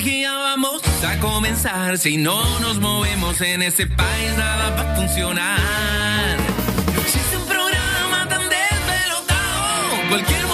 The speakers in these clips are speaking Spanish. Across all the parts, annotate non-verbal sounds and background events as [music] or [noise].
energía vamos a comenzar. Si no nos movemos en ese país, nada va a funcionar. No existe un programa tan desvelotado. Cualquier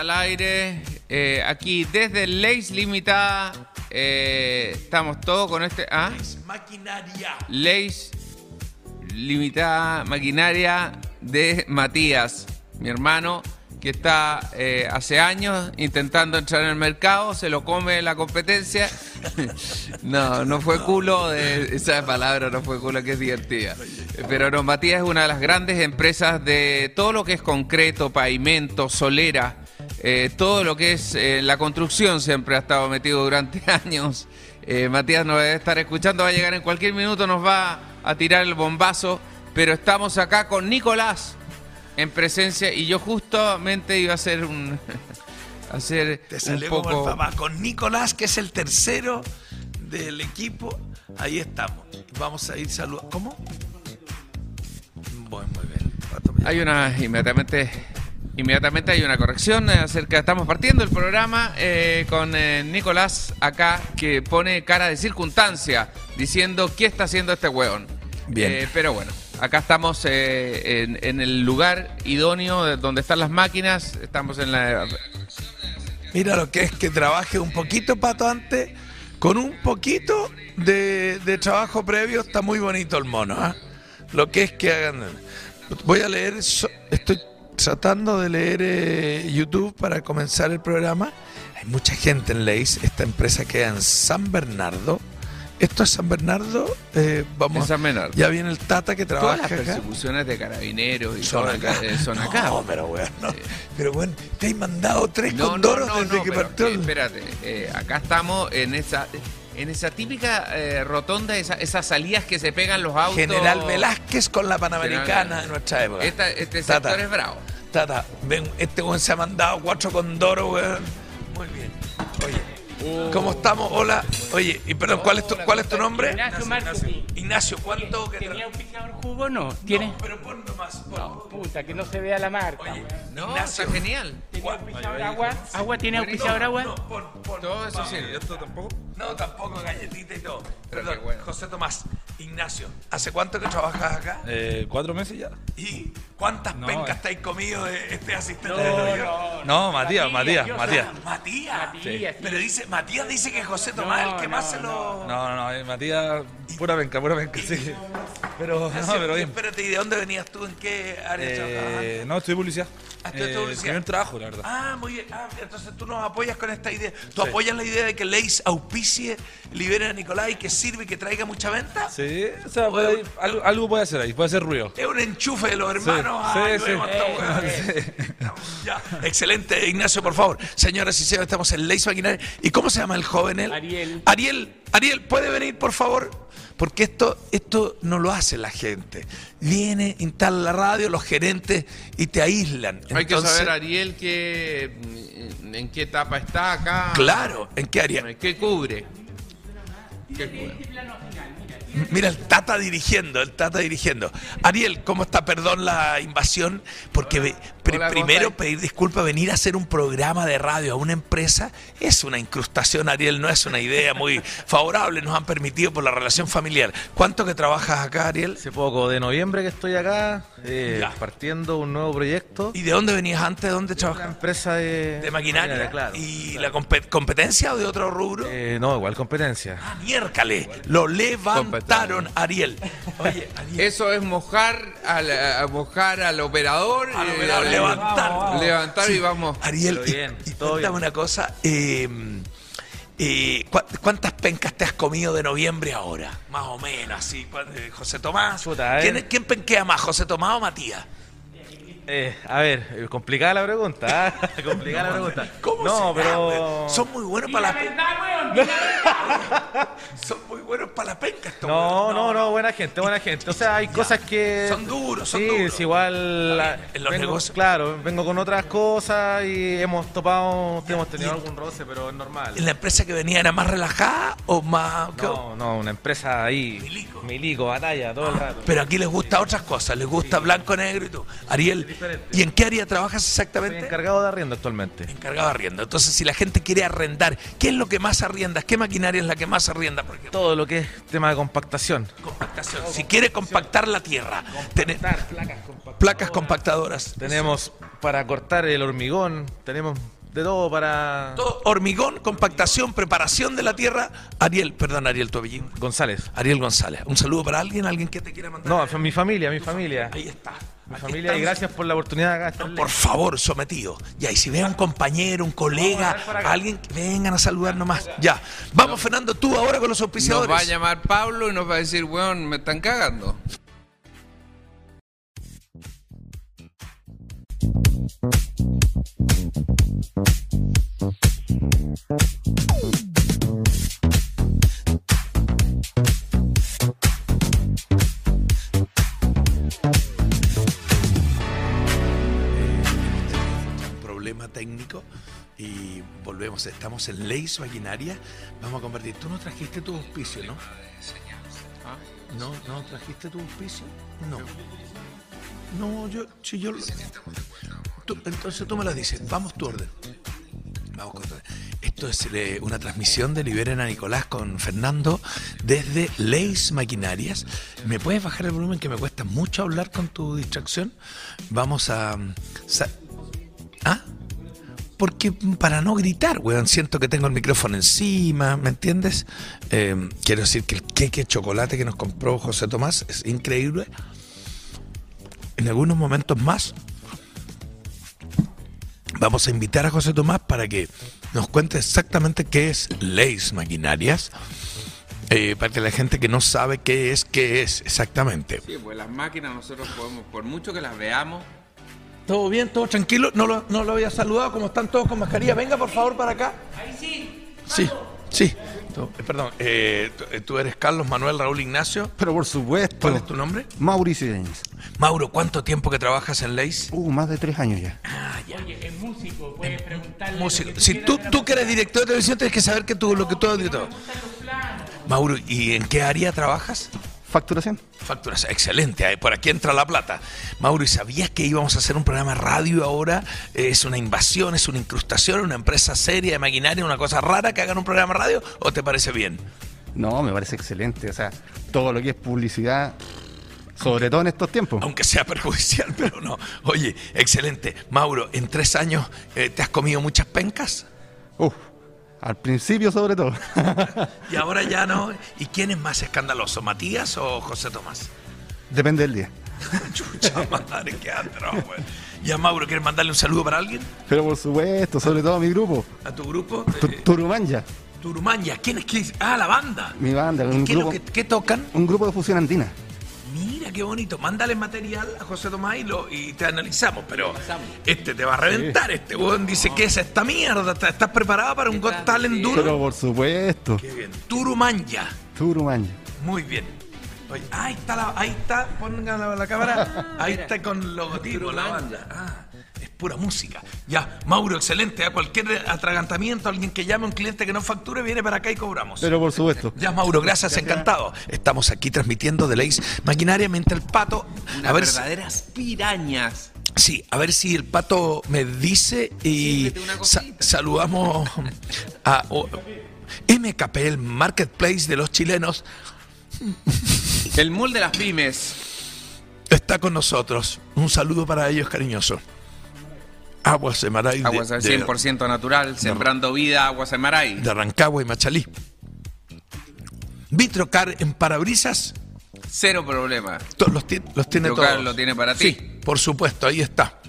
al aire, eh, aquí desde Leis Limitada. eh, estamos todos con este. ¿ah? Maquinaria. Leis Limitada Maquinaria de Matías, mi hermano, que está eh, hace años intentando entrar en el mercado, se lo come la competencia. [laughs] no, no fue culo, de, esa palabra no fue culo, que es divertida. Pero no, Matías es una de las grandes empresas de todo lo que es concreto, pavimento, solera, eh, todo lo que es eh, la construcción siempre ha estado metido durante [laughs] años. Eh, Matías nos debe estar escuchando, va a llegar en cualquier minuto, nos va a tirar el bombazo, pero estamos acá con Nicolás en presencia y yo justamente iba a hacer un... [laughs] hacer Te un salió como el poco... papá. Con Nicolás, que es el tercero del equipo. Ahí estamos. Vamos a ir saludando. ¿Cómo? Bueno, muy bien. Hay una, inmediatamente, inmediatamente hay una corrección eh, acerca, estamos partiendo el programa eh, con eh, Nicolás acá que pone cara de circunstancia diciendo qué está haciendo este hueón. Bien. Eh, pero bueno, acá estamos eh, en, en el lugar idóneo de donde están las máquinas, estamos en la... Mira lo que es que trabaje un poquito, Pato, antes. Con un poquito de, de trabajo previo está muy bonito el mono. ¿ah? Lo que es que hagan. Voy a leer, estoy tratando de leer eh, YouTube para comenzar el programa. Hay mucha gente en Leis, esta empresa queda en San Bernardo. Esto es San Bernardo. eh, vamos, En San Bernardo. Ya viene el Tata que Todas trabaja las acá. persecuciones de carabineros y Son acá. eh, son acá. No, pero bueno, no. Pero bueno, te he mandado tres No, condoros no, desde no, que partió. eh, espérate, acá estamos en esa en esa típica eh, rotonda, esa- esas salidas que se pegan los autos. General Velázquez con la Panamericana General- de nuestra época. Esta- este Tata. es bravo. Tata, ven, este weón se ha mandado cuatro condoros, weón. Muy bien. Oye, Uh. ¿cómo estamos? Hola. Oye, y perdón, ¿cuál es tu, cuál es tu nombre? Ignacio Marketing. Ignacio, ¿cuánto que ¿Tenía auspiciador jugo o no? ¿Tiene? No, pero pon nomás. pon. No, puta, que no se vea la marca. Oye. No, Ignacio. está genial. ¿Tiene auspiciador agua? ¿Agua tiene auspiciador agua? No, pon, pon. Todo eso sí. No, tampoco galletita y todo. Pero Perdón, bueno. José Tomás, Ignacio, ¿hace cuánto que trabajas acá? Eh, ¿Cuatro meses ya? ¿Y cuántas No, pencas eh. estáis comido de este asistente de No, tuyo? no. No, Matías, Matías, Matías. Matías. Matías, sí. Pero dice, Matías dice que José Tomás No, el que más no, se lo. No, no, no, eh, Matías, pura penca, pura penca, sí. Pero, no, pero bien. Espérate, ¿y de dónde venías tú? ¿En qué área trabajabas? Eh, no, estoy publicidad. Ah, estudiaste Eh, publicidad. primer trabajo, la verdad. Ah, muy bien. Ah, entonces tú nos apoyas con esta idea. ¿Tú Sí. apoyas la idea de que Leis auspicie, libere a Nicolás y que sirve y que traiga mucha venta? Sí, o sea, puede- algo, algo puede hacer ahí, puede hacer ruido. Es un enchufe de los hermanos. sí, Ay, [laughs] sí. Ya, Excelente, Ignacio, por favor. Señoras y señores, estamos en Leis Maquinaria. ¿Y cómo se llama el joven él? Ariel. Ariel, Ariel, ¿puede venir, por favor? Porque esto, esto no lo hace la gente. Viene, instala la radio, los gerentes y te aíslan. Hay que saber, Ariel, que, mm, en qué etapa está acá. Claro, ¿en qué área? ¿Qué cubre? ¿Qué cubre? Mira, el Tata dirigiendo, el Tata dirigiendo. Ariel, ¿cómo está? Perdón la invasión, porque ve- pri- Hola, ¿cómo primero pedir disculpas, venir a hacer un programa de radio a una empresa es una incrustación, Ariel, no es una idea muy [laughs] favorable, nos han permitido por la relación familiar. ¿Cuánto que trabajas acá, Ariel? Hace poco, de noviembre que estoy acá, eh, Ya. partiendo un nuevo proyecto. ¿Y de dónde venías antes? ¿De dónde Una trabajabas? empresa de, ¿De maquinaria? claro. ¿Y la compe- competencia o de otro rubro? Eh, no, igual competencia. Ah, miércale, lo levanta levantaron, Ariel. [laughs] Oye, Ariel. Eso es mojar al, a mojar al operador. Al eh, operador, levantar. Levantar y vamos. Ariel, Todo y- bien, y, todo cuéntame bien. una cosa. eh, eh, ¿cu- ¿Cuántas pencas te has comido de noviembre ahora? Más o menos, así. José Tomás. Eh. ¿Quién, ¿Quién penquea más, José Tomás o Matías? Eh, a ver, eh, complicada la pregunta. ¿ah? [laughs] complicada la pregunta. [laughs] ¿Cómo no, será, pero. Son muy buenos para la penca. [laughs] Son muy buenos para la penca estos No, no, no, buena gente, buena gente. O sea, hay cosas que. Son duros, son sí, duros. es igual. En los vengo- negocios. Claro, vengo con otras cosas y hemos topado, hemos tenido algún roce, pero es normal. ¿En la empresa que venía era más relajada o más.? No, no, una empresa ahí. Milico. Milico, batalla, todo el rato. Pero aquí les gusta otras cosas, les gusta blanco, negro y tú. Ariel, Diferente. ¿y en qué área trabajas exactamente? encargado de arriendo actualmente. Encargado de arriendo. Entonces, si la gente quiere arrendar, ¿qué es lo que más arriendas? ¿Qué maquinaria es la que más arrienda? Por ejemplo, Todo lo que es tema de compactación. compactación. Si quiere compactar la tierra, tener placas compactadoras. placas compactadoras. Tenemos para cortar el hormigón, tenemos de todo para Todo, hormigón, compactación, preparación de la tierra. Ariel, perdón, Ariel, tu apellido. González. Ariel González. Un saludo para alguien, alguien que te quiera mandar. No, mi familia, mi familia. Ahí está. Mi familia y gracias por la oportunidad de acá Por favor, sometido. Ya, y si ve a un compañero, un colega, a alguien, vengan a saludar nomás. Ya. Vamos, Fernando, tú ahora con los Nos auspiciadores. va a llamar Pablo y nos va a decir, weón, me están cagando. Técnico y volvemos. Estamos en Leis Maquinaria. Vamos a compartir. Tú no trajiste tu auspicio, ¿no? ¿No, no trajiste tu auspicio? No. No, yo, si yo. Entonces tú me lo dices. Vamos tu orden. Vamos con tu orden. Esto es eh, una transmisión de Liberen a Nicolás con Fernando desde Leis Maquinarias. ¿Me puedes bajar el volumen que me cuesta mucho hablar con tu distracción? Vamos a. ¿Ah? Porque para no gritar, weón, siento que tengo el micrófono encima, ¿me entiendes? Eh, quiero decir que el queque chocolate que nos compró José Tomás es increíble. En algunos momentos más vamos a invitar a José Tomás para que nos cuente exactamente qué es Leis Maquinarias, eh, para que la gente que no sabe qué es, qué es exactamente. Sí, pues las máquinas nosotros podemos, por mucho que las veamos, ¿Todo bien? ¿Todo tranquilo? ¿No lo, no lo había saludado? ¿Cómo están todos con mascarilla? Venga, por favor, para acá. Ahí sí. Sí, sí. Tú- eh, perdón, eh, tú- eh, tú eres Carlos Manuel Raúl Ignacio. Pero por supuesto. ¿Cuál es tu nombre? Mauricio Yáñez. Mauro, ¿cuánto tiempo que trabajas en Leis? Uh, más de tres años ya. Oye, es músico, puedes preguntarle. Músico. Si tú, tú que eres director de televisión, tienes que saber que tú, lo que tú has director. Mauro, ¿y en qué área trabajas? Facturación. Facturación, excelente, por aquí entra la plata. Mauro, ¿y sabías que íbamos a hacer un programa radio ahora? ¿Es una invasión, es una incrustación, una empresa seria de maquinaria, una cosa rara que hagan un programa radio? ¿O te parece bien? No, me parece excelente. O sea, todo lo que es publicidad, sobre todo en estos tiempos. Aunque sea perjudicial, [laughs] pero no. Oye, excelente. Mauro, en tres años eh, te has comido muchas pencas Uf, al principio sobre todo. [laughs] y ahora ya no. ¿Y quién es más escandaloso, Matías o José Tomás? Depende del día. [laughs] Chucha madre, qué atroz, güey. Ya, Mauro, ¿quieres mandarle un saludo para alguien? Pero por supuesto, sobre todo a mi grupo. ¿A tu grupo? Eh, Turumanya, Turumanya. ¿Quién es Ah, la banda. mi banda, ¿Y un qué, grupo, que- qué tocan? un grupo de fusión andina. Mira qué bonito. Mándale material a José Tomás y, lo- y te analizamos. Pero este te va a reventar. Este weón dice que es esta mierda. ¿Estás preparado para un Got Talent duro? Pero por supuesto, Qué bien. Turumanya. Turumanya. Muy bien. Oye, ahí está la, ahí está, pongan la, la cámara, ahí está con logotipo, la banda. Ah, pura música. Ya, Mauro, excelente. A cualquier atragantamiento, alguien que llame, un cliente que no facture, viene para acá y cobramos. Pero por supuesto. Ya, Mauro, gracias, encantado. Estamos aquí transmitiendo de Leis Maquinaria mientras el pato. unas A ver, si- verdaderas pirañas. sí, a ver si el pato me dice y sa- saludamos a o- MKP, el marketplace de los chilenos. El mall de las pymes. está con nosotros. Un saludo para ellos cariñoso. Aguas de Maray de, Aguas al de- 100% natural, sembrando vida, aguas en Maray. de Rancagua y Machalí. Vitrocar en parabrisas, Cero problema. los, ti- los tiene Vitrocar todos. lo tiene para Sí, ti. por supuesto, ahí está.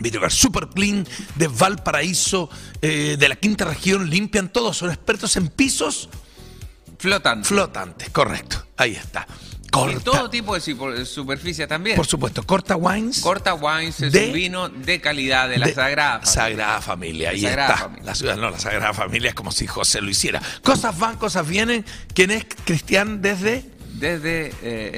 Vitrocar Super Clean de Valparaíso, eh, de la quinta región, limpian todos, son expertos en pisos Flotante. flotantes, correcto. Ahí está. Y Corta, todo tipo de superficie también. por supuesto, Corta Wines. Corta Wines es De- un vino de calidad de la de Sagrada. Familia. Sagrada Familia, ahí Sagrada está. Familia. La ciudad, no, la Sagrada Familia es como si José lo hiciera. Cosas van, cosas vienen. ¿Quién es Cristian desde Desde eh,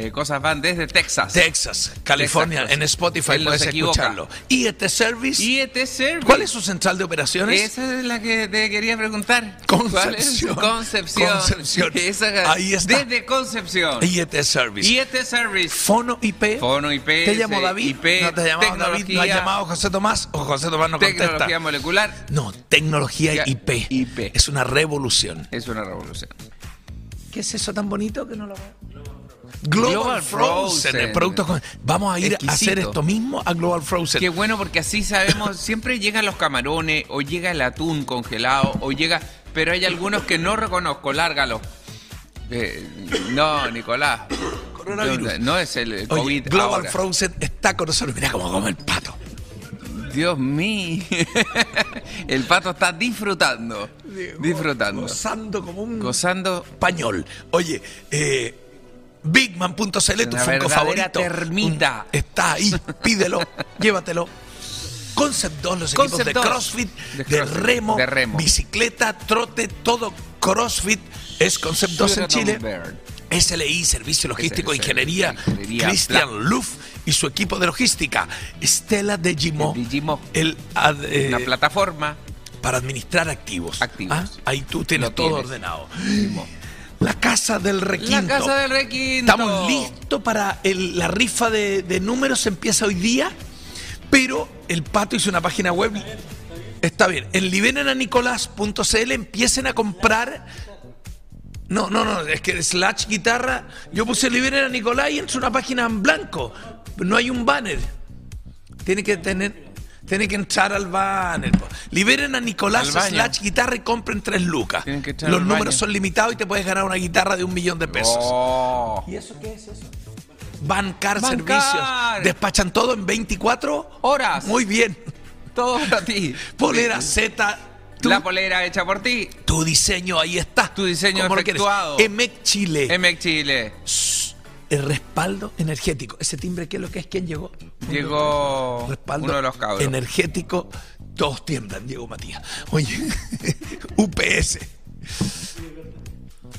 eh, Cosas Van, desde Texas. Texas, California? Texas. En Spotify Él puedes escucharlo. IET Service. IET Service. ¿Cuál es su central de operaciones? Esa es la que te quería preguntar. Concepción. Concepción. Concepción. [laughs] Esa- Ahí está. Desde Concepción. IET Service. IET Service. Fono IP. Fono IP. ¿Te llamó David? IP, ¿No te llamó David? ¿No ha tecnología. llamado José Tomás? ¿O José Tomás no Tecnología contesta? molecular. No, tecnología Ya, IP. IP. Es una revolución. Es una revolución. ¿Qué es eso tan bonito que no lo veo? Global, Global Frozen, Frozen. el producto con- Vamos a ir a hacer esto mismo a Global Frozen. Qué bueno porque así sabemos, [laughs] siempre llegan los camarones o llega el atún congelado o llega, pero hay algunos que no reconozco, lárgalo. Eh, no, Nicolás. Coronavirus. No es el Oye, COVID Global ahora. Frozen está con nosotros. Mira cómo come el pato. Dios mío. [laughs] el pato está disfrutando. Disfrutando. Gozando como un Gozando. español. Oye, eh, Bigman.cl, tu Funko favorito. termita. Un- está ahí, pídelo, [laughs] llévatelo. Concept 2, los equipos de 2. CrossFit, De de, CrossFit, remo, de remo. bicicleta, trote, todo CrossFit es Concept 2 en Chile. SLI, Servicio Logístico, SLI, Ingeniería, Ingeniería, Christian Luff y su equipo de logística. Estela de Gimo, El ad- eh, Una plataforma. para administrar activos. Activos. Ah, Ahí tú tienes Lo todo tienes. ordenado. La casa del requinto. La casa del requinto. Estamos listos para el- la rifa de, de números, empieza hoy día, pero el pato hizo una página web. Está bien, en liberenanicolás.cl empiecen a comprar. No, no, no, es que slash guitarra, yo puse liberen a Nicolás y entra una página en blanco. No hay un banner. Tiene que tener, tiene que entrar al banner. po. Liberen a Nicolás slash guitarra y compren tres lucas. Que Los números son limitados y te puedes ganar una guitarra de un millón de pesos. Oh. ¿Y eso qué es eso? Bancar, Bancar. Servicios. Despachan todo en 24 Horas. Muy bien. Todo para ti. Polera Z. Tu, La polera hecha por ti. tu diseño ahí está. Tu diseño efectuado. EMEC Chile. MX Chile. El respaldo energético. ¿Ese timbre qué es lo que es? ¿Quién llegó? Llegó Respaldo uno de los cabros. energético. Todos tiemblan, Diego Matías. Oye, [laughs] UPS.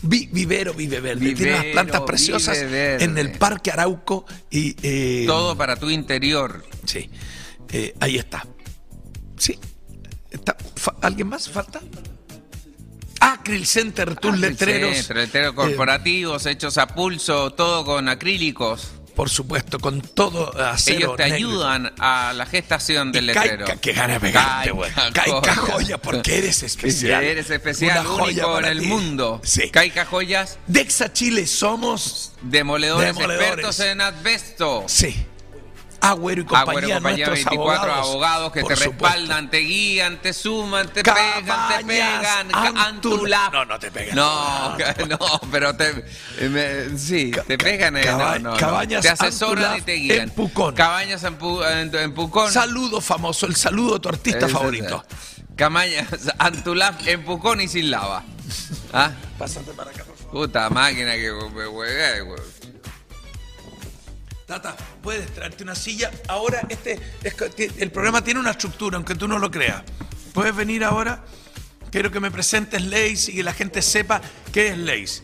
Vi- vivero Vive Verde. Tiene unas Vivero plantas preciosas en el Parque Arauco y... eh, Todo para tu interior. Sí. Eh, ahí está. Sí. Está. ¿Alguien más falta? Acryl Center, tus letreros. sí, letreros Eh, corporativos hechos a pulso, todo con acrílicos. por supuesto, con todo acero Ellos te negro. ayudan a la gestación del Y letrero. Caica, que gana pegarte, Caica güey. Joya. Caica Joya, porque eres [laughs] especial. Eres especial, Una único en el ti. mundo. Sí. Caica Joyas, Dexa Chile, somos. demoledores, Demoledores. expertos en asbesto. Sí. Agüero y compañía, Agüero, compañía, nuestros 24 abogados, abogados, que te supuesto. respaldan, te guían, te suman, te pegan, te pegan. Antula-. No, no te pegan. No, no, pero te, eh, me- sí, te pegan. eh, caba- no. Cabañas Te asesoran y te guían. en Pucón. Cabañas en, Pu- en- Pucón. Saludo famoso, el saludo de tu artista favorito. Cabañas Antulap en Pucón y sin lava. ¿Ah? Pásate para acá, por favor. Puta máquina que güey. Tata, puedes traerte una silla. Ahora, este, el programa tiene una estructura, aunque tú no lo creas. Puedes venir ahora. Quiero que me presentes Lace y que la gente sepa qué es Lace.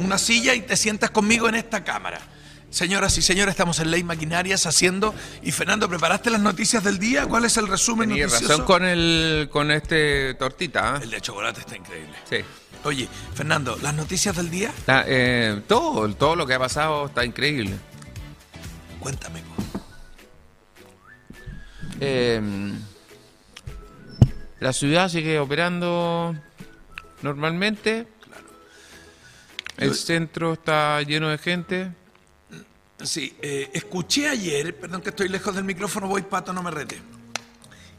Una silla y te sientas conmigo en esta cámara. Señoras y señores, estamos en Ley Maquinarias haciendo. Y Fernando, ¿preparaste las noticias del día? ¿Cuál es el resumen Tenías noticioso? razón con el con este tortita, ¿ah? El de chocolate está increíble. Sí. Oye, Fernando, ¿las noticias del día? Ah, eh, todo, todo lo que ha pasado está increíble. Cuéntame. Eh, la ciudad sigue operando normalmente. El centro está lleno de gente. Sí, eh, escuché ayer, perdón que estoy lejos del micrófono, voy pato, no me rete,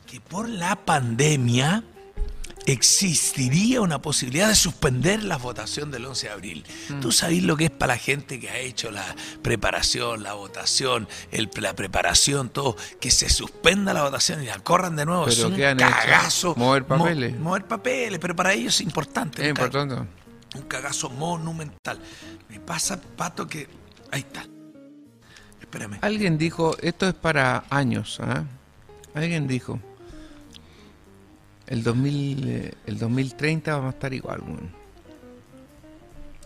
que por la pandemia existiría una posibilidad de suspender la votación del 11 de abril. Mm. Tú sabes lo que es para la gente que ha hecho la preparación, la votación, el- la preparación, todo, que se suspenda la votación y la corran de nuevo. ¿Pero es un han hecho? Mover mo- papeles. mover papeles, pero para ellos es importante. Es un importante. Un cagazo monumental. Me pasa, Pato, que... Ahí está. Espérame. Alguien dijo, esto es para años, ¿ah? Alguien dijo, el, 2000, eh, el 2030 vamos a estar igual, weón.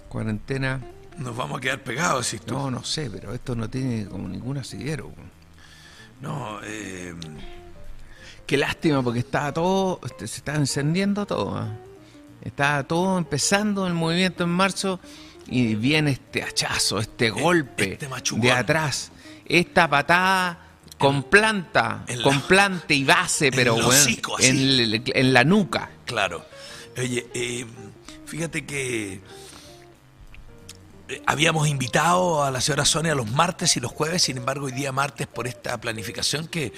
Cuarentena, Nos vamos a quedar pegados, si tú. no, no sé, pero esto no tiene como ningún asidero. weón. No, eh, Qué lástima, porque estaba todo, este, se estaba encendiendo todo. ¿ah? Estaba todo empezando el movimiento en marzo y viene este hachazo, este golpe este de atrás, esta patada con planta, la- con planta y base, pero hocico, en, el- en la nuca. claro. Oye, eh, fíjate que eh, habíamos invitado a la señora Sonia los martes y los jueves, sin embargo, hoy día martes, por esta planificación que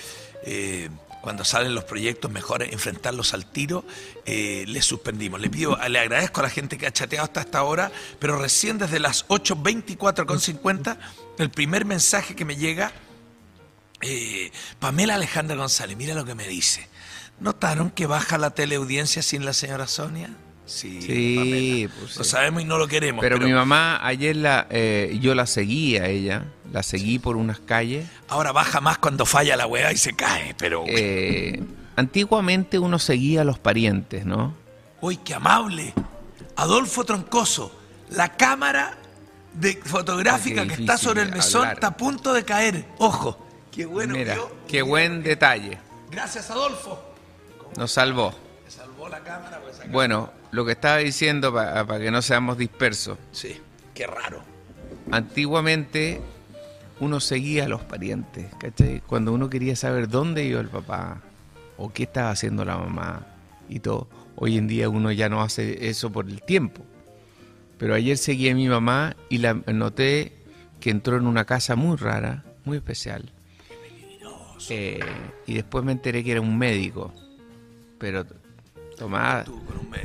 eh, cuando salen los proyectos, mejor enfrentarlos al tiro, eh, le suspendimos. Le pido, le agradezco a la gente que ha chateado hasta esta hora, pero recién desde las 8.24 con 50, el primer mensaje que me llega Eh, Pamela Alejandra González, mira lo que me dice. ¿Notaron que baja la teleaudiencia sin la señora Sonia? Sí, Sí, pues sí. Lo sabemos y no lo queremos. Pero, Pero, mi mamá, ayer la, eh, yo la seguí a ella, la seguí por unas calles. ahora baja más cuando falla la weá y se cae. Pero, Eh, antiguamente uno seguía a los parientes, ¿no? uy, qué amable. Adolfo Troncoso, la cámara de fotográfica que está sobre el mesón hablar. está a punto de caer. Ojo, qué bueno. Mira, qué buen detalle. Gracias, Adolfo. Nos salvó. Me salvó la cámara. Pues, acá. Bueno, lo que estaba diciendo para que no seamos dispersos. Sí, qué raro. Antiguamente uno seguía a los parientes, ¿cachai? Cuando uno quería saber dónde iba el papá o qué estaba haciendo la mamá y todo. Hoy en día uno ya no hace eso por el tiempo. Pero ayer seguí a mi mamá y la noté que entró en una casa muy rara, muy especial. Eh, y después me enteré que era un médico. Pero tomada,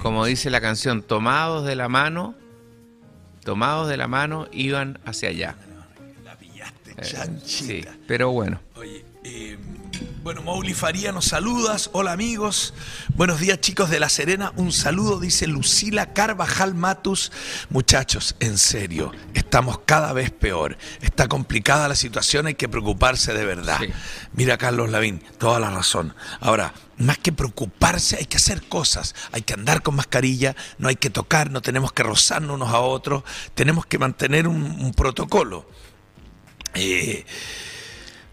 como dice la canción, tomados de la mano, tomados de la mano, iban hacia allá. La pillaste, Eh, sí, chanchita. pero bueno. Oye, eh, bueno, Mauli Faría nos saludas. Hola amigos. Buenos días chicos de La Serena. Un saludo, dice Lucila Carvajal Matus. Muchachos, en serio, estamos cada vez peor. Está complicada la situación, hay que preocuparse de verdad. Sí. Mira, Carlos Lavín, toda la razón. Ahora, más que preocuparse, hay que hacer cosas. Hay que andar con mascarilla, no hay que tocar, no tenemos que rozarnos unos a otros. Tenemos que mantener un, un protocolo. Eh,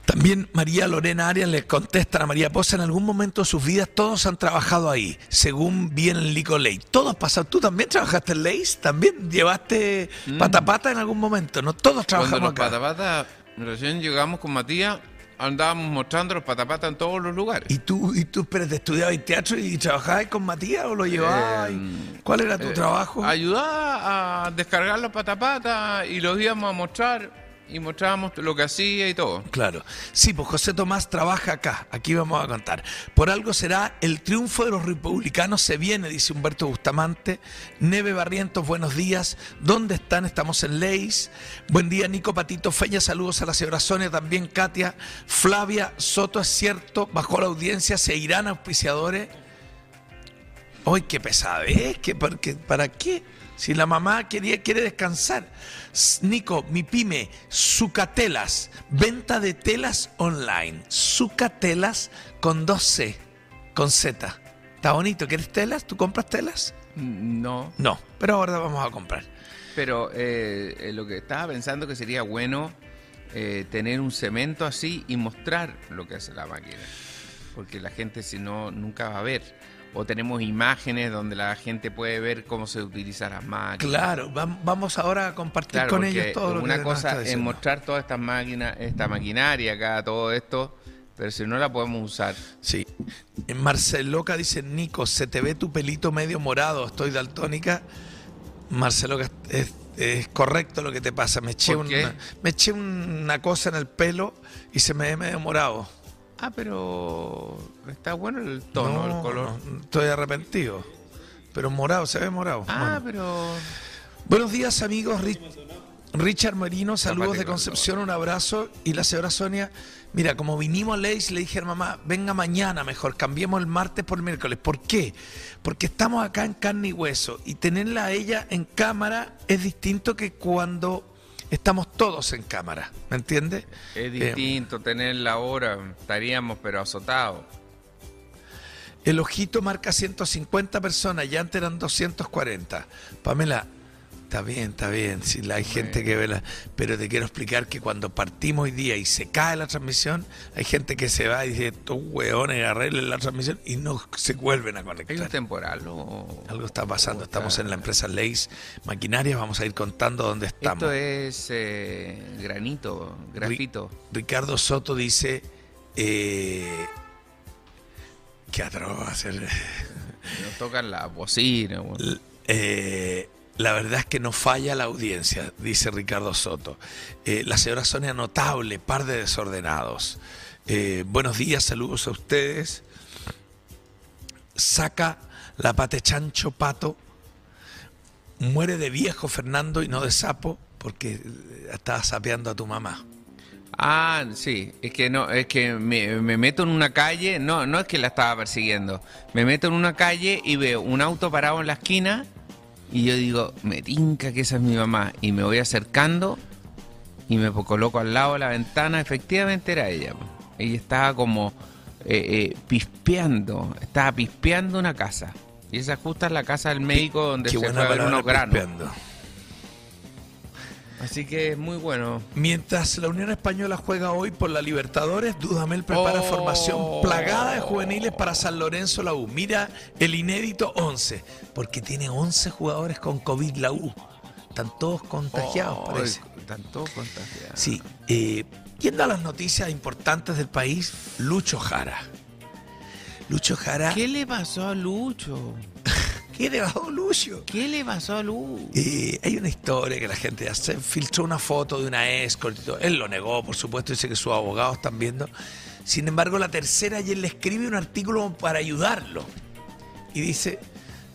también María Lorena Arias le contesta a María Poza, en algún momento de sus vidas todos han trabajado ahí, según bien el Lico Ley. Todos pasaron, tú también trabajaste en Leis, también llevaste patapata en algún momento, no todos Cuando trabajamos los acá. patapatas recién llegamos con Matías, andábamos mostrando los patapatas en todos los lugares. ¿Y tú, y tú espérate, estudiabas teatro y trabajabas con Matías o lo llevabas? Eh, ¿Cuál era tu Eh, trabajo? Ayudaba a descargar los patapatas y los íbamos a mostrar y mostrábamos lo que hacía y todo. Claro. Sí, pues José Tomás trabaja acá. Aquí vamos a contar. Por algo será el triunfo de los republicanos se viene, dice Humberto Bustamante. Neve Barrientos, buenos días. ¿Dónde están? Estamos en Leis. Buen día, Nico Patito Feña. Saludos a la señora Sonia, también Katia. Flavia Soto, es cierto, bajó la audiencia. ¿Se irán auspiciadores? ¡Ay, qué pesadez! ¿Qué, por qué- ¿Para qué? Si la mamá quería, quiere descansar. Nico, mi pyme, Sucatelas, venta de telas online. Sucatelas con 2C, con Z. Está bonito. ¿Quieres telas? ¿Tú compras telas? No, No, pero ahora vamos a comprar. pero eh, eh, lo que estaba pensando que sería bueno eh, tener un cemento así y mostrar lo que hace la máquina. Porque la gente si no, nunca va a ver. O tenemos imágenes donde la gente puede ver cómo se utilizan las máquinas. Claro, vam- vamos ahora a compartir Claro, con ellos todo lo que una cosa es mostrar todas estas máquinas, esta maquinaria acá, todo esto, pero si no la podemos usar. Sí. En Marceloca dice, Nico, se te ve tu pelito medio morado, estoy daltónica. Marceloca, es, es correcto lo que te pasa. Una, me eché una cosa en el pelo y se me ve medio morado. Ah, pero está bueno el tono, No, el color. no, estoy arrepentido. pero morado, se ve morado. Ah, Bueno. pero. Buenos días, amigos. Ri- Richard Marino, saludos de Concepción, un abrazo. Y la señora Sonia, mira, como vinimos a Leis, le dije a mamá, venga mañana mejor, cambiemos el martes por miércoles. ¿Por qué? Porque estamos acá en carne y hueso y tenerla a ella en cámara es distinto que cuando estamos todos en cámara, ¿me entiendes? Es Eh, distinto tenerla ahora. Estaríamos, pero azotados. El ojito marca 150 personas, ya antes eran 240. Pamela, está bien, está bien, si la, hay gente que ve la... Pero te quiero explicar que cuando partimos hoy día y se cae la transmisión, hay gente que se va y dice, estos hueones arreglen la transmisión y no se vuelven a ¿Hay un conectar. temporal o.? Algo está pasando, estamos en la empresa Leis Maquinarias, vamos a ir contando dónde estamos. Esto es eh, granito, grafito. Ricardo Soto dice... Eh, ¿Qué atroz hacer? Nos tocan la bocina. bueno. Eh, la verdad es que no falla la audiencia, dice Ricardo Soto. Eh, la señora Sonia, notable, par de desordenados. Eh, buenos días, saludos a ustedes. Saca la pate chancho pato. Muere de viejo Fernando y no de sapo porque eh, estaba sapeando a tu mamá. Ah, sí, es que no, es que me, me meto en una calle, no, no es que la estaba persiguiendo, me meto en una calle y veo un auto parado en la esquina y yo digo, me tinca que esa es mi mamá y me voy acercando y me coloco al lado de la ventana, efectivamente era ella. Ella estaba como eh, eh, pispeando, estaba pispeando una casa. Y esa justa es la casa del médico donde Qué se fue a ver unos granos. pispeando. Así que es muy bueno. Mientras la Unión Española juega hoy por la Libertadores, Dudamel prepara Oh. formación plagada de juveniles para San Lorenzo la U. Mira el inédito 11, porque tiene 11 jugadores con COVID la U. Están todos contagiados, parece. Están todos contagiados. Sí, eh, yendo a las noticias importantes del país, Lucho Jara. Lucho Jara. ¿Qué le pasó a Lucho? [laughs] ¿Qué le bajó Lucho? ¿Qué le pasó a Lucho? Eh, hay una historia que la gente hace, filtró una foto de una escort y todo. Él lo negó, por supuesto, dice que sus abogados están viendo. Sin embargo, la tercera ayer le escribe un artículo para ayudarlo. Y dice,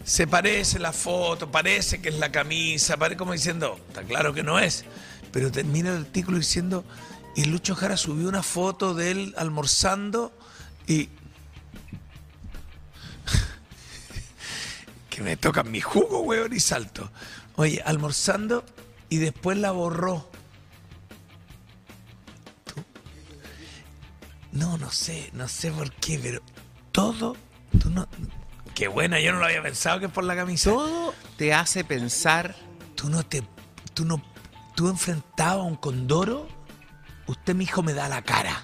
se parece la foto, parece que es la camisa, parece como diciendo, está claro que no es. Pero termina el artículo diciendo, y Lucho Jara subió una foto de él almorzando y... que me tocan mi jugo, weón, y salto. Oye, almorzando y después la borró. Tú- No, no sé, no sé por qué, pero todo, tú no... Qué buena, yo no lo había pensado que es por la camisa. Todo te hace pensar. Tú no te... Tú no... Tú enfrentado a un condoro, usted, mi hijo, me da la cara.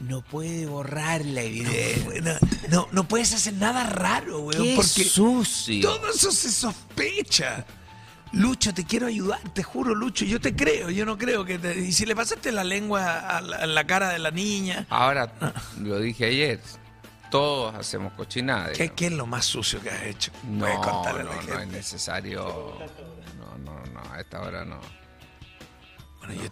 No puede borrar la evidencia. No, no, no puedes hacer nada raro, weón, Qué porque... sucio. Todo eso se sospecha. Lucho, te quiero ayudar, te juro, Lucho, yo te creo, yo no creo que te... Y si le pasaste la lengua a la, a la cara de la niña, Ahora, lo dije ayer, todos hacemos cochinadas. ¿qué, qué es lo más sucio que has hecho? Puedes No, a no, la no es gente. necesario. No, no, no, a esta hora no. Bueno, yo,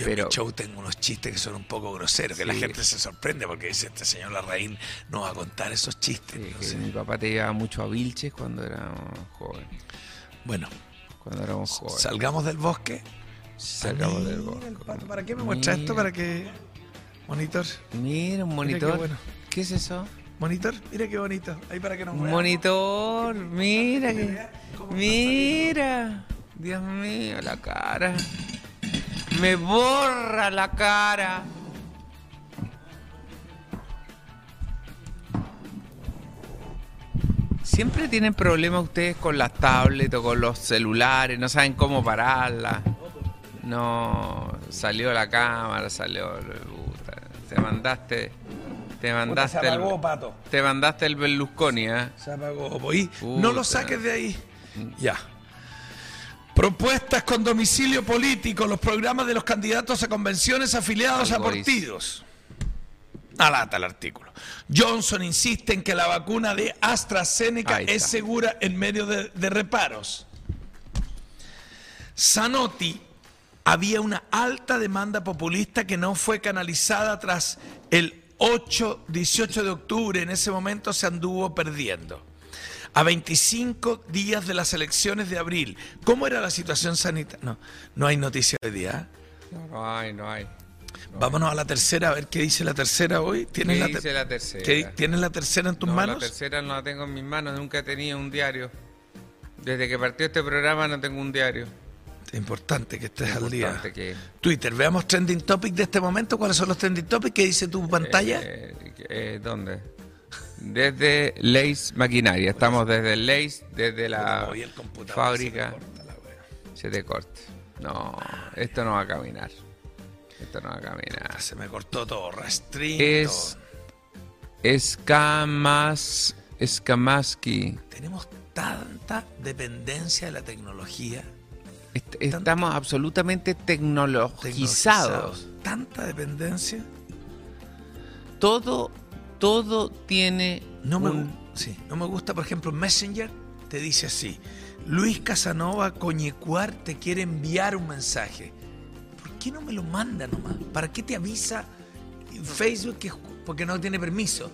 yo Pero- en mi show tengo unos chistes que son un poco groseros, que la gente se sorprende porque dice, este señor Larraín no va a contar esos chistes. Sí, no sé. mi papá te llevaba mucho a Vilches cuando éramos jóvenes. Bueno, Cuando éramos jóvenes. salgamos del bosque. Salgamos del bosque. pato, ¿Para qué me muestra esto? ¿Para qué? Monitor. Mira, un qué monitor. bueno. ¿Qué es eso? Monitor, mira qué bonito. Ahí para que nos veamos. monitor, mira que. Mira. Dios mío, la cara. Me borra la cara. Siempre tienen problemas ustedes con las tablets o con los celulares, no saben cómo pararla. No, salió la cámara, salió. puta, Te mandaste. Te Puta, mandaste se el. apagó, pato. Te mandaste el Berlusconi, ¿eh? Se apagó. No Puta. lo saques de ahí. Ya. Propuestas con domicilio político, los programas de los candidatos a convenciones afiliados Algo a partidos. Alata el artículo. Johnson insiste en que la vacuna de AstraZeneca es segura en medio de, de reparos. Zanotti había una alta demanda populista que no fue canalizada tras el 8, 18 de octubre. En ese momento se anduvo perdiendo. A 25 días de las elecciones de abril, ¿cómo era la situación sanitaria? No, no hay noticia hoy día. ¿eh? No, no hay, no hay. Vámonos a la tercera, a ver qué dice la tercera hoy. ¿Tienes, ¿Qué la, dice la tercera? ¿Qué- ¿Tienes la tercera en tus No, manos? La tercera no la tengo en mis manos, nunca he tenido un diario. Desde que partió este programa no tengo un diario. Es importante que estés al día. Que- Twitter, veamos trending topic de este momento. ¿Cuáles son los trending topics? ¿Qué dice tu pantalla? Eh, eh, ¿Dónde? Desde Leis Maquinaria. Estamos desde Leis, desde la fábrica. se corta te corte. No, esto no va a caminar. Esto no va a caminar. Se me cortó todo, restring. Es Escamas Escamaski. Tenemos tanta dependencia de la tecnología. Est- Estamos absolutamente tecnologizados. Tanta dependencia. Todo, todo tiene No me, un- sí, no me gusta, por ejemplo, Messenger te dice así. Luis Casanova Coñecuar te quiere enviar un mensaje. ¿Por qué no me lo manda nomás? ¿Para qué te avisa en Facebook que porque no tiene permiso?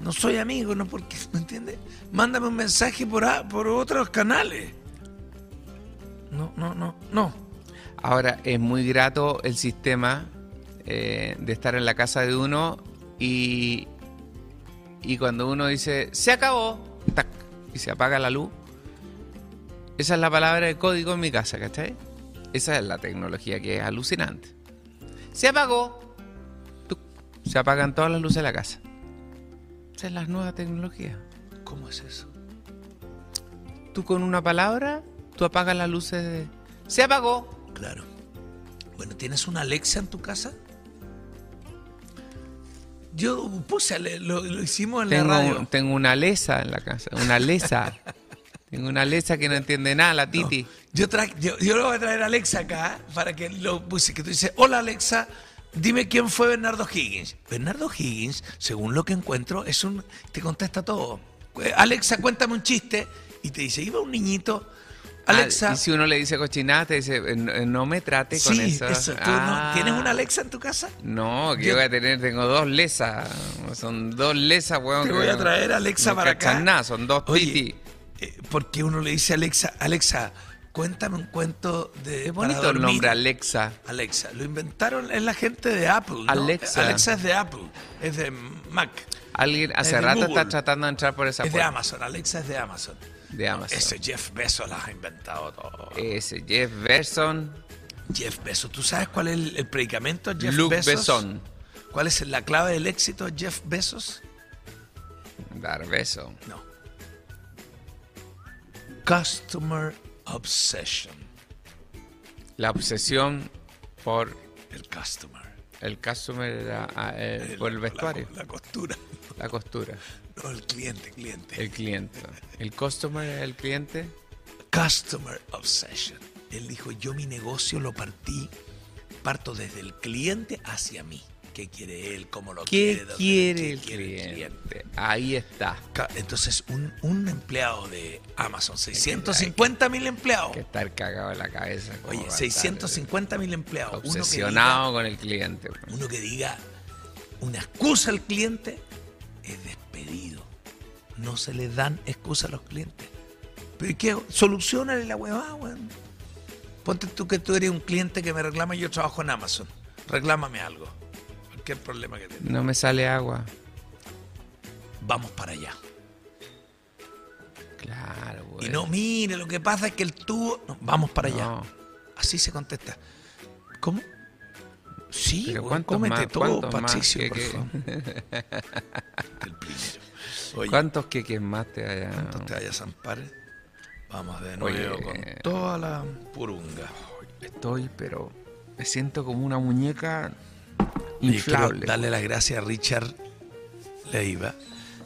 No soy amigo, no porque, [laughs] ¿me entiendes? Mándame un mensaje por, a- por otros canales. No, no, no, no. Ahora, es muy grato el sistema eh, de estar en la casa de uno y, y cuando uno dice, se acabó, tac, y se apaga la luz, esa es la palabra de código en mi casa, ¿cachai? Esa es la tecnología que es alucinante. Se apagó, tuc, se apagan todas las luces de la casa. Esa es la nueva tecnología. ¿Cómo es eso? Tú con una palabra, tú apagas las luces de... Se apagó. Claro. Bueno, ¿tienes una Alexa en tu casa? Yo puse, lo, lo hicimos en Tengo, la radio. tengo una lesa en la casa, una lesa. tengo una lesa que no entiende nada, la Titi. Yo, tra- yo, yo lo voy a traer a Alexa acá para que lo puse, que tú dices, hola Alexa, dime quién fue Bernardo Higgins. Bernardo Higgins, según lo que encuentro, es un, te contesta todo. Eh, Alexa, cuéntame un chiste y te dice, iba un niñito, Alexa, Ah, y si uno le dice cochinada, te dice, "Eh, no, no me trate con eso. eso, ¿tú Ah, no, ¿tienes una Alexa en tu casa? No, que Yo- voy a tener, tengo dos lesas. Son dos lesas, weón. Te voy a traer a Alexa no para acá. nada, son dos Oye, Titi. eh, porque uno le dice a Alexa, Alexa, cuéntame un cuento de Es bonito el dormir". nombre, Alexa. Alexa, lo inventaron es la gente de Apple. ¿no? Alexa. Alexa es de Apple, es de Mac, Alguien hace de rato Google. está tratando de entrar por esa es de puerta. Amazon. Alexa es de Amazon. De Amazon. Ese Jeff Bezos las ha inventado todo. Ese Jeff Berson, Jeff Bezos, ¿tú sabes cuál es el, el predicamento de Jeff Luke Bezos? Besson. ¿Cuál es la clave del éxito Jeff Bezos? Dar beso. No. Customer Obsession. La obsesión por El customer. el customer, era, por el vestuario, La, la costura. la costura, No, el cliente, cliente. el cliente. El customer el cliente. Customer Obsession. Él dijo, yo mi negocio lo partí, parto desde el cliente hacia mí. ¿Qué quiere él? ¿Cómo lo quiere? ¿Qué dónde- quiere qué el quiere cliente? Ahí está. Entonces, un, un empleado de Amazon, 650 mil empleados. Que estar cagado en la cabeza. Oye, va a estar, 650 mil empleados. Uno que diga- Obsesionado con el cliente. uno que diga una excusa al cliente es despedido. No se le dan excusas a los clientes. Pero ¿y qué? Solucionale la huevada, weón. Ponte tú que tú eres un cliente que me reclama y yo trabajo en Amazon. Reclámame algo. Cualquier problema que tengas. No me sale agua. Vamos para allá. Claro, güey. Y no, mire, lo que pasa es que el tubo... no, vamos para allá. Así se contesta. ¿Cómo? Sí, Pero ¿cuántos cómete más- todo, Patricio, que- por que- favor. [laughs] El primero. Oye, ¿Cuántos queques más te haya? ¿Cuántos te vayas a Ampare? Vamos de Oye, nuevo con toda la purunga. Estoy, pero me siento como una muñeca Oye, inflable. darle las gracias a Richard Leiva,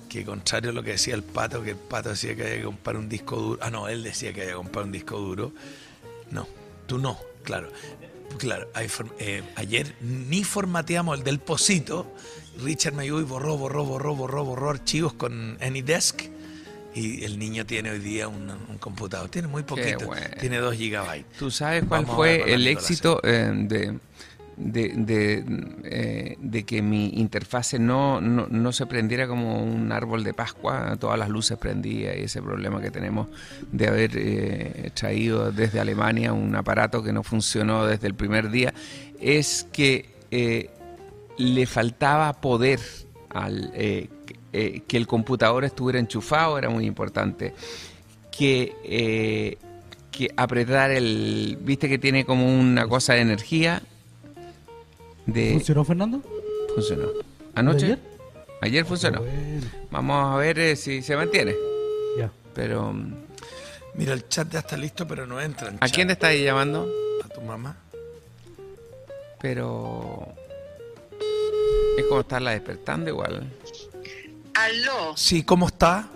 que contrario a lo que decía el pato, que el pato decía que había que comprar un disco duro. Ah, no, él decía que había que comprar un disco duro. No, tú no, claro. Claro, hay eh, ayer ni formateamos el del Posito. Richard me ayudó y borró, borró, borró, borró, borró archivos con AnyDesk. Y el niño tiene hoy día un, un computador. Tiene muy poquito. bueno. Tiene 2 gigabytes. ¿Tú sabes cuál Vamos fue el éxito eh, de, de, eh, de que mi interfase no, no, no se prendiera como un árbol de Pascua, todas las luces prendía y ese problema que tenemos de haber eh, traído desde Alemania un aparato que no funcionó desde el primer día, es que eh, le faltaba poder al que- el computador estuviera enchufado, era muy importante. Que, que apretar el. ¿Viste que tiene como una cosa de energía? De, ¿Funcionó, Fernando? Funcionó. ¿Anoche? ayer? Ayer funcionó. Bueno, Vamos a ver eh, si se mantiene. ya. Pero. mm, Mira, el chat ya está listo, pero no entra. ¿A quién te estáis llamando? A tu mamá. Pero. Es como estarla despertando igual. Aló, Sí, ¿cómo está?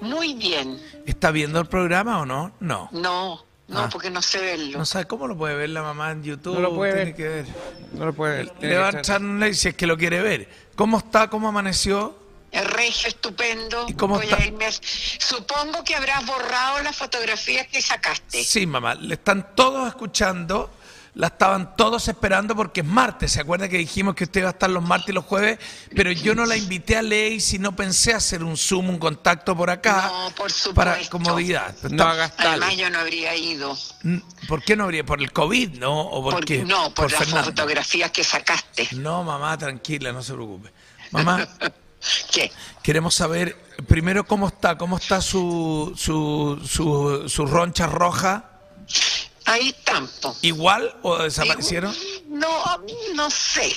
muy bien. ¿Está viendo el programa o no? No. No, no, Ah. porque no sé verlo. No sabe cómo lo puede ver la mamá en YouTube. No lo puede Tiene ver. que ver. No lo puede. tiene Le va a echar un like si es que lo quiere ver. ¿Cómo está? ¿Cómo amaneció? El regio estupendo. ¿Y cómo Voy está? a irme a- Supongo que habrás borrado las fotografías que sacaste. Sí, mamá. Le están todos escuchando. La estaban todos esperando porque es martes. ¿Se acuerda que dijimos que usted iba a estar los martes y los jueves? Pero yo no la invité a Ley si no pensé hacer un Zoom, un contacto por acá. No, por supuesto. Para comodidad. No hagas tal. Además, yo no habría ido. ¿Por qué no habría? ¿Por el COVID, no? ¿O por, Porque, qué? no, por, las Fernando. fotografías que sacaste. No, mamá, tranquila, no se preocupe. Mamá, [laughs] ¿Qué? queremos saber primero cómo está, cómo está su, su, su, su roncha roja. Ahí po. ¿Igual o desaparecieron? No, no sé.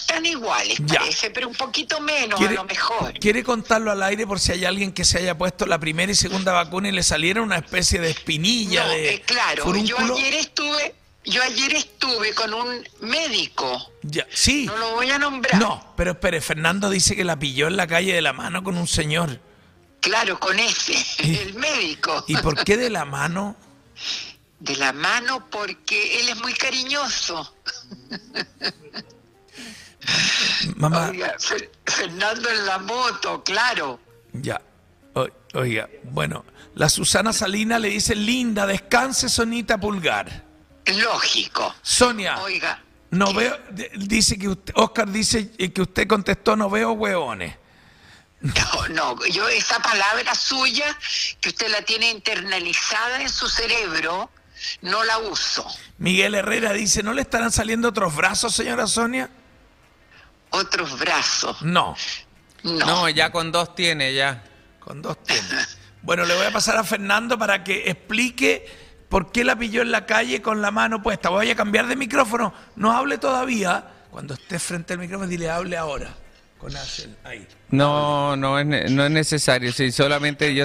Están iguales, Ya. parece, pero un poquito menos ¿Quiere, a lo mejor. ¿Quiere contarlo al aire por si hay alguien que se haya puesto la primera y segunda vacuna y le saliera una especie de espinilla No, de eh, claro, yo ayer estuve, yo ayer estuve con un médico. Ya, sí. No lo voy a nombrar. No, pero espere, Fernando dice que la pilló en la calle de la mano con un señor. Claro, con ese, ¿Y- el médico. ¿Y por qué de la mano? [laughs] De la mano porque él es muy cariñoso. Mamá, Oiga, Fernando en la moto, claro. ya. O- oiga, bueno, la Susana Salina le dice, linda, descanse, Sonita Pulgar. Lógico. Sonia, Oiga, no ¿qué? veo, dice que usted, Oscar dice eh, que usted contestó, no veo hueones. No, no, yo esa palabra suya, que usted la tiene internalizada en su cerebro, no la uso. Miguel Herrera dice, ¿no le estarán saliendo otros brazos, señora Sonia? Otros brazos. No, No. No, ya con dos tiene, ya. con dos temas. [laughs] Bueno, le voy a pasar a Fernando para que explique por qué la pilló en la calle con la mano puesta. Voy a cambiar de micrófono. No hable todavía. Cuando esté frente al micrófono, dile, hable ahora. Con Axel, ahí. No, no es, no es necesario. Sí, solamente yo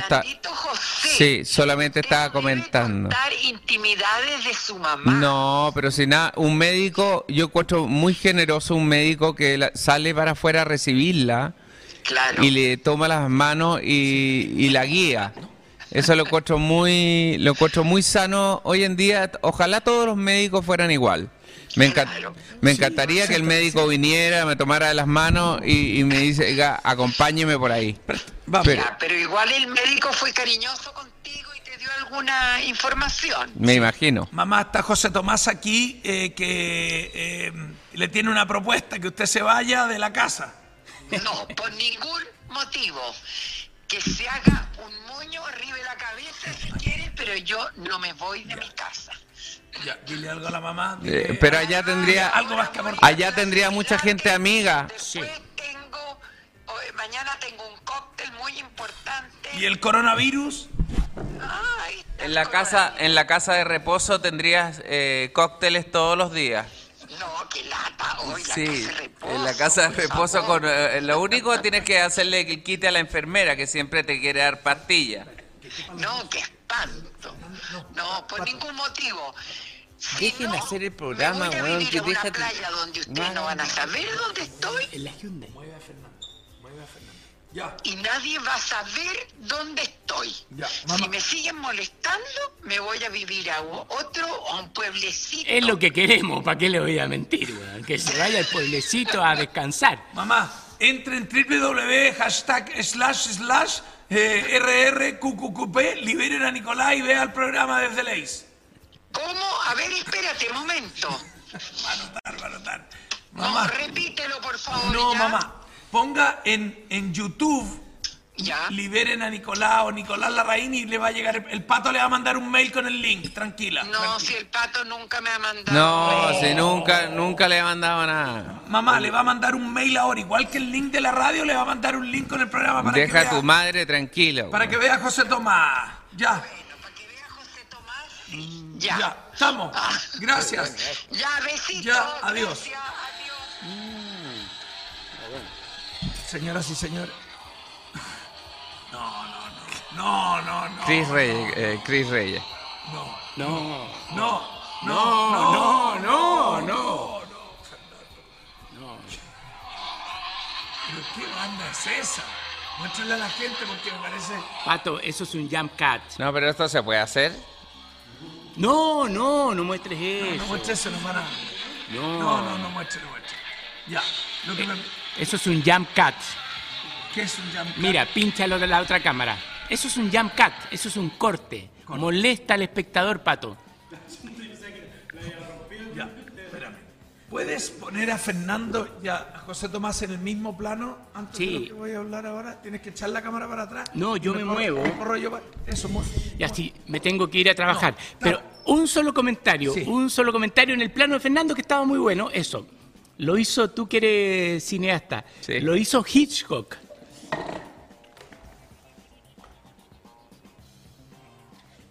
José, Sí, solamente estaba comentando. intimidades de su mamá. No, pero si nada, un médico, yo encuentro muy generoso un médico que la- sale para afuera a recibirla Claro. y le toma las manos y, y la guía. Eso lo encuentro muy, lo encuentro muy sano hoy en día. Ojalá todos los médicos fueran igual. Me, Claro. me encantaría que el médico viniera, me tomara de las manos y, y me dice, "Oiga, acompáñeme por ahí. Vamos. Pero- Ya, pero igual el médico fue cariñoso contigo y te dio alguna información. me imagino. Mamá, está José Tomás aquí eh, que eh, le tiene una propuesta, que usted se vaya de la casa. No, por ningún motivo. Que se haga un moño arriba de la cabeza si quiere, pero yo no me voy de mi casa. Ya, dile algo a la mamá. Eh, pero allá tendría, Algo más que aportar. allá tendría mucha gente amiga. Después tengo, hoy- mañana tengo un cóctel muy importante. ¿Y el coronavirus? Ay, En la el casa, en la casa de reposo tendrías eh, cócteles todos los días. No, que lata hoy la Sí, casa de reposo. en la casa de reposo con eh, lo único tienes que hacerle que quite a la enfermera que siempre te quiere dar pastillas. No, qué espanto. No, por ningún motivo. Si Dejen no, hacer el programa, me voy a weón, que a una playa donde ustedes No, van a saber dónde estoy Ya. y nadie va a saber dónde estoy. Ya, si me siguen molestando, me voy a vivir a otro, a un pueblecito. Es lo que queremos, ¿para qué le voy a mentir, weón? Que se vaya al pueblecito a descansar. Mamá, entre en www, hashtag slash slash eh, rrqqp, liberen a Nicolás y vea el programa desde Leis. ¿Cómo? A ver, espérate un momento. Va a anotar, va a anotar. No, repítelo, por favor. no, ¿ya? mamá. Ponga en, en YouTube, Ya. liberen a Nicolás o Nicolás Larraín y le va a llegar, el pato le va a mandar un mail con el link, tranquila. No, tranquila. si el pato nunca me ha mandado. No, si nunca, nunca le he mandado nada. Mamá, le va a mandar un mail ahora, igual que el link de la radio, le va a mandar un link con el programa para Deja que a vea, tu madre tranquila. para que vea a José Tomás. Ya, Para que vea José Tomás. Mm, Ya. ya, estamos. Gracias. Ya, besito. Ya, adiós. Gracias, adiós. Señoras y señores. No, no, no. No, no, no. Chris Reyes, eh, Chris Reyes. No, No, no, no, no, no, no. ¿Pero qué banda es esa? Muéstrale a la gente porque me parece. Pato, eso es un jump cut. No, pero esto se puede hacer. No, no, no muestres No eso. muestre eso, no van a. No. No, no, no muestre, no. Ya. Lo que me... Eso es un jump cut. ¿Qué es un jump cut? Mira, pínchalo de la otra cámara. Eso es un jump cut, eso es un corte. Molesta al espectador, Pato. Ya, espérame. ¿Puedes poner a Fernando y a José Tomás en el mismo plano antes de Sí. lo que voy a hablar ahora? ¿Tienes que echar la cámara para atrás? No, yo me muevo. me corro yo para- Eso, mueve. Y así me tengo que ir a trabajar. No, Pero un solo comentario, Sí. un solo comentario en el plano de Fernando que estaba muy bueno. Eso. Lo hizo, tú que eres cineasta, Sí. lo hizo Hitchcock.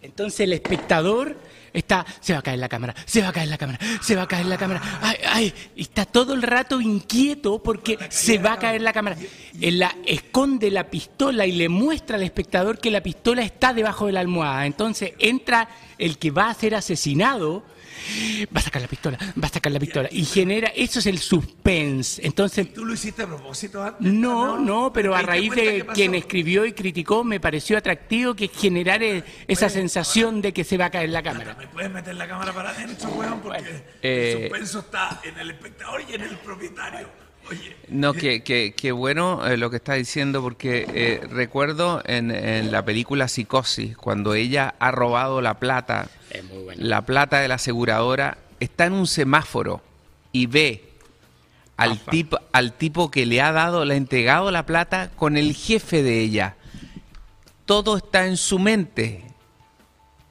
Entonces el espectador está, se va a caer la cámara, se va a caer la cámara, se va a caer la cámara, ay, ay, y está todo el rato inquieto porque se va a caer la cámara. Él la esconde la pistola y le muestra al espectador que la pistola está debajo de la almohada. Entonces entra el que va a ser asesinado, va a sacar la pistola, va a sacar la pistola y genera, eso es el suspense. Entonces ¿Tú lo hiciste a propósito antes? no, Ah, no, pero ¿Te a raíz de quien escribió y criticó me pareció atractivo que generar esa sensación de que se va a caer la cámara. ¿Me puedes meter la cámara para adentro, weón? Porque Eh, el suspenso está en el espectador y en el propietario. Oye, No, que, que, que bueno eh, lo que está diciendo, porque eh, recuerdo en, en la película Psicosis, cuando ella ha robado la plata, Es muy bueno. la plata de la aseguradora, está en un semáforo y ve al tipo, al tipo que le ha dado, le ha entregado la plata con el jefe de ella. Todo está en su mente.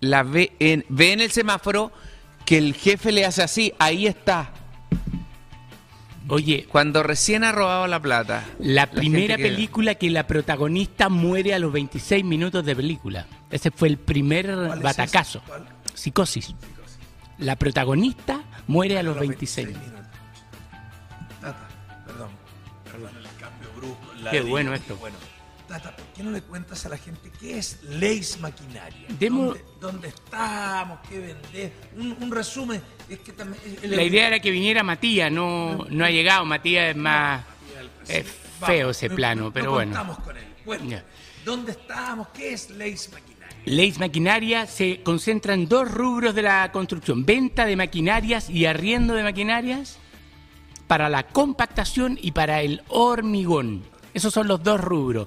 La ve en, ve en el semáforo que el jefe le hace así, ahí está. Oye, Cuando recién ha robado la plata. la primera película que la protagonista muere a los 26 minutos de película. Ese fue el primer ¿cuál es batacazo. Psicosis. La protagonista muere a los 26 minutos. Tata, perdón, perdón el cambio brusco. Qué ladrillo, bueno esto. Bueno, Tata, ¿por qué no le cuentas a la gente qué es Leis Maquinaria? Demo- ¿Dónde, dónde estamos? ¿Qué vendés? Un, un resumen. Es que también, el- La idea era que viniera Matías, no, no ha llegado. Matías es más. Es feo ese plano, no- pero no bueno. contamos con él. Bueno. ¿dónde estamos? ¿Qué es Leis Maquinaria? Leis Maquinaria se concentra en dos rubros de la construcción: venta de maquinarias y arriendo de maquinarias para la compactación y para el hormigón. Esos son los dos rubros.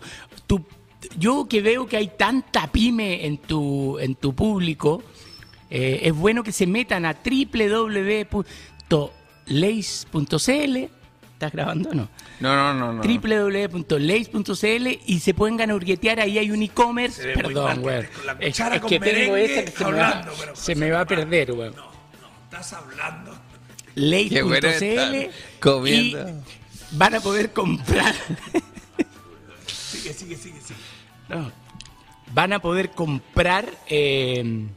Yo que veo que hay tanta pyme en tu, en tu público, eh, es bueno que se metan a www.leis.cl. ¿Estás grabando o no? No, no, no, no. www.leis.cl y se pueden ganurguetear, ahí hay un e-commerce. Perdón, la Es, es con que tengo esa que se me va, hablando, pero se me va a perder, weón. No, no, estás hablando. Leis.cl comiendo. y van a poder comprar. Sigue, sigue, sigue, sigue. No. Van a poder comprar. Eh...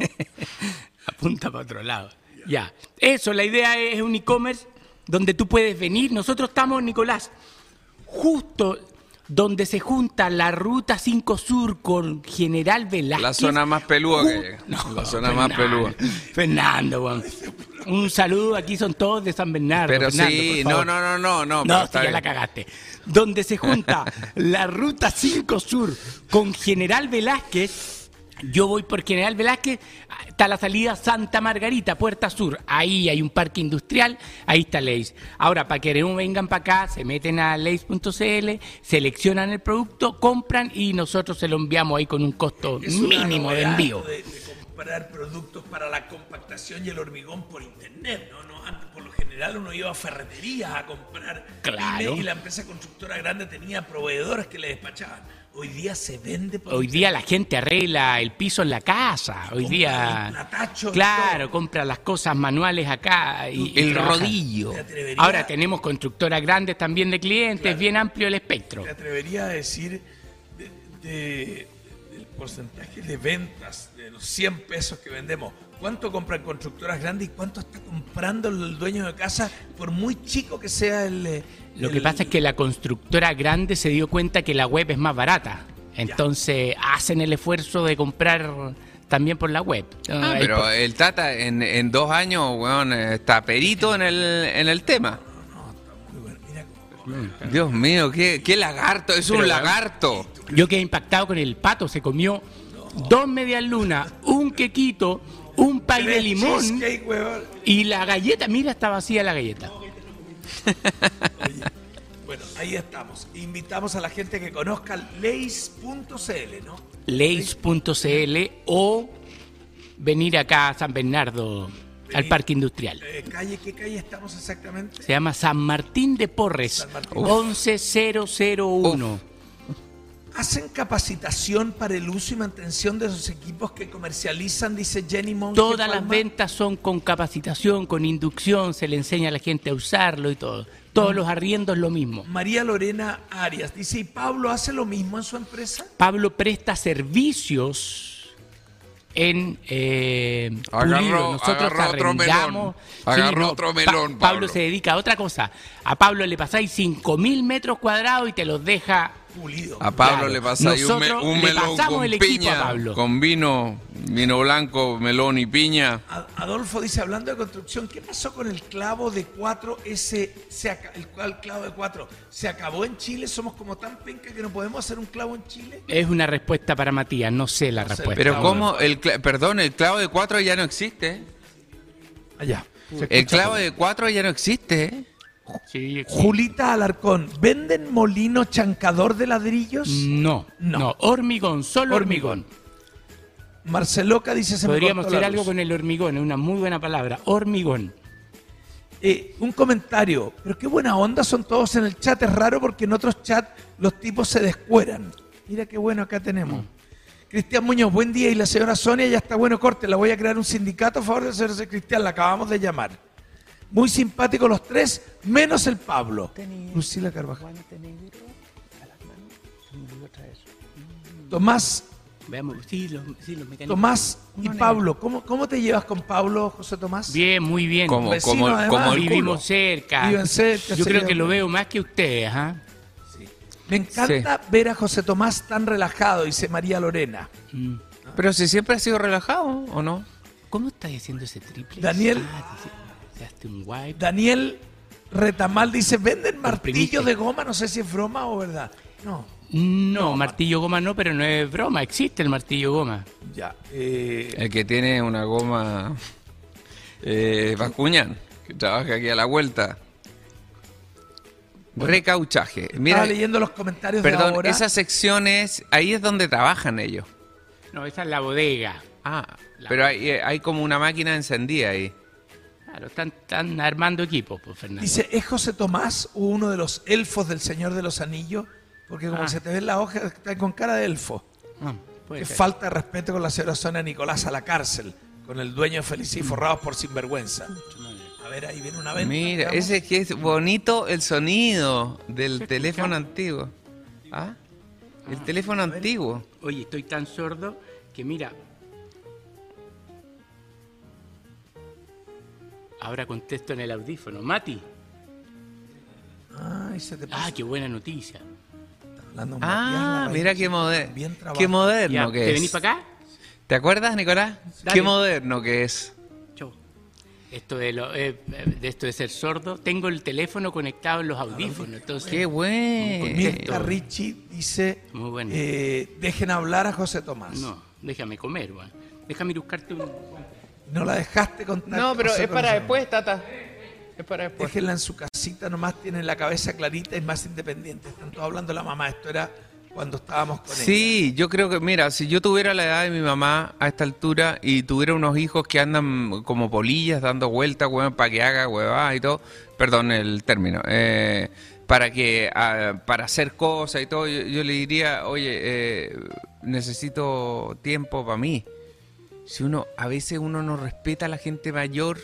[laughs] apunta para otro lado. Ya. Eso, la idea es un e-commerce donde tú puedes venir. Nosotros estamos, Nicolás, justo donde se junta la ruta 5 Sur con General Velázquez. La zona más peluda que llega. No, La zona más peluda. Fernando, weón. Un saludo, aquí son todos de San Bernardo. Pero Fernando, sí, no, no, no, no, no. No, sí, ya la cagaste. Donde se junta [laughs] la ruta 5 Sur con General Velázquez. Yo voy por General Velázquez, está la salida Santa Margarita, Puerta Sur. Ahí hay un parque industrial, ahí está Leis. Ahora, para que no vengan para acá, se meten a leis.cl, seleccionan el producto, compran y nosotros se lo enviamos ahí con un costo Es mínimo de envío. de- de comprar comprar productos para la compactación y el hormigón por internet, ¿no? no antes, por lo general uno iba a ferreterías a comprar Claro. y la empresa constructora grande tenía proveedores que le despachaban. Hoy día se vende por Hoy día la gente arregla el piso en la casa. Hoy Compra día. el platacho Claro, todo. compra las cosas manuales acá. Y, El rodillo. ¿Te atreverías- Ahora tenemos constructoras grandes también de clientes, bien amplio el espectro. ¿Te atrevería a decir de- de- del porcentaje de ventas de los 100 pesos que vendemos? ¿Cuánto compran constructoras grandes y cuánto está comprando el dueño de casa por muy chico que sea el... Lo el- que pasa es que la constructora grande se dio cuenta que la web es más barata. Entonces hacen el esfuerzo de comprar también por la web. Ah, pero por- el Tata en, en dos años, weón, está perito en el, en el tema. Muy bueno, mira cómo- Dios mío, qué, qué lagarto, es un lagarto. Yo quedé impactado con el pato. Se comió dos medias lunas, un quequito, un pay de limón y la galleta. Mira, está vacía la galleta. Bueno, ahí estamos. Invitamos a la gente que conozca leis.cl, ¿no? Leis.cl o venir acá a San Bernardo, al. Parque Industrial. Eh, calle, ¿Qué calle estamos exactamente? Se llama San Martín de Porres, San Martín. 11001. Hacen capacitación para el uso y mantención de esos equipos que comercializan, dice Jenny Monge. Todas las ventas son con capacitación, con inducción, se le enseña a la gente a usarlo y todo. Todos los arriendos lo mismo. María Lorena Arias dice, ¿y Pablo hace lo mismo en su empresa? Pablo presta servicios en eh, Agarró- Pulido. Nosotros agarró otro arrendamos- melón. Agarró otro melón, Pablo Pablo. se dedica a otra cosa. A Pablo le pasáis 5.000 metros cuadrados y te los deja Pulido. A Pablo Claro. le pasa ahí un, me- Nosotros un le melón pasamos con el equipo a piña, Pablo. con vino, vino blanco, melón y piña. Adolfo dice, hablando de construcción, ¿qué pasó con el clavo de 4 ese se el, cual clavo de 4 se acabó en Chile? Somos como tan penca que no podemos hacer un clavo en Chile. Es una respuesta para Matías, no sé la respuesta. Pero cómo, el, perdón, el clavo de cuatro ya no existe. Allá. Se El clavo de cuatro ya no existe. Sí, sí. Julita Alarcón, ¿venden molino chancador de ladrillos? No, No. no, hormigón, solo Hormigón. hormigón. Marceloca dice, se Podríamos hacer algo con el hormigón, es una muy buena palabra, hormigón. Eh, un comentario, pero qué buena onda son todos en el chat, es raro porque en otros chats los tipos se descueran. Mira qué bueno acá tenemos. Cristian Muñoz, buen día y la señora Sonia ya está bueno, corte, la voy a crear un sindicato a favor de señor Cristian, la acabamos de llamar. Muy simpáticos los tres, menos el Pablo. Lucila Carvajal. Tomás, Veamos, sí, los, sí, los mecanismos. Tomás y Pablo, ¿cómo, ¿cómo te llevas con Pablo, José Tomás? Bien, muy bien. Como, vecino, como, además. como el Vivimos cerca. Viven cerca, Yo creo que lo veo más que ustedes, ¿ah? Me encanta ver a José Tomás tan relajado, dice María Lorena. Mm. Pero si siempre ha sido relajado, ¿o no? ¿Cómo estás haciendo ese triple? Daniel. Ah, Daniel Retamal dice, ¿venden martillos de goma? No sé si es broma o verdad. No, No, martillo goma no, pero no es broma, existe el martillo goma. ya. eh, El que tiene una goma eh, Bascuñán, que trabaja aquí a la vuelta. Recauchaje. Mira, estaba leyendo los comentarios de perdón, ahora. esas secciones, ahí es donde trabajan ellos. No, esa es la bodega. Ah, pero hay, hay como una máquina encendida ahí. Claro, están, están armando equipos, pues, Fernando. Dice, ¿es José Tomás uno de los elfos del Señor de los Anillos? Porque como Ah. se te ve en la hoja, está con cara de elfo. Ah, ser. falta de respeto con la señora Sonia Nicolás a la cárcel, con el dueño feliz y forrados por sinvergüenza. A ver, ahí viene una venta. Mira, veamos. ese que es bonito el sonido del ¿Se teléfono antiguo. ¿Ah? El teléfono antiguo. Oye, estoy tan sordo que mira. Ahora contesto en el audífono. Mati. Ay, se te Ah, puso qué buena noticia. hablando Ah, Matías mira qué, moder Bien qué moderno Ya, que ¿Te es. venís para acá? ¿Te acuerdas, Nicolás? Dale. Qué moderno que es. Esto de, lo, eh, de esto de ser sordo, tengo el teléfono conectado en los audífonos. Entonces, Qué bueno. Mirta Ricci dice, Muy bueno. eh, dejen hablar a José Tomás. No, déjame comer, weón. Déjame ir a buscarte un. La dejaste contar. No, pero es para después, Tata. Es para después. Déjenla en su casita, nomás tiene la cabeza clarita y más independiente. Están todos hablando de la mamá. Esto era cuando estábamos con ella. Sí, yo creo que, mira, si yo tuviera la edad de mi mamá a esta altura y tuviera unos hijos que andan como polillas dando vueltas, weón, para que haga huevadas y todo, perdón el término, eh, para que, ah, para hacer cosas y todo, yo, yo le diría, oye, eh, necesito tiempo para mí. Si uno, a veces uno no respeta a la gente mayor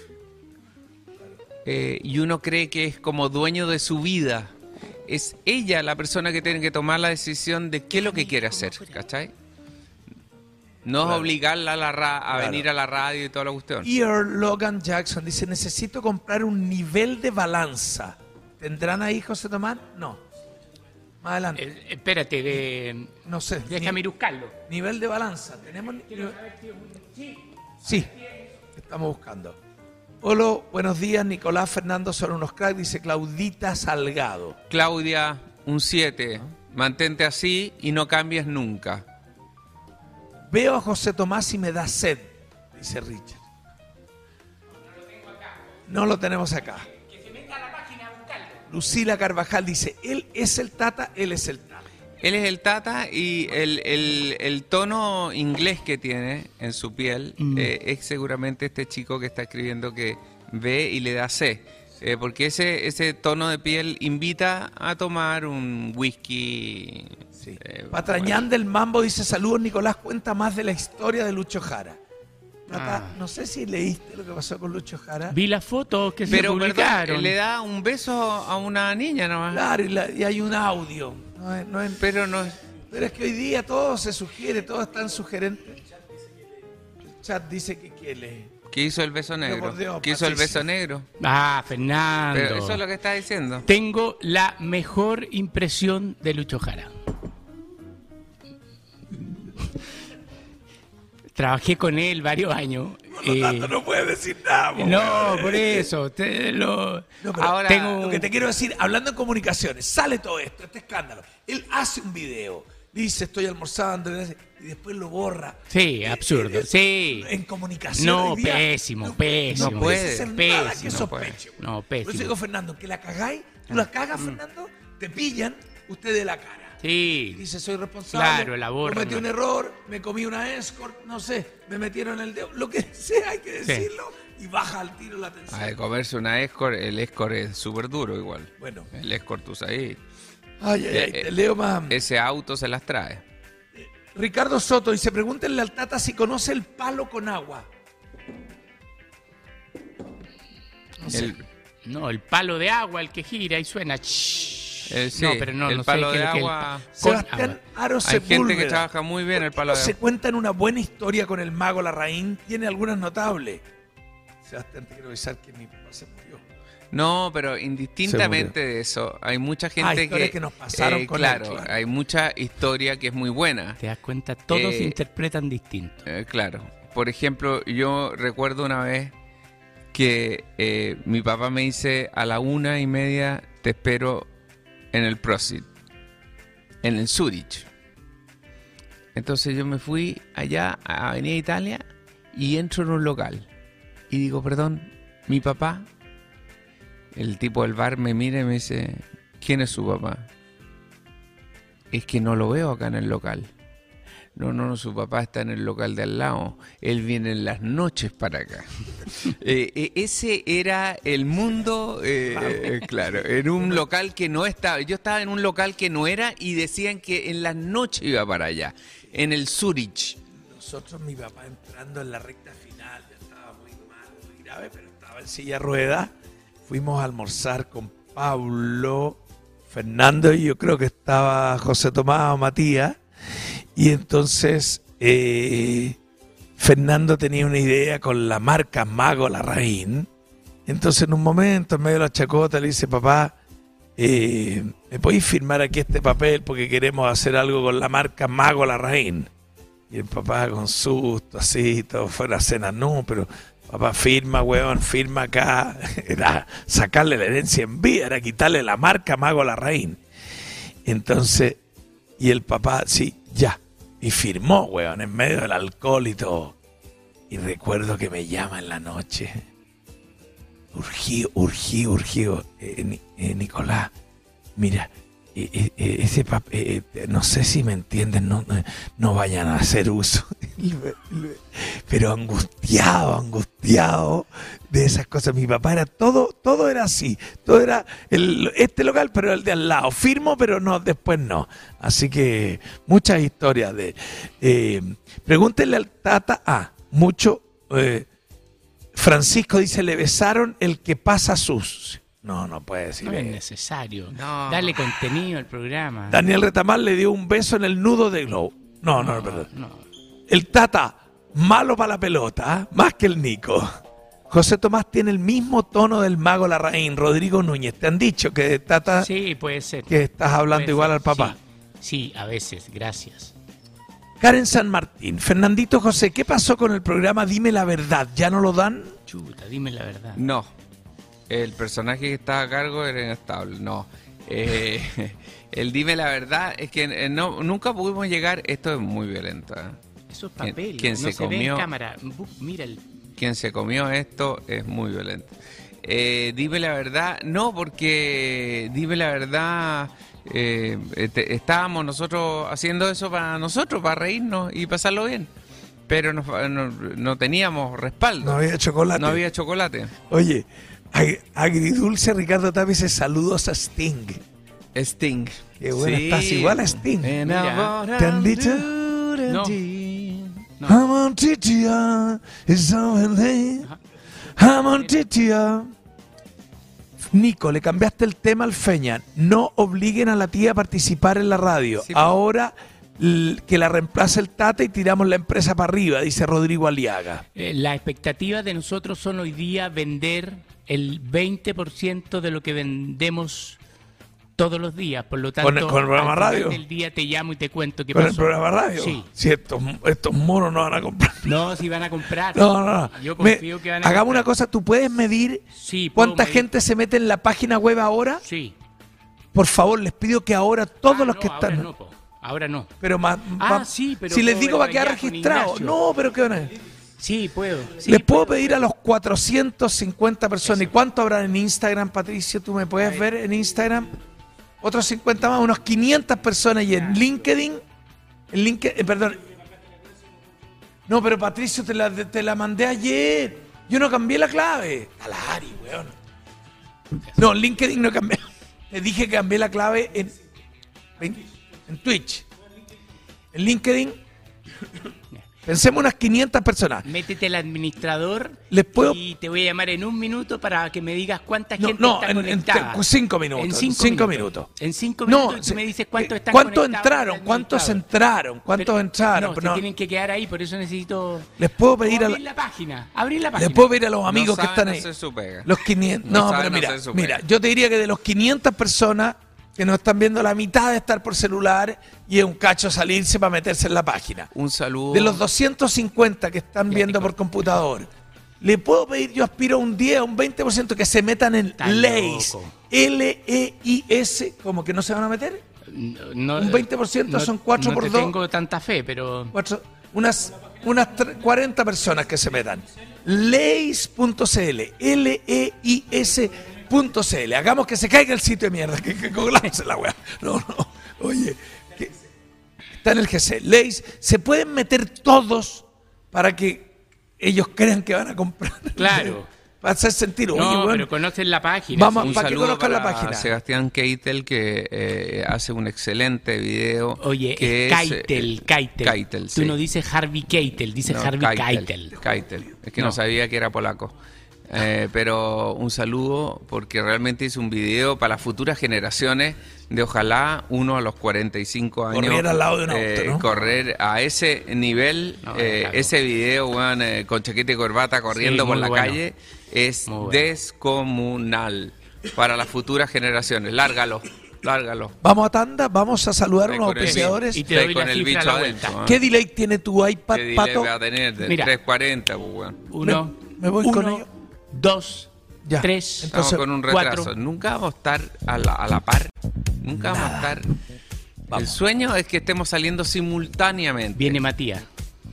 eh, y uno cree que es como dueño de su vida. Es ella la persona que tiene que tomar la decisión de qué es lo que quiere hacer, ¿cachai? No es obligarla a, la ra- a Claro. venir a la radio y toda la cuestión. Ear Logan Jackson dice, necesito comprar un nivel de balanza. ¿Tendrán ahí, José Tomás? No. Más adelante. Eh, espérate, de, No sé. déjame buscarlo. Nivel de balanza. ¿Tenemos? ni- Sí, estamos buscando. Hola, buenos días, Nicolás Fernando, son unos cracks, dice Claudita Salgado. Claudia, un 7. Mantente así y no cambies nunca. Veo a José Tomás y me da sed, dice Richard. No lo tenemos acá. Lucila Carvajal dice, él es el tata, él es el tata. Él es el Tata y el, el- el tono inglés que tiene en su piel Mm. eh, es seguramente este chico que está escribiendo que ve y le da C. Eh, porque ese, ese tono de piel invita a tomar un whisky. eh, Patrañán del Mambo dice, saludos Nicolás, cuenta más de la historia de Lucho Jara. Tata, Ah. no sé si leíste lo que pasó con Lucho Jara. Vi las fotos que se Pero, publicaron. Le da un beso a una niña nomás. Claro, y, la- y hay un audio. No es- no es- Pero no es. pero es que hoy día todo se sugiere, todo es tan sugerente. El chat dice que quiere. ¿Qué hizo el beso negro? Dios, ¿Qué hizo el beso negro? Ah, Fernando. Pero eso es lo que está diciendo. Tengo la mejor impresión de Lucho Jara. Trabajé con él varios años. [laughs] eh, Tanto no puede decir nada. po, no, por eso. te lo- No, Ahora, tengo- Lo que te quiero decir, hablando en comunicaciones, sale todo esto, este escándalo. Él hace un video, dice estoy almorzando, y después lo borra. Sí, Eh, absurdo. eh, Sí. En comunicación. No, día, pésimo, no- pésimo. No puedes hacer Pésimo, nada que no sospeche. puede. No, Por eso pésimo. digo, Fernando, que la cagáis, tú la cagas, Fernando, te pillan, usted de la cara. Sí. Dice, soy responsable. Claro, la borra, Cometí un error, me comí una escort, no sé, me metieron el dedo, lo que [laughs] sea, hay que Sí. decirlo, y baja al tiro la tensión. A de comerse una escort, el escort es súper duro igual. Bueno. El escort usa ahí. Ay, ay, ay, Eh, te leo más. Ese auto se las trae. Ricardo Soto dice, pregúntenle al Tata si conoce el palo con agua. No sé. El, No, el palo de agua, el que gira y suena. shhh. Eh, sí, no, pero no, el no palo de el agua. Sebastián. Aro Hay gente que trabaja muy bien el palo de Se agua. cuentan una buena historia con el mago Larraín. Tiene algunas notables. Sebastián, te quiero avisar que mi papá se murió. No, pero indistintamente de eso, hay mucha gente historias que, que nos pasaron eh, con él, claro, claro. hay mucha historia que es muy buena. Te das cuenta, todos Eh, interpretan distinto. Eh, claro. Por ejemplo, yo recuerdo una vez que eh, mi papá me dice a la una y media te espero en el Prosit, en el Zurich. Entonces yo me fui allá a Avenida Italia y entro en un local. Y digo, perdón, mi papá. El tipo del bar me mira y me dice, ¿quién es su papá? Es que no lo veo acá en el local. No, no, no, su papá está en el local de al lado. Él viene en las noches para acá. [laughs] Eh, eh, ese era el mundo, eh, eh, claro, en un local que no estaba. Yo estaba en un local que no era y decían que en las noches iba para allá, en el Zurich. Nosotros, mi papá entrando en la recta final, ya estaba muy mal, muy grave, pero estaba en silla de ruedas. Fuimos a almorzar con Pablo, Fernando y yo creo que estaba José Tomás o Matías. Y entonces eh, Fernando tenía una idea con la marca Mago Larraín. Entonces en un momento, en medio de la chacota, le dice, papá, eh, ¿me podéis firmar aquí este papel porque queremos hacer algo con la marca Mago Larraín? Y el papá con susto, así, todo fuera cena, no, pero papá firma, weón, firma acá. [laughs] Era sacarle la herencia en vida, era quitarle la marca Mago Larraín. Entonces, y el papá, sí, ya. Y firmó, weón, en medio del alcohol y todo. Y recuerdo que me llama en la noche. Urgido, urgido, urgido. Eh, eh, Nicolás, mira, eh, ese no sé si me entienden, no- no vayan a hacer uso. Pero angustiado, angustiado de esas cosas. Mi papá era todo, todo era así. Todo era el, este local, pero el de al lado. Firmo, pero no, después no. Así que muchas historias de. eh, pregúntenle al Tata. Ah, mucho. eh, Francisco dice: le besaron el que pasa sus. No, no puede decir No es necesario. No. Darle contenido al programa. Daniel Retamal le dio un beso en el nudo de Glow. No, no, no, perdón. No. El Tata, malo para la pelota, ¿ah? más que el Nico. José Tomás tiene el mismo tono del mago Larraín, Rodrigo Núñez. Te han dicho que Tata, Sí, puede ser. que estás hablando Puede igual ser, al papá. Sí, sí, a veces, gracias. Karen San Martín, Fernandito José, ¿qué pasó con el programa Dime la verdad? ¿Ya no lo dan? Chuta, dime la verdad. No. El personaje que estaba a cargo era inestable. No. Eh, [laughs] el dime la verdad es que eh, no, nunca pudimos llegar. Esto es muy violento. ¿eh? Eso es ¿Quién- papel. quién no se se, ve en comió? cámara. Mira el... Quien se comió esto es muy violento. Eh, dime la verdad. No, porque dime la verdad. eh, este, estábamos nosotros haciendo eso para nosotros, para reírnos y pasarlo bien. Pero no, no- no teníamos respaldo. No había chocolate. No había chocolate. Oye, ag- agridulce Ricardo Tapia dice saludos a Sting. Sting. Qué bueno, estás igual a Sting. ¿Te han dicho? No. No. I'm on TTR, it's so late. I'm on TTR. Nico, le cambiaste el tema al Feña. No obliguen a la tía a participar en la radio. Sí. Ahora que la reemplace el Tata y tiramos la empresa para arriba, dice Rodrigo Aliaga. Eh, la expectativa de nosotros son hoy día vender el 20% de lo que vendemos todos los días. Por lo tanto, ¿Con el- con el programa al final radio? del día te llamo y te cuento qué ¿Con pasó. el programa radio? Sí. Si estos, estos monos no van a comprar. No, si van a comprar. No, no, no. Yo Me- confío que van a hagamos comprar. una cosa, ¿tú puedes medir Sí, puedo cuánta medir. gente se mete en la página web ahora? Sí. Por favor, les pido que ahora todos Ah, los no, que están... Ahora no, po. Ahora no. Pero más, Ah, más- sí, pero si les puedo digo va a ver quedar con registrado. Ignacio. No, pero qué van a Sí, puedo. Sí, Les puedo puedo. pedir a los 450 personas. ¿Y cuánto habrán en Instagram, Patricio? ¿Tú me puedes ver en Instagram? Otros 50 más, unos 500 personas. Y en LinkedIn, en LinkedIn, eh, perdón. No, pero Patricio, te la, te la mandé ayer. Yo no cambié la clave. A la Ari, weón. No, LinkedIn no cambié. Te dije que cambié la clave en, en, en Twitch. En LinkedIn. Pensemos unas 500 personas. Métete al administrador Les puedo- y te voy a llamar en un minuto para que me digas cuánta No, gente no, está en, conectada. cinco minutos. En cinco, cinco, minutos. En cinco No, minutos se- tú me dices cuántos eh, están ¿Cuántos conectados entraron? el ¿Cuántos entraron? ¿Cuántos Pero- entraron? No, no, tienen que quedar ahí, por eso necesito Les puedo pedir a, abrir la- página. Abrir la página. les puedo pedir a los amigos no que están ahí. Los 500. No No, saben pero mira, mira, yo te diría que de los 500 personas que nos están viendo, la mitad de estar por celular y es un cacho salirse para meterse en la página. Un saludo. De los 250 que están viendo por computador, le puedo pedir, yo aspiro a un 10, a un 20% que se metan en LEIS. L-E-I-S, como que no se van a meter. No, Un 20% son cuatro no por te dos. tengo tanta fe, pero Cuatro- unas, unas tre- 40 personas que se metan. Leis.cl, L-E-I-S.cl. Hagamos que se caiga el sitio de mierda, que, que colapse la weá. No, no. Oye, que- está en el GC. Leis, se pueden meter todos para que ellos crean que van a comprar. [laughs] Claro. Para hacer sentir, oye, no, weón, pero conocen la página. Vamos. Un para que saludo conozcan la para página. Sebastián Keitel que eh, hace un excelente video. Oye, que es es, Keitel, eh, Keitel. Keitel, Tú sí. no dices Harvey Keitel, dices No, Harvey Keitel. Keitel. Es que no. No. sabía que era polaco. Eh, pero un saludo porque realmente hizo un video para las futuras generaciones de ojalá uno a los 45 años Corriera al lado de un auto, eh, ¿no? correr a ese nivel, No, eh, claro. ese video weón, eh, con chaqueta y corbata corriendo Sí, por la bueno. calle es bueno. descomunal para las futuras generaciones. Lárgalo, lárgalo. Vamos a tanda, vamos a saludar a unos auspiciadores. Y te Estoy doy con la el bicho la adentro. vuelta. ¿eh? ¿Qué delay tiene tu iPad, ¿Qué delay Pato? va a tener? De Mira. 340, pues, weón. Uno, Me voy uno, con ello. Dos, Ya. tres, Estamos Entonces, con un retraso. cuatro. Nunca vamos a estar a la, a la par. Nunca vamos a estar. El sueño es que estemos saliendo simultáneamente. Viene Matías.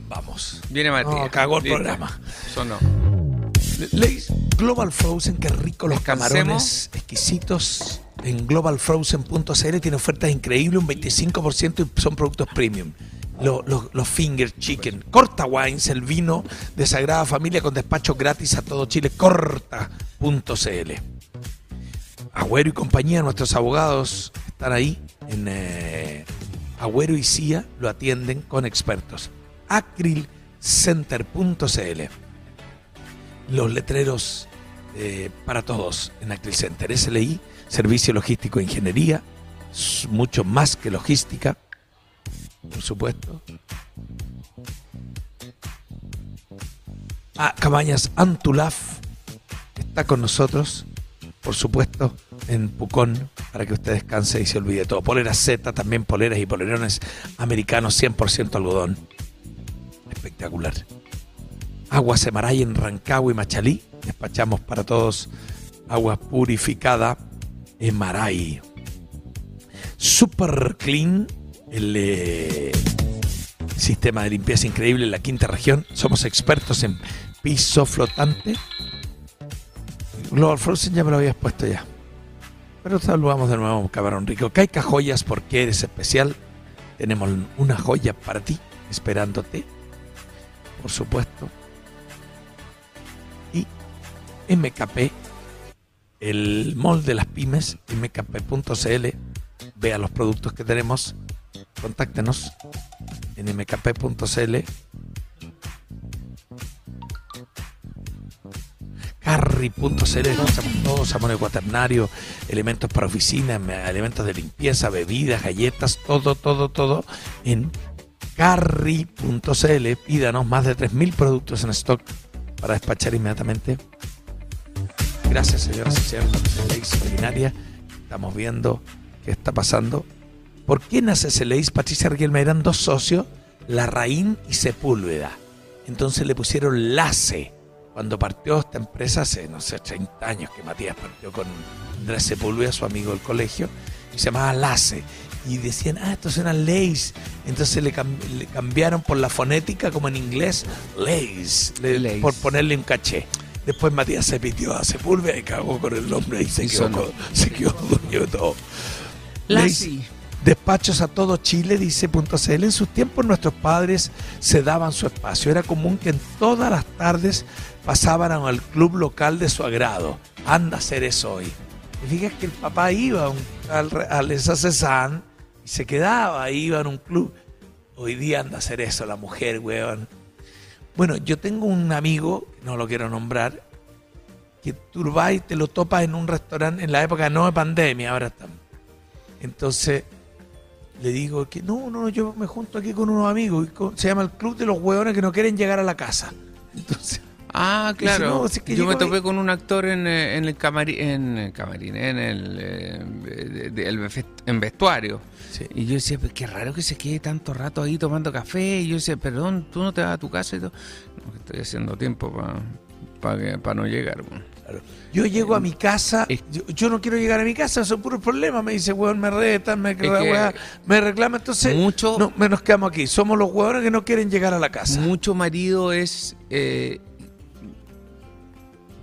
Vamos. Viene Matías. No, cagó el Listo. programa. Sonó. Leis Global Frozen, qué rico los Descansemos. camarones exquisitos. en globalfrozen.cl tiene ofertas increíbles, un 25% y son productos premium. Los, finger chicken. Corta Wines, el vino de Sagrada Familia con despacho gratis a todo Chile. Corta.cl. Agüero y compañía, nuestros abogados están ahí en eh, Agüero y CIA, lo atienden con expertos. Acrilcenter.cl. Los letreros eh, para todos en Acryl Center. SLI, Servicio Logístico e Ingeniería, mucho más que logística, por supuesto. Ah, Cabañas Antulaf está con nosotros, por supuesto, en Pucón, para que usted descanse y se olvide de todo. Poleras Z, también poleras y polerones americanos 100% algodón. Espectacular. Agua Semaray en Rancagua y Machalí. Despachamos para todos agua purificada en Maray. Super Clean, el eh, sistema de limpieza increíble en la quinta región. Somos expertos en piso flotante. Global Frozen ya me lo habías puesto ya. Pero saludamos de nuevo, cabrón rico. Caica Joyas, porque eres especial. Tenemos una joya para ti, esperándote. Por supuesto. Y MKP, el mall de las pymes, mkp.cl. Vea los productos que tenemos. Contáctenos en mkp.cl. Carry.cl, encontramos todo, sabores cuaternario, elementos para oficina, me- elementos de limpieza, bebidas, galletas, todo, todo, todo en carry.cl. Pídanos más de 3.000 productos en stock para despachar inmediatamente. Gracias, señoras y señores, por. Estamos viendo qué está pasando. ¿Por qué nace Celeis? Patricia Riquelme eran dos socios, Larraín y Sepúlveda. Entonces le pusieron Lace. Cuando partió esta empresa hace, no sé, 30 años que Matías partió con Andrés Sepúlveda, su amigo del colegio, y se llamaba Lace. Y decían, ah, estos eran Lays. Entonces le, cam- le cambiaron por la fonética, como en inglés, le- Lays. por ponerle un caché. Después Matías se pitió a Sepúlveda y cagó con el nombre y se Y quedó, con- se quedó dueño de todo. Lassi. Despachos a todo Chile, dice punto CL. En sus tiempos nuestros padres se daban su espacio. Era común que en todas las tardes pasaban al club local de su agrado. Anda a hacer eso hoy. Y fíjate que el papá iba al, al Cezanne y se quedaba, iba a un club. Hoy día anda a hacer eso la mujer, weón. Bueno, yo tengo un amigo, no lo quiero nombrar, que tú vas y te lo topas en un restaurante en la época no de pandemia, ahora estamos. Entonces le digo que no, no, yo me junto aquí con unos amigos, se llama el Club de los Hueones que no quieren llegar a la casa. [laughs] Entonces, Ah, Dice, claro. no, si es que Yo me topé ahí- con un actor en, eh, en el camarín, en el camarín, en el eh, de- el vest- en vestuario. Sí. Y yo decía, pues qué raro que se quede tanto rato ahí tomando café. Y yo decía, perdón, tú no te vas a tu casa y todo. No, estoy haciendo tiempo para no llegar. bueno. Claro, yo llego a mi casa, Es- yo, yo no quiero llegar a mi casa, son puros problemas, me dice, hueón, me retan, me, me reclama, entonces Mucho- no, me nos quedamos aquí. Somos los hueones que no quieren llegar a la casa. Mucho marido es. eh,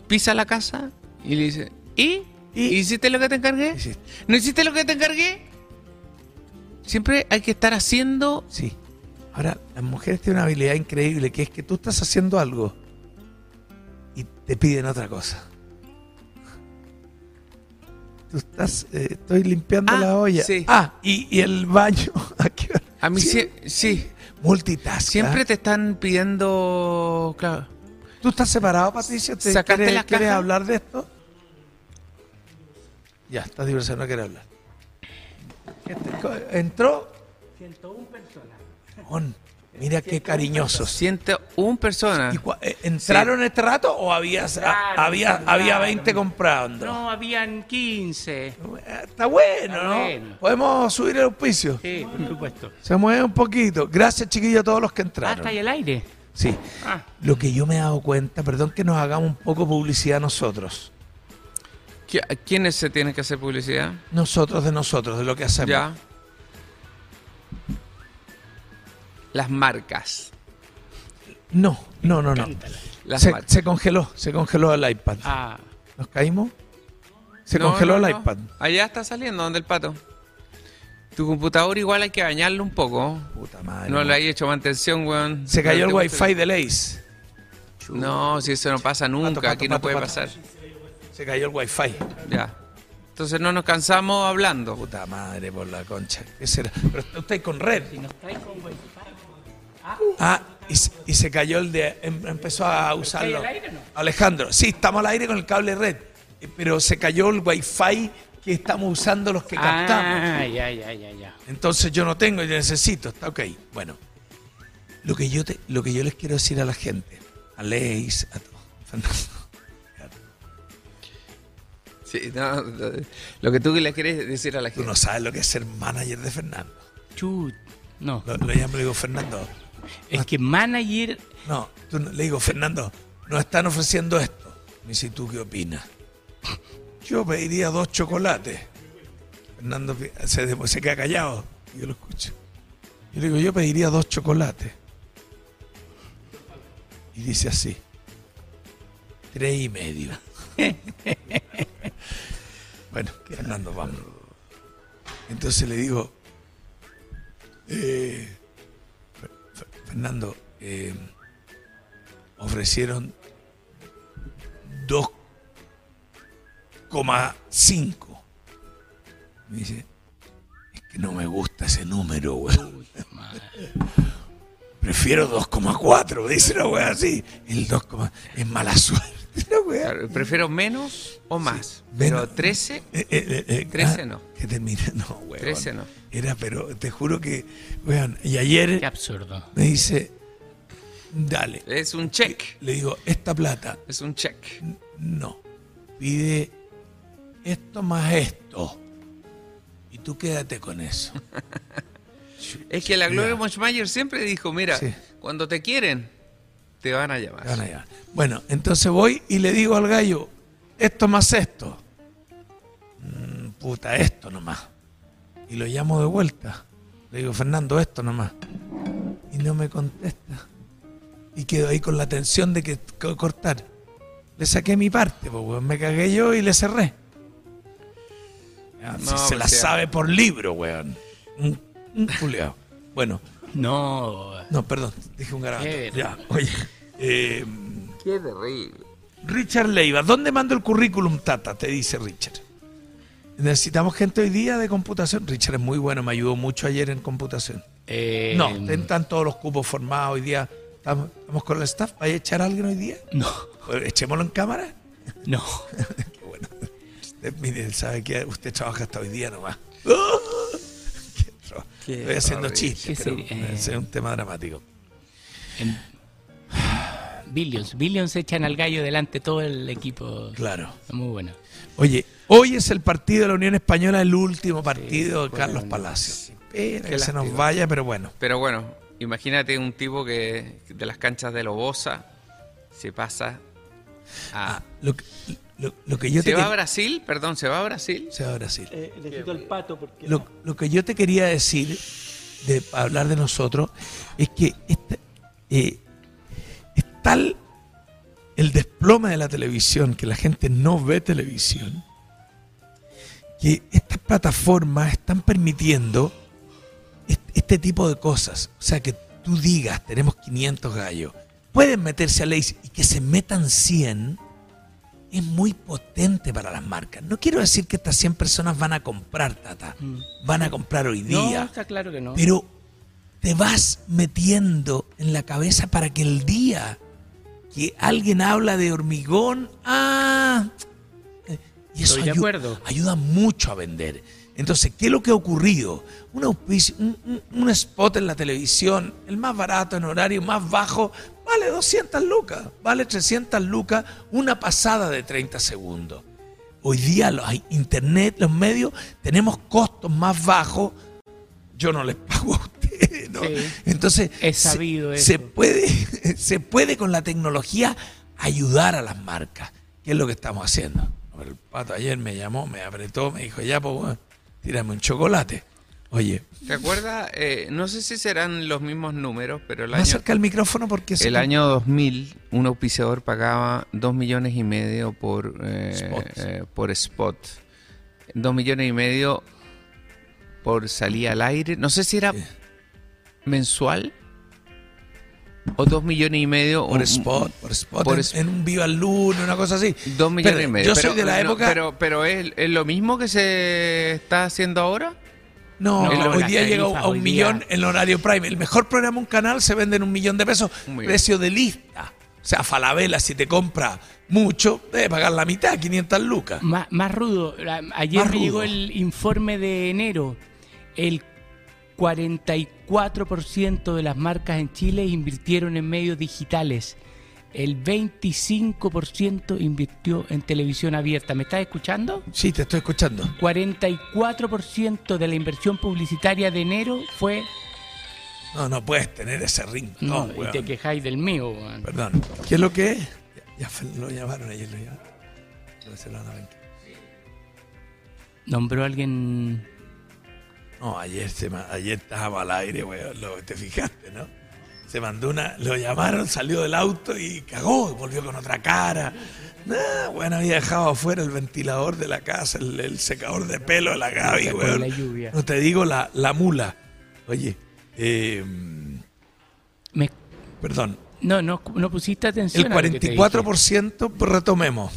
pisa la casa y le dice, ¿y? ¿Y? ¿Hiciste lo que te encargué? Sí, ¿No hiciste lo que te encargué? Siempre hay que estar haciendo. Sí. Ahora, las mujeres tienen una habilidad increíble, que es que tú estás haciendo algo y te piden otra cosa. Tú estás, eh, estoy limpiando Ah, la olla. sí. Ah, y, y el baño. [laughs] ¿A qué hora? A mí Sí, sí. Multitask. Siempre ¿ah? te están pidiendo. Claro. ¿Tú estás separado, ¿Sacaste ¿Quieres, hablar de esto? Ya, estás diverso, no quiere hablar. ¿Qué te- ¿Entró? 101 personas. On, Mira qué cariñosos. Siente un persona. ¿Y eh, ¿Entraron en este rato o había, Entraron, había, había entraron. 20 comprando? No, habían 15. Eh, Está bueno, Está ¿no? bueno. Podemos subir el auspicio. Sí, por supuesto. Se mueve un poquito. Gracias, chiquillos, a todos los que Ah, entraron. está ahí al aire. Sí. Ah. Lo que yo me he dado cuenta, perdón que nos hagamos un poco publicidad nosotros. ¿Qui- ¿Quiénes se tienen que hacer publicidad? Nosotros de nosotros, de lo que hacemos. Ya. Las marcas. No, no, no, no. Las Se, marcas. se congeló, se congeló el iPad. Ah, ¿Nos caímos? Se No, congeló no, el no. iPad. Allá está saliendo, donde el pato. Tu computador igual hay que bañarlo un poco. Puta madre. No le hay hecho mantención, weón. Se cayó el wifi del Ace. No, si eso no pasa nunca, pato, aquí no pato, puede pato. pasar. Se cayó el wifi. Ya. Entonces no nos cansamos hablando. Puta madre por la concha. ¿Qué será? Pero usted con red. Ah, y, se- y se cayó el de. em- empezó a usarlo. al aire o no? Alejandro, sí, estamos al aire con el cable red. eh, Pero se cayó el wifi que estamos usando los que captamos. Ah, ya, ya, ya, ya. Entonces yo no tengo, yo necesito. Está ok. Bueno, lo que yo, te, lo que yo les quiero decir a la gente, a Leis, a todos. Fernando, Sí, no, lo que tú le quieres decir a la Tú gente. no sabes lo que es ser manager de Fernando. Chut. No, Lo, lo llamo y le digo, Fernando, es que manager. no, tú le digo, Fernando, nos están ofreciendo esto. Me dice, ¿tú qué opinas? Yo pediría dos chocolates. Fernando se, se queda callado. Yo lo escucho. Yo le digo, yo pediría dos chocolates. Y dice así, tres y medio. [laughs] bueno, Fernando, vamos. Entonces le digo, eh, Fernando, eh, ofrecieron 2,5. Me dice, es que no me gusta ese número, weón. Prefiero 2,4, dice una wea así. El 2, es mala suerte, [laughs] wea. Claro, prefiero menos o más. menos. Pero 13, Eh, eh, eh, eh, 13 ah, no. Que termine, no, weón. 13 no. Era, pero te juro que, weón, y ayer Qué absurdo. me dice, dale. es un check. Le digo, esta plata, Es un check. no. Pide esto más esto. Y tú quédate con eso. [laughs] Es que la Gloria. Moschmayer siempre dijo, mira, Sí. cuando te quieren, te van a llamar. Gana ya. Bueno, entonces voy y le digo al gallo, esto más esto. Mm, puta, esto nomás. Y lo llamo de vuelta. Le digo, Fernando, esto nomás. Y no me contesta. Y quedo ahí con la tensión de que co- cortar. Le saqué mi parte, pues, weón. me cagué yo y le cerré. Ah, si se pues, la sabe por libro, weón. Un, un. Bueno, No. no, perdón, dije un garabato. Qué Ya, oye. eh, Qué terrible. Richard Leiva, ¿dónde mando el currículum, Tata? Te dice Richard. Necesitamos gente hoy día de computación. Richard es muy bueno, me ayudó mucho ayer en computación. Eh, No, están todos los cupos formados hoy día. Estamos, estamos con el staff. ¿Vaya a echar a alguien hoy día? No, echémoslo en cámara. no. [laughs] Qué bueno. Usted, mire, sabe que usted trabaja hasta hoy día nomás. [laughs] Qué Estoy haciendo chistes, pero eh. es un tema dramático. En- Billions. Billions echan al gallo delante todo el equipo. Claro. Muy bueno. Oye, hoy es el partido de la Unión Española, el último partido de bueno, Carlos Palacios. Espera que se nos vaya, pero bueno. Pero bueno, imagínate un tipo que de las canchas de Lobosa se pasa a... Ah, lo, que- lo- lo que yo ¿Se te va a Brasil? Perdón, ¿se va a Brasil? Se va a Brasil. necesito el pato porque. Lo, lo que yo te quería decir, de para hablar de nosotros, es que esta- eh, es tal el desplome de la televisión, que la gente no ve televisión, que estas plataformas están permitiendo est- este tipo de cosas. O sea, que tú digas, tenemos 500 gallos, pueden meterse a ley y que se metan 100, es muy potente para las marcas. No quiero decir que estas 100 personas van a comprar, Tata. Van a comprar hoy No, día. está claro que no. Pero te vas metiendo en la cabeza para que el día que alguien habla de hormigón, ah, eh, y eso Estoy de ayu- acuerdo. ayuda mucho a vender. Entonces, ¿qué es lo que ha ocurrido? Un, auspicio- un, un- un spot en la televisión, el más barato en horario más bajo, vale 200 lucas, vale 300 lucas, una pasada de 30 segundos. Hoy día los hay internet, los medios, tenemos costos más bajos. Yo no les pago a ustedes, ¿no? Sí. Entonces, Es sabido se, eso. puede, [laughs] se puede con la tecnología ayudar a las marcas, que es lo que estamos haciendo. El pato ayer me llamó, me apretó, me dijo, ya, pues, bueno, tírame un chocolate. Oye, ¿Te acuerdas? Eh, no sé si serán los mismos números, pero el más año, cerca el micrófono porque el año 2000 un auspiciador pagaba 2 millones y medio por, eh, Spot. eh, por spot. 2 millones y medio por salir al aire. No sé si era mensual o 2 millones y medio. por spot, por spot, por en, es- en un Viva el Lunes, una cosa así. Dos millones Pero y medio. Yo pero, soy de la no, época. pero, pero ¿es, es lo mismo que se está haciendo ahora? No, No, hoy día llega a un millón día- en el horario prime. El mejor programa un canal se vende en un millón de pesos. Precio de lista. O sea, Falabella, si te compra mucho, debe pagar la mitad, 500 lucas. Más, más rudo. Ayer Más me llegó el informe de enero. El 44% de las marcas en Chile invirtieron en medios digitales. El 25% invirtió en televisión abierta. ¿Me estás escuchando? Sí, te estoy escuchando. 44% de la inversión publicitaria de enero fue... No, no puedes tener ese ritmo. No, No, y te quejáis del mío. weón. Perdón. ¿Qué es lo que es? Ya, lo llamaron ayer. Lo llamaron. Nombró a alguien... No, ayer, se, ayer estábamos al aire, weón. Lo, te fijaste, ¿no? Se mandó una. Lo llamaron, salió del auto y cagó. Volvió con otra cara. Nah, bueno, había dejado afuera el ventilador de la casa, el, el secador de pelo de la Gaby, weón. la lluvia. No te digo la, la mula. Oye, eh, Me- perdón. No, no, no pusiste atención. El a lo que te dije. 44%, retomemos.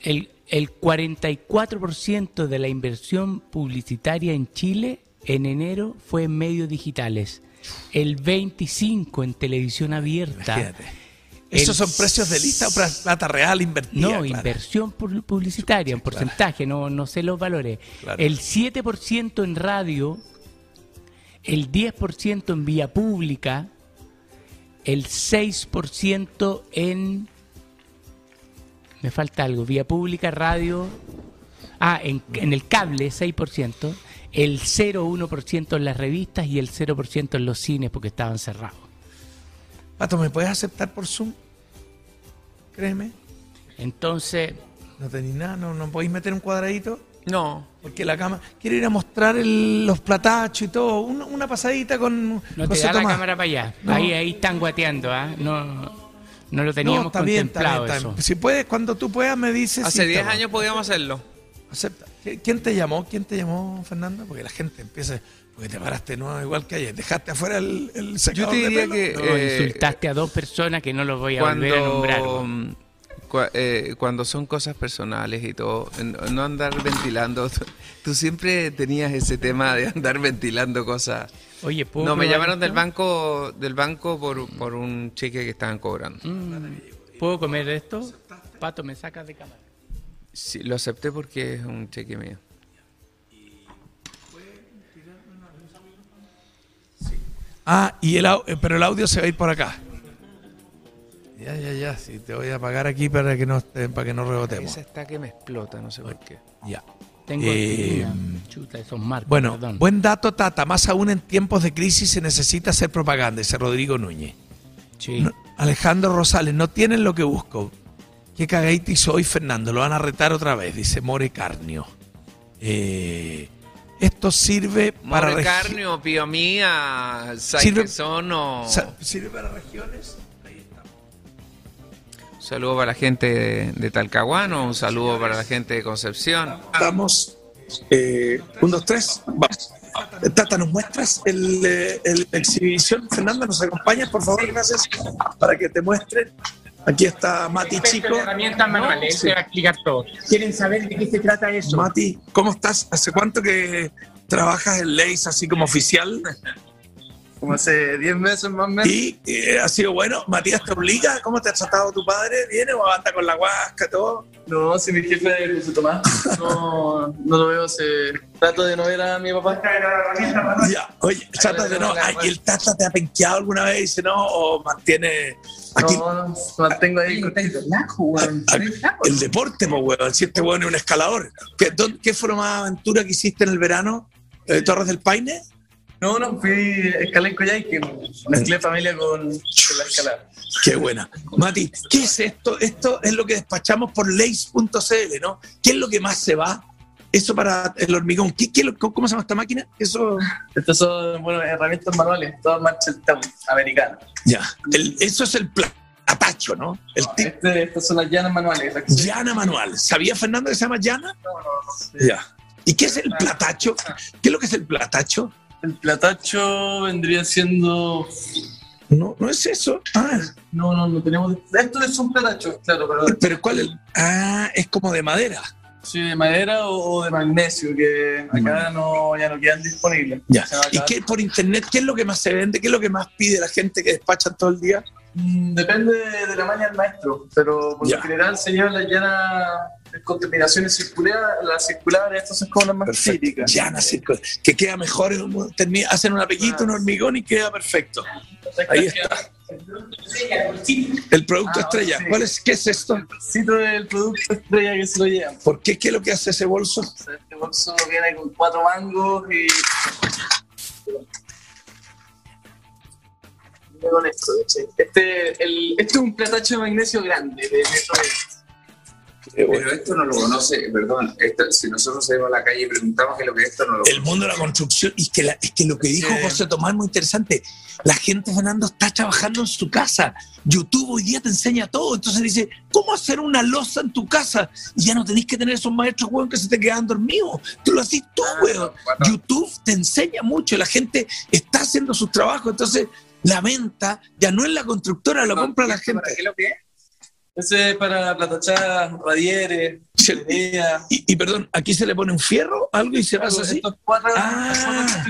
El, el 44% de la inversión publicitaria en Chile en enero fue en medios digitales. El 25% en televisión abierta. Imagínate. ¿Esos son precios de lista o plata real invertida? No, inversión pu- publicitaria en porcentaje, no, no sé los valores. Claro. El 7% en radio, el 10% en vía pública, el 6% en... Me falta algo, vía pública, radio... Ah, en, en el cable 6%, el 0,1% en las revistas y el 0% en los cines porque estaban cerrados. Pato, ¿me puedes aceptar por Zoom? Créeme. Entonces, No tenéis nada, no, no podéis meter un cuadradito. No. Porque la cama. Quiero ir a mostrar el- los platachos y todo. Una, una pasadita con. No te da la cámara para allá. No. Ahí, ahí están guateando, ¿ah? No, no lo teníamos no, está bien, está bien, contemplado está eso. bien. Si puedes, cuando tú puedas, me dices. Hace sí, 10 toma. años podíamos hacerlo. Acepta. ¿Qui- ¿Quién te llamó? ¿Quién te llamó, Fernando? Porque la gente empieza. Porque te paraste nuevo igual que ayer. Dejaste afuera el, el Yo te de diría pelo. que No, eh, insultaste a dos personas que no los voy a volver a nombrar. Cua- eh, cuando son cosas personales y todo, no andar ventilando. [laughs] Tú siempre tenías ese tema de andar ventilando cosas. Oye, ¿puedo No, me llamaron del banco del banco por, por un cheque que estaban cobrando. Mm, ¿Puedo comer esto? Pato, me sacas de cámara. Sí, lo acepté porque es un cheque mío. Ah, y el, eh, pero el audio se va a ir por acá. Ya, ya, ya. Sí, te voy a apagar aquí para que no, esté- para que no rebotemos. Esa está que me explota, no sé por qué. Ya. Tengo Eh, aquí una chuta, esos marcos, Bueno, perdón. buen dato, Tata. Más aún en tiempos de crisis se necesita hacer propaganda, dice Rodrigo Núñez. Sí. No- Alejandro Rosales, no tienen lo que busco. ¿Qué cagaita hizo hoy Fernando? Lo van a retar otra vez, dice More Carnio. Eh, esto sirve para... More Carnio, Pío Mía, Sirve- Saiquesono. sa- ¿Sirve para regiones? Un saludo para la gente de, de Talcahuano, un saludo para la gente de Concepción. Estamos. Eh, un, dos, tres. Vamos. Tata, ¿nos muestras el, eh, el- la exhibición? Fernanda, ¿nos acompañas, por favor? Gracias. Para que te muestren. Aquí está Mati Chico. herramientas manuales, Sí. va a explicar todo. ¿Quieren saber de qué se trata eso? Mati, ¿cómo estás? ¿Hace cuánto que trabajas en Leis así como oficial? Como hace 10 meses más o menos. ¿Y eh, ha sido bueno? ¿Matías te obliga? ¿Cómo te ha tratado tu padre? ¿Viene o anda con la guasca, todo? No, si mi jefe es José Tomás. No, no lo veo, se... trato de no ver a mi papá. Ya, oye, trata de no. Ay, ¿y el Tata te ha penqueado alguna vez? Dice no, o mantiene. Aquí, No, no, mantengo ahí cortito. el deporte, pues, weón. Si este weón es un escalador. ¿Qué, dónde- ¿Qué fue la más aventura que hiciste en el verano? Eh, ¿Torres del Paine? No, no, fui escalé en Coyhaique, mezclé familia con, con la escalada. Qué buena. Mati, ¿qué es esto? Esto es lo que despachamos por leis.cl, ¿no? ¿Qué es lo que más se va? eso para el hormigón. ¿Qué, qué ¿Cómo se llama esta máquina? Eso, Estas son, bueno, herramientas manuales, todas Marshalltown, americanas. ya. El- eso es el platacho, ¿no? El Este, estas son las llanas manuales. llana manual. ¿Sabía Fernando que se llama llana? No, no, no sé. Ya. ¿Y qué es el platacho? ¿Qué es lo que es el platacho? El platacho vendría siendo. No, no es eso. Ah, No, no, no tenemos. Esto es un platacho, claro, pero pero ¿cuál es? Ah, es como de madera. Sí, de madera o, de magnesio, que acá no, ya no quedan disponibles. Ya. ¿Y qué por internet? ¿Qué es lo que más se vende? ¿Qué es lo que más pide la gente que despachan todo el día? Mm, Depende de, la maña del maestro, pero por lo general se llevan las llanas con terminaciones circulares, las circulares, estas son como las más Perfecto. típicas. Llana, circo- que queda mejor. Hacen una pequita, un hormigón y queda perfecto. Ahí está. El producto Ah, estrella. sí. ¿Cuál es, ¿Qué es esto? El bolsito del producto estrella que se lo llevan. ¿Por qué? ¿Qué es lo que hace ese bolso? O sea, este bolso viene con cuatro mangos y. Con esto. Este, el, este es un platacho de magnesio grande, de metro. Pero esto no lo conoce, perdón, esto, si nosotros salimos a la calle y preguntamos qué es lo que es esto, no lo El mundo de la construcción. Y que, la- es que lo que dijo Sí. José Tomás es muy interesante. La gente, Fernando, está trabajando en su casa. YouTube hoy día te enseña todo. Entonces dice, ¿cómo hacer una losa en tu casa? Y ya no tenés que tener esos maestros, weón, que se te quedan dormidos. Tú lo haces tú, weón. YouTube te enseña mucho. La gente está haciendo sus trabajos. Entonces, la venta ya no es la constructora, lo compra la gente. ¿Para qué es lo que es? Ese es para platachar, radieres, tuberías. Y, y perdón, aquí se le pone un fierro, algo y se pasa así. Cuatro, Ah.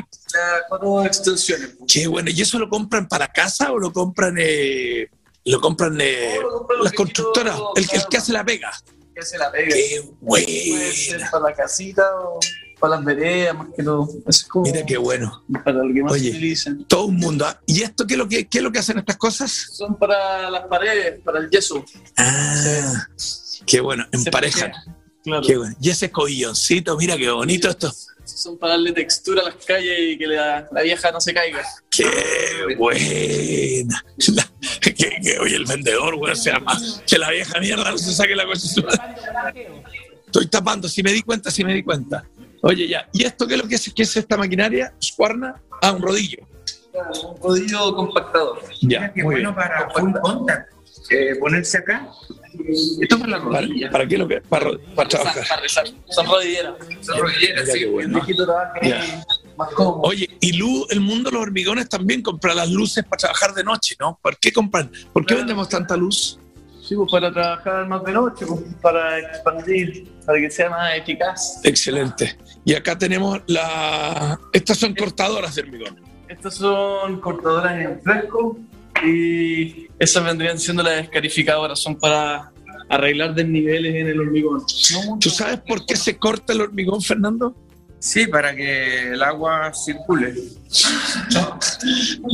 cuatro, extensiones. Qué bueno. ¿Y eso lo compran para casa o lo compran, eh, lo compran eh, No, lo compran los las constructoras? El, el que claro. hace la pega. Que se la pega. Qué Puede ser buena. para la casita o para las veredas, más que todo. Es como Mira qué bueno. para lo que más Oye. utilizan. Todo un mundo. ¿ah? ¿Y esto qué es lo que, qué es lo que hacen estas cosas? Son para las paredes, para el yeso. Ah, qué bueno. En Se pareja. Claro. Qué bueno. Y ese cobilloncito, mira qué bonito esto. Son para darle textura a las calles y que la, la vieja no se caiga. Qué buena. La- que, que, oye, el vendedor, güey, se llama. Que la vieja mierda no se saque la cosa. Estoy tapando, si me di cuenta, si me di cuenta. Oye, ya. ¿Y esto qué es lo que es, qué es esta maquinaria? ¿Squarna? Ah, un rodillo. Un rodillo compactador. Ya, Qué muy bueno bien. para full contact. Eh, ponerse acá. Esto es para la ¿Para, rodilla. para qué lo que? Para, para Para, trabajar. para rezar. Son rodilleras. Son rodilleras, sí. qué bueno. Viejito trabaja Ya. más cómodo. Oye, y luz, el mundo de los hormigones también compra las luces para trabajar de noche, ¿no? ¿Por qué compran? ¿Por qué vendemos tanta luz? Sí, pues para trabajar más de noche, pues, para expandir, para que sea más eficaz. Excelente. Y acá tenemos la. Estas son cortadoras de hormigón. Estas son cortadoras en fresco y esas vendrían siendo las escarificadoras, son para arreglar desniveles en el hormigón. ¿Tú sabes por qué se corta el hormigón, Fernando? Sí, para que el agua circule.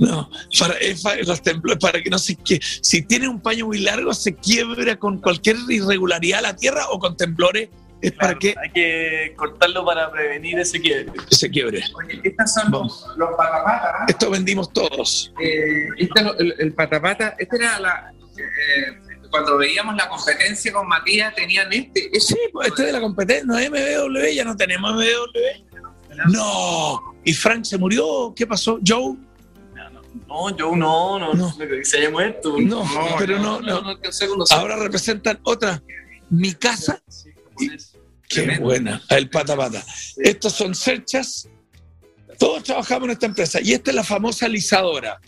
No, para, es para, los templos, para que no se quie- Si tiene un paño muy largo, se quiebra con cualquier irregularidad la tierra o con temblores, es para que Hay que cortarlo para prevenir ese quiebre. se quiebre. Oye, estas son los, los patapatas. Esto vendimos todos. Eh, este el, el patapata, este era la. eh, cuando veíamos la competencia con Matías, tenían este. ese Sí, pues este es de la competencia, no es MBW, ya no tenemos MBW. No. ¿Y Frank se murió? ¿Qué pasó? ¿Joe? No, yo no, no, No. no creo que se haya muerto. No, pero no, no. Ahora representan otra. Mi casa. Sí. Qué Tremendo. buena. El pata pata. Estos son cerchas. Todos trabajamos en esta empresa. Y esta es la famosa alisadora.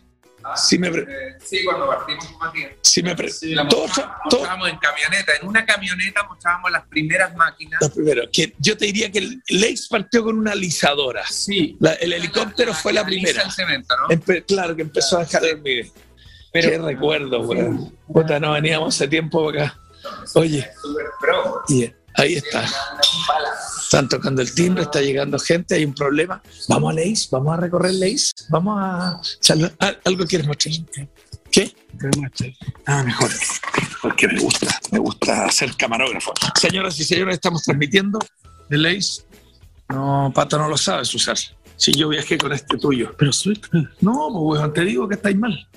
Si me, Eh, sí, cuando partimos con Matías. si me Sí, la todos- mostrábamos en camioneta. En una camioneta mostrábamos las primeras máquinas. los primeros. Que yo te diría que el Lex partió con una alisadora. Sí, La- el helicóptero fue la que analiza primera. el cemento, ¿no? Empe- claro, que empezó a dejar el hormiguero. Pero- Qué recuerdo, weón. Puta, no veníamos hace tiempo acá. Oye, ahí está. Están tocando el timbre, está llegando gente, hay un problema. Vamos a Leis, vamos a recorrer Leis, vamos a... salud- Ah, ¿Algo quieres mostrar? ¿Qué? Ah, mejor. Porque me gusta, me gusta ser camarógrafo. Señoras y señores, estamos transmitiendo de Leis. No, Pato no lo sabes usar. Si yo viajé con este tuyo. Pero suelta. No, pues weón, te digo que estáis mal.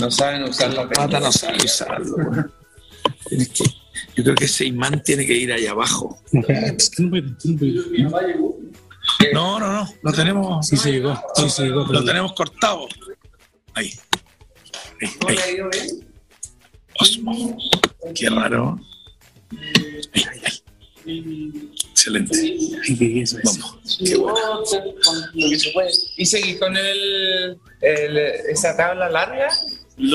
No saben usar la Pata no sabe usarlo. Tienes que- Yo creo que ese imán tiene que ir allá abajo. No, no, no. Lo tenemos. Sí se llegó, sí se llegó. Lo tenemos cortado. Ahí. Ahí, ahí. Osmo. Qué raro. Ahí, ahí, ahí. Excelente. Vamos. Qué bueno. Lo que se puede. ¿Y seguís con el, el- esa tabla larga? ¿El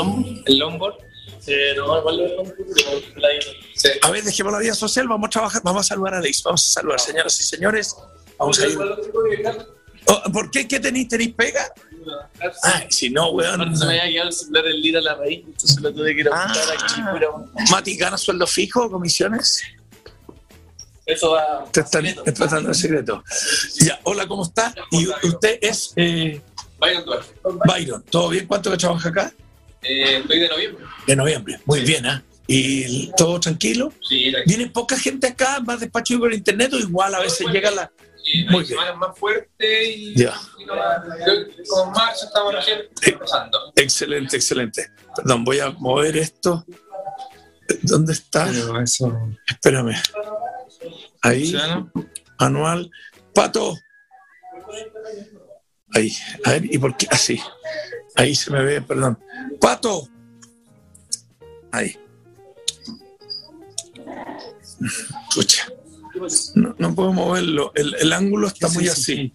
longboard? Eh, no, igual lo dejamos, pero la Sí. A ver, dejemos la vida social. Vamos a trabajar. Vamos a saludar a Leis. Vamos a saludar, señoras y señores. Vamos a ir. Oh, ¿Por qué? ¿Qué tenéis? ¿Tenéis pega? Ay, si no, weón. Se me había quedado el celular el lira a la raíz, entonces lo tuve que ir a Ah. buscar aquí. Mati, ¿gana sueldo fijo comisiones? eso va. Te están explotando el secreto. Ya, hola, ¿cómo está? Y usted es eh, Vayan Duarte. Byron. ¿Todo bien? ¿Cuánto que trabaja acá? Eh, estoy de noviembre. De noviembre. Muy bien, ¿ah? ¿Y todo tranquilo? Sí, la ¿Viene poca gente acá, más despacho por internet o igual a veces llega la... Muy bien. más fuertes y, Ya. y no- con marzo estamos recién empezando. Excelente, excelente. Perdón, voy a mover esto. ¿Dónde está? eso. Espérame. Ahí, anual. Pato. Ahí. A ver, ¿y por qué? Así. Ahí se me ve, perdón. Pato. Ahí. Escucha. No, no puedo moverlo. El, el ángulo está muy así.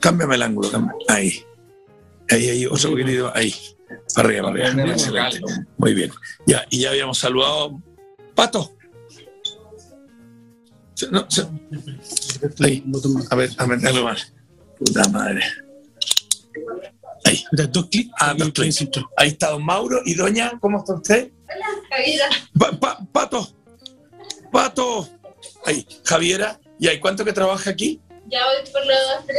Cámbiame el ángulo. cámbiame. Ahí. Ahí, ahí, otro poquitito. Ahí. Para arriba, para arriba. Excelente. Muy bien. Ya, y ya habíamos saludado. Pato. No, se- Ahí. A ver, a ver, dale más. Puta madre. Ahí. Dos clics. Ah, dos clics. Ahí está don Mauro. ¿Y doña, cómo está usted? Javiera, Pa- pa- pato. Pato. Ahí, Javiera. ¿Y hay cuánto que trabaja aquí? ya voy por los tres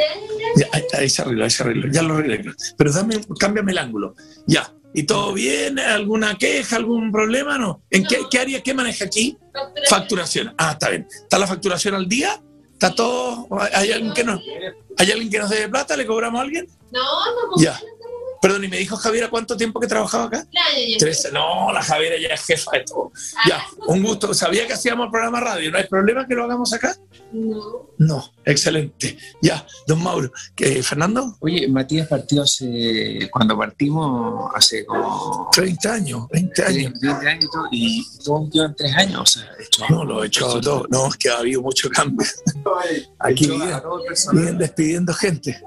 ya. Ahí, ahí se arregló, ahí se arregló. Ya lo arreglé. Pero dame, cámbiame el ángulo. Ya. ¿Y todo bien? ¿Alguna queja? ¿Algún problema? ¿No? ¿En qué, qué área qué maneja aquí? Facturación. Facturación. Ah, está bien. ¿Está la facturación al día? ¿Está todo? ¿Hay alguien que no? ¿Hay alguien que nos debe plata? ¿Le cobramos a alguien? No, no, Ya. Perdón, y me dijo Javiera cuánto tiempo que trabajaba acá. tres. No, la Javiera ya es jefa de todo. Ya, un gusto. Sabía que hacíamos programa radio. ¿No hay problema que lo hagamos acá? No. No, excelente. Ya, don Mauro. ¿Qué, Fernando? Oye, Matías partió hace. Cuando partimos hace como. 30 años, 20 años. 20 años y todo, y todos llevan 3 años. O sea, esto- No, lo he echado todo. No, es que ha habido mucho cambio. Aquí el viven despidiendo gente.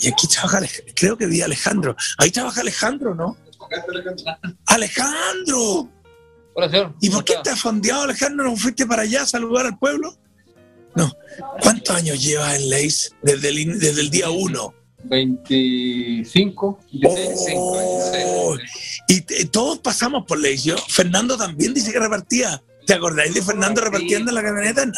Y aquí trabaja, creo que vi a Alejandro. Ahí trabaja Alejandro, ¿no? ¡Alejandro! Hola, señor. ¿Y por ¿Cómo qué está? estás fondeado, Alejandro? ¿No fuiste para allá a saludar al pueblo? No. ¿Cuántos años llevas en Leis desde el, in- desde el día uno? 25. Oh, y te- todos pasamos por Leis. Yo, Fernando también dice que repartía. ¿Te acordáis de Fernando repartiendo en la camioneta? No.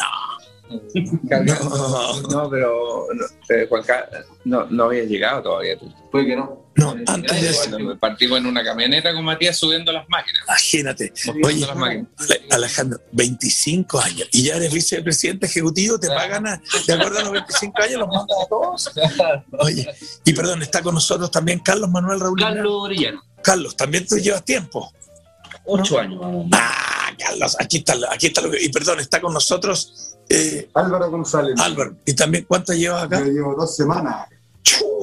No, No, pero no, eh, Juan Carlos, no, no había llegado todavía. tú. Puede que no. no, antes de eso. Cuando partimos en una camioneta con Matías subiendo las máquinas. Imagínate. Oye, las máquinas. Ale- Alejandro, 25 años y ya eres vicepresidente ejecutivo, te pagan a, de acuerdo a los 25 años, los mandas a todos. Oye, y perdón, está con nosotros también Carlos Manuel Raúl. Carlos Orellano. Carlos, también tú llevas tiempo. Ocho años. Ah, Carlos, aquí está, aquí está lo que. Y perdón, está con nosotros eh, Álvaro González. Álvaro. ¿Y también cuánto llevas acá? Yo llevo dos semanas.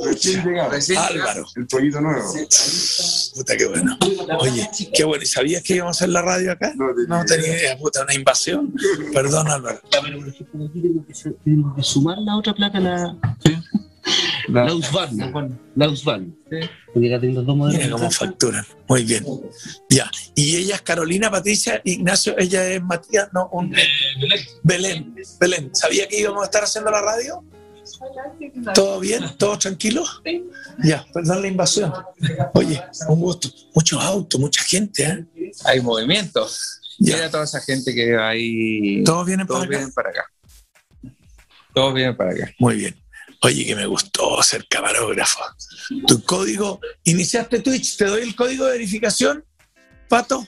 Recién llegado. Álvaro. El pollito nuevo. Puta, qué bueno. Oye, qué bueno. ¿Y sabías que íbamos a hacer la radio acá? No tenía No tenía idea, puta, una invasión. [laughs] Perdón, Álvaro. Que sumar la otra placa a la. La Usvan. La facturan. Muy bien. Ya. Y ella es Carolina, Patricia, Ignacio, ella es Matías, no, un Belén. Belén. ¿Sabía que íbamos a estar haciendo la radio? ¿Todo bien? ¿Todo tranquilo? Ya, perdón la invasión. Oye, un gusto. Muchos autos, mucha gente, ¿eh? Hay movimiento. Ya. Mira toda esa gente que va ahí. ¿Todos vienen Todos para acá? vienen para acá. Todos vienen para acá. Muy bien. Oye, que me gustó ser camarógrafo. Tu código, iniciaste Twitch, te doy el código de verificación, Pato.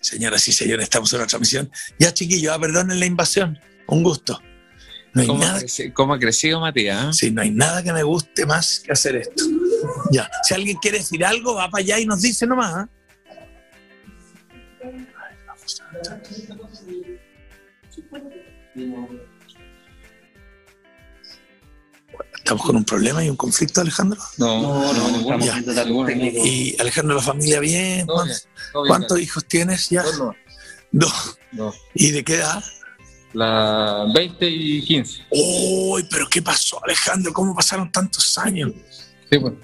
Señoras y señores, estamos en una transmisión. Ya, chiquillos, ah, perdonen la invasión. Un gusto. No hay ¿Cómo, ha nada, creci- cómo ha crecido Matías? eh? sí, no hay nada que me guste más que hacer esto. Ya, si alguien quiere decir algo, va para allá y nos dice nomás. ¿ah? ¿Estamos con un problema y un conflicto, Alejandro? No, no, no, no estamos Ya. Y Alejandro, la familia bien. Todo bien, todo bien, ¿Cuántos hijos tienes ya? Dos no. Dos. Dos. ¿Y de qué edad? La 20 y 15. Uy, pero ¿qué pasó, Alejandro? ¿Cómo pasaron tantos años? Sí, bueno.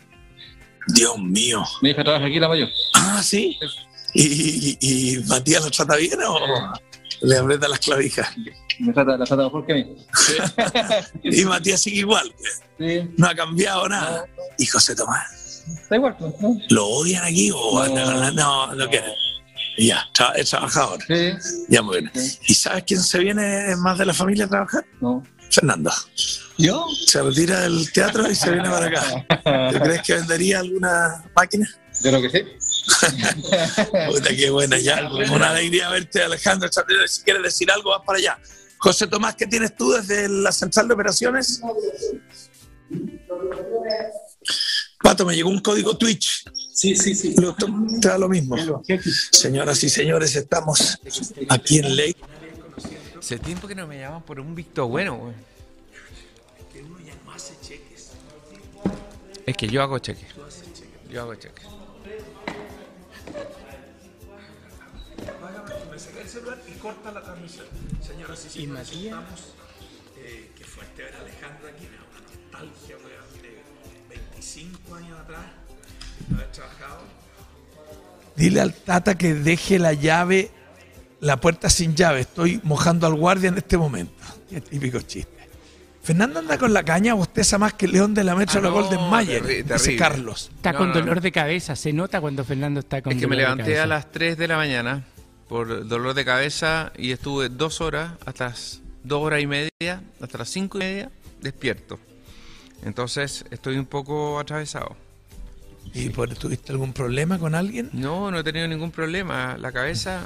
Dios mío. Mi hija trabaja aquí, la mayor. Ah, sí. ¿Y, y, y Matías lo trata bien o le aprieta las clavijas? Me trata, la trata mejor que a mí. [laughs] Y Matías sigue igual. pues. Sí. No ha cambiado nada. ¿Y José Tomás? Está igual, pues, ¿no? ¿Lo odian aquí o No. no, no, no quieren? Ya, tra- es trabajador. Sí. Ya, muy bien. ¿Y sabes quién se viene más de la familia a trabajar? No. Fernando. ¿Yo? Se retira del teatro y se viene para acá. ¿Tú [laughs] crees que vendería alguna máquina? Yo creo que sí. [laughs] Puta, qué buena ya. Una alegría verte, Alejandro. Si quieres decir algo, vas para allá. José Tomás, ¿qué tienes tú desde la central de operaciones? Pato, me llegó un código Twitch. Sí, sí, sí. Lo- Te da lo mismo. Señoras y señores, estamos aquí en Ley. Hace tiempo que no me llaman por un visto bueno, güey. Es que yo hago cheque. Yo hago cheque. y corta la transmisión. Señoras y señores, estamos. Eh, qué fuerte ver a Alejandro aquí, me da una nostalgia, weón, de 25 años atrás, de haber trabajado. Dile al Tata que deje la llave, la puerta sin llave. Estoy mojando al guardia en este momento. Qué típico chiste. Fernando anda con la caña, bosteza más que León de la Metro Ah, la no, Golden Mayer, terri- dice terrible. Carlos. Está No, con no, no. dolor de cabeza. Se nota cuando Fernando está con Es que me dolor de levanté a las 3 de la mañana por dolor de cabeza y estuve dos horas, hasta las dos horas y media, hasta las cinco y media, despierto. Entonces estoy un poco atravesado. ¿Y por, tuviste algún problema con alguien? No, no he tenido ningún problema. La cabeza.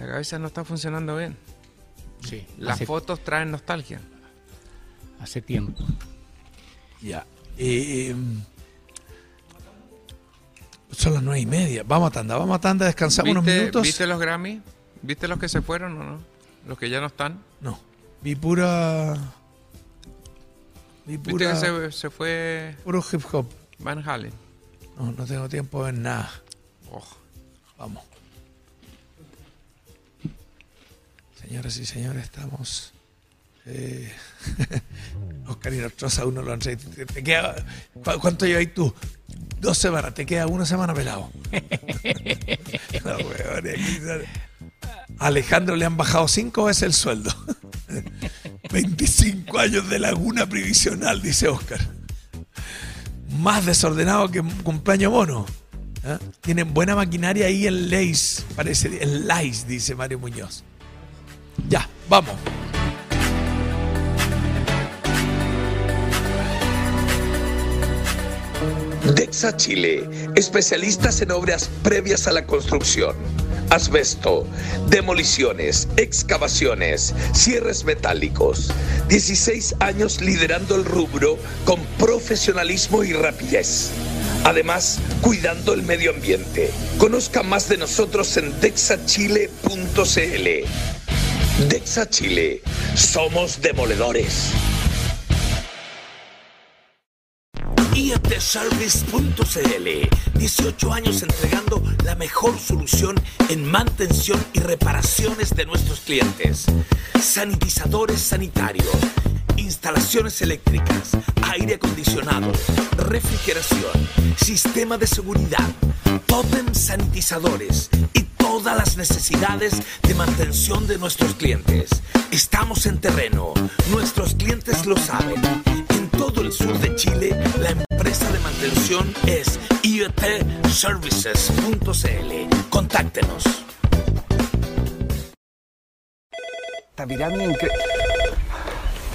La cabeza no está funcionando bien. Sí, Las hace, fotos traen nostalgia. hace tiempo. Ya. Eh, son las nueve y media. Vamos a tanda, vamos a tanda, descansamos unos ¿Viste, minutos. ¿Viste los Grammy? ¿Viste los que se fueron o no? Los que ya no están. No. Vi pura. Vi ¿Viste pura. que se, se fue Puro hip hop. Van Halen? No, no tengo tiempo de ver nada. Oh, Vamos. Señoras y señores, estamos. Eh, [laughs] Oscar y Nostroza aún no lo han te, te queda, ¿cu- ¿Cuánto lleváis tú? Dos semanas, te queda una semana pelado. [laughs] No, weón. A Alejandro le han bajado cinco veces el sueldo. [laughs] 25 años de laguna previsional, dice Oscar. Más desordenado que cumpleaños mono. ¿Ah? Tienen buena maquinaria ahí en Leis, parece, en Leis, dice Mario Muñoz. Ya, vamos. Dexa Chile, especialistas en obras previas a la construcción. Asbesto, demoliciones, excavaciones, cierres metálicos. 16 años liderando el rubro con profesionalismo y rapidez. Además, cuidando el medio ambiente. Conozca más de nosotros en dexachile.cl. Dexa Chile, somos demoledores. IFTService.cl 18 años entregando la mejor solución en mantención y reparaciones de nuestros clientes. Sanitizadores sanitarios, instalaciones eléctricas, aire acondicionado, refrigeración, sistema de seguridad, totem sanitizadores y todas las necesidades de mantención de nuestros clientes. Estamos en terreno, nuestros clientes lo saben. En todo el sur de Chile, la empresa de mantención es iotservices.cl. Contáctenos. Esta pirámide incre-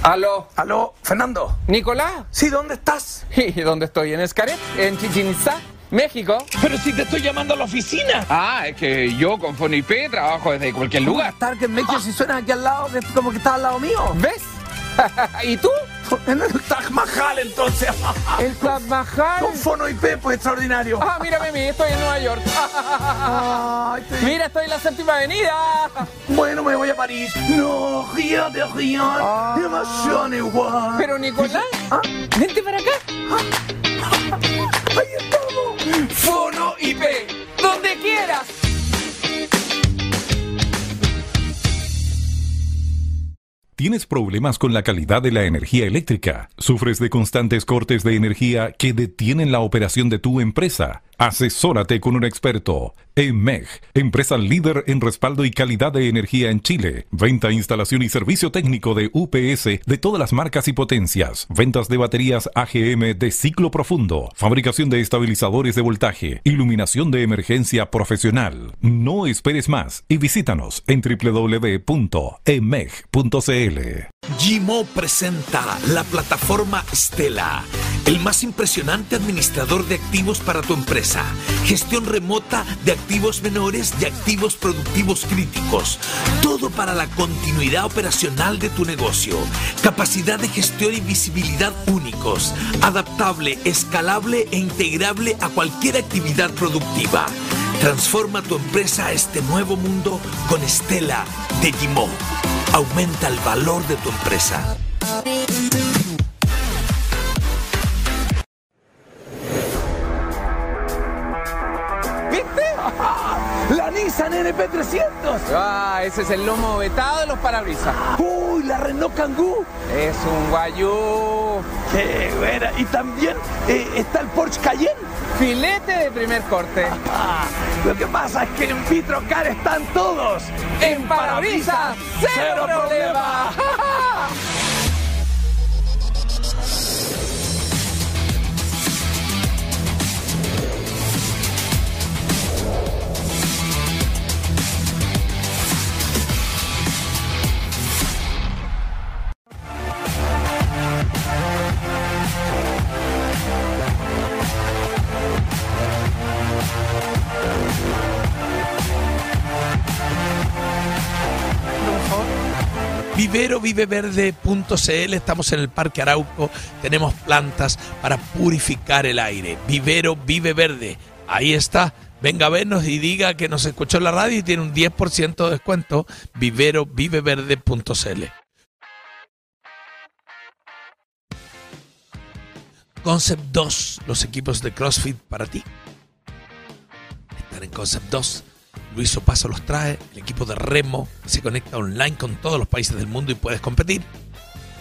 ¿Aló? ¿Aló, Fernando? ¿Nicolás? Sí, ¿dónde estás? [laughs] ¿Y dónde estoy? ¿En Escaret? ¿En Chichen Itzá? ¿México? Pero si te estoy llamando a la oficina. Ah, es que yo con Fonipé trabajo desde cualquier lugar. Target México si suena aquí al lado, que como que está al lado mío. ¿Ves? [laughs] ¿Y tú? En el Taj Mahal, entonces. [laughs] El Taj Mahal. Con Fono IP, pues extraordinario. Ah, mírame mí, estoy en Nueva York. [laughs] Ay, te- Mira, estoy en la séptima avenida. Bueno, me voy a París. No, río de río. De emoción igual. Pero Nicolás, vente para acá. Ahí estamos. Fono IP, donde quieras. ¿Tienes problemas con la calidad de la energía eléctrica? ¿Sufres de constantes cortes de energía que detienen la operación de tu empresa? Asesórate con un experto. EMEG, empresa líder en respaldo y calidad de energía en Chile. Venta, instalación y servicio técnico de UPS de todas las marcas y potencias. Ventas de baterías AGM de ciclo profundo. Fabricación de estabilizadores de voltaje. Iluminación de emergencia profesional. No esperes más y visítanos en www.emeg.cl. Gimo presenta la plataforma Stella, el más impresionante administrador de activos para tu empresa. Gestión remota de activos menores y activos productivos críticos. Todo para la continuidad operacional de tu negocio. Capacidad de gestión y visibilidad únicos. Adaptable, escalable e integrable a cualquier actividad productiva. Transforma tu empresa a este nuevo mundo con Stella de Gimo. Aumenta el valor de tu empresa. Nissan NP300. Ah, ese es el lomo vetado de los parabrisas. Uy, la Renault Kangoo. Es un guayú. Qué buena. Y también eh, está el Porsche Cayenne. Filete de primer corte. Ah, [laughs] lo que pasa es que en Vitrocar están todos. En parabrisas, cero problema. [laughs] Viveroviveverde.cl, estamos en el Parque Arauco, tenemos plantas para purificar el aire. Vivero Vive Verde, ahí está. Venga a vernos y diga que nos escuchó en la radio y tiene un 10% de descuento. Viveroviveverde.cl. Concept 2, los equipos de CrossFit para ti. Están en Concept 2. Luis Opaso los trae, el equipo de Remo se conecta online con todos los países del mundo y puedes competir.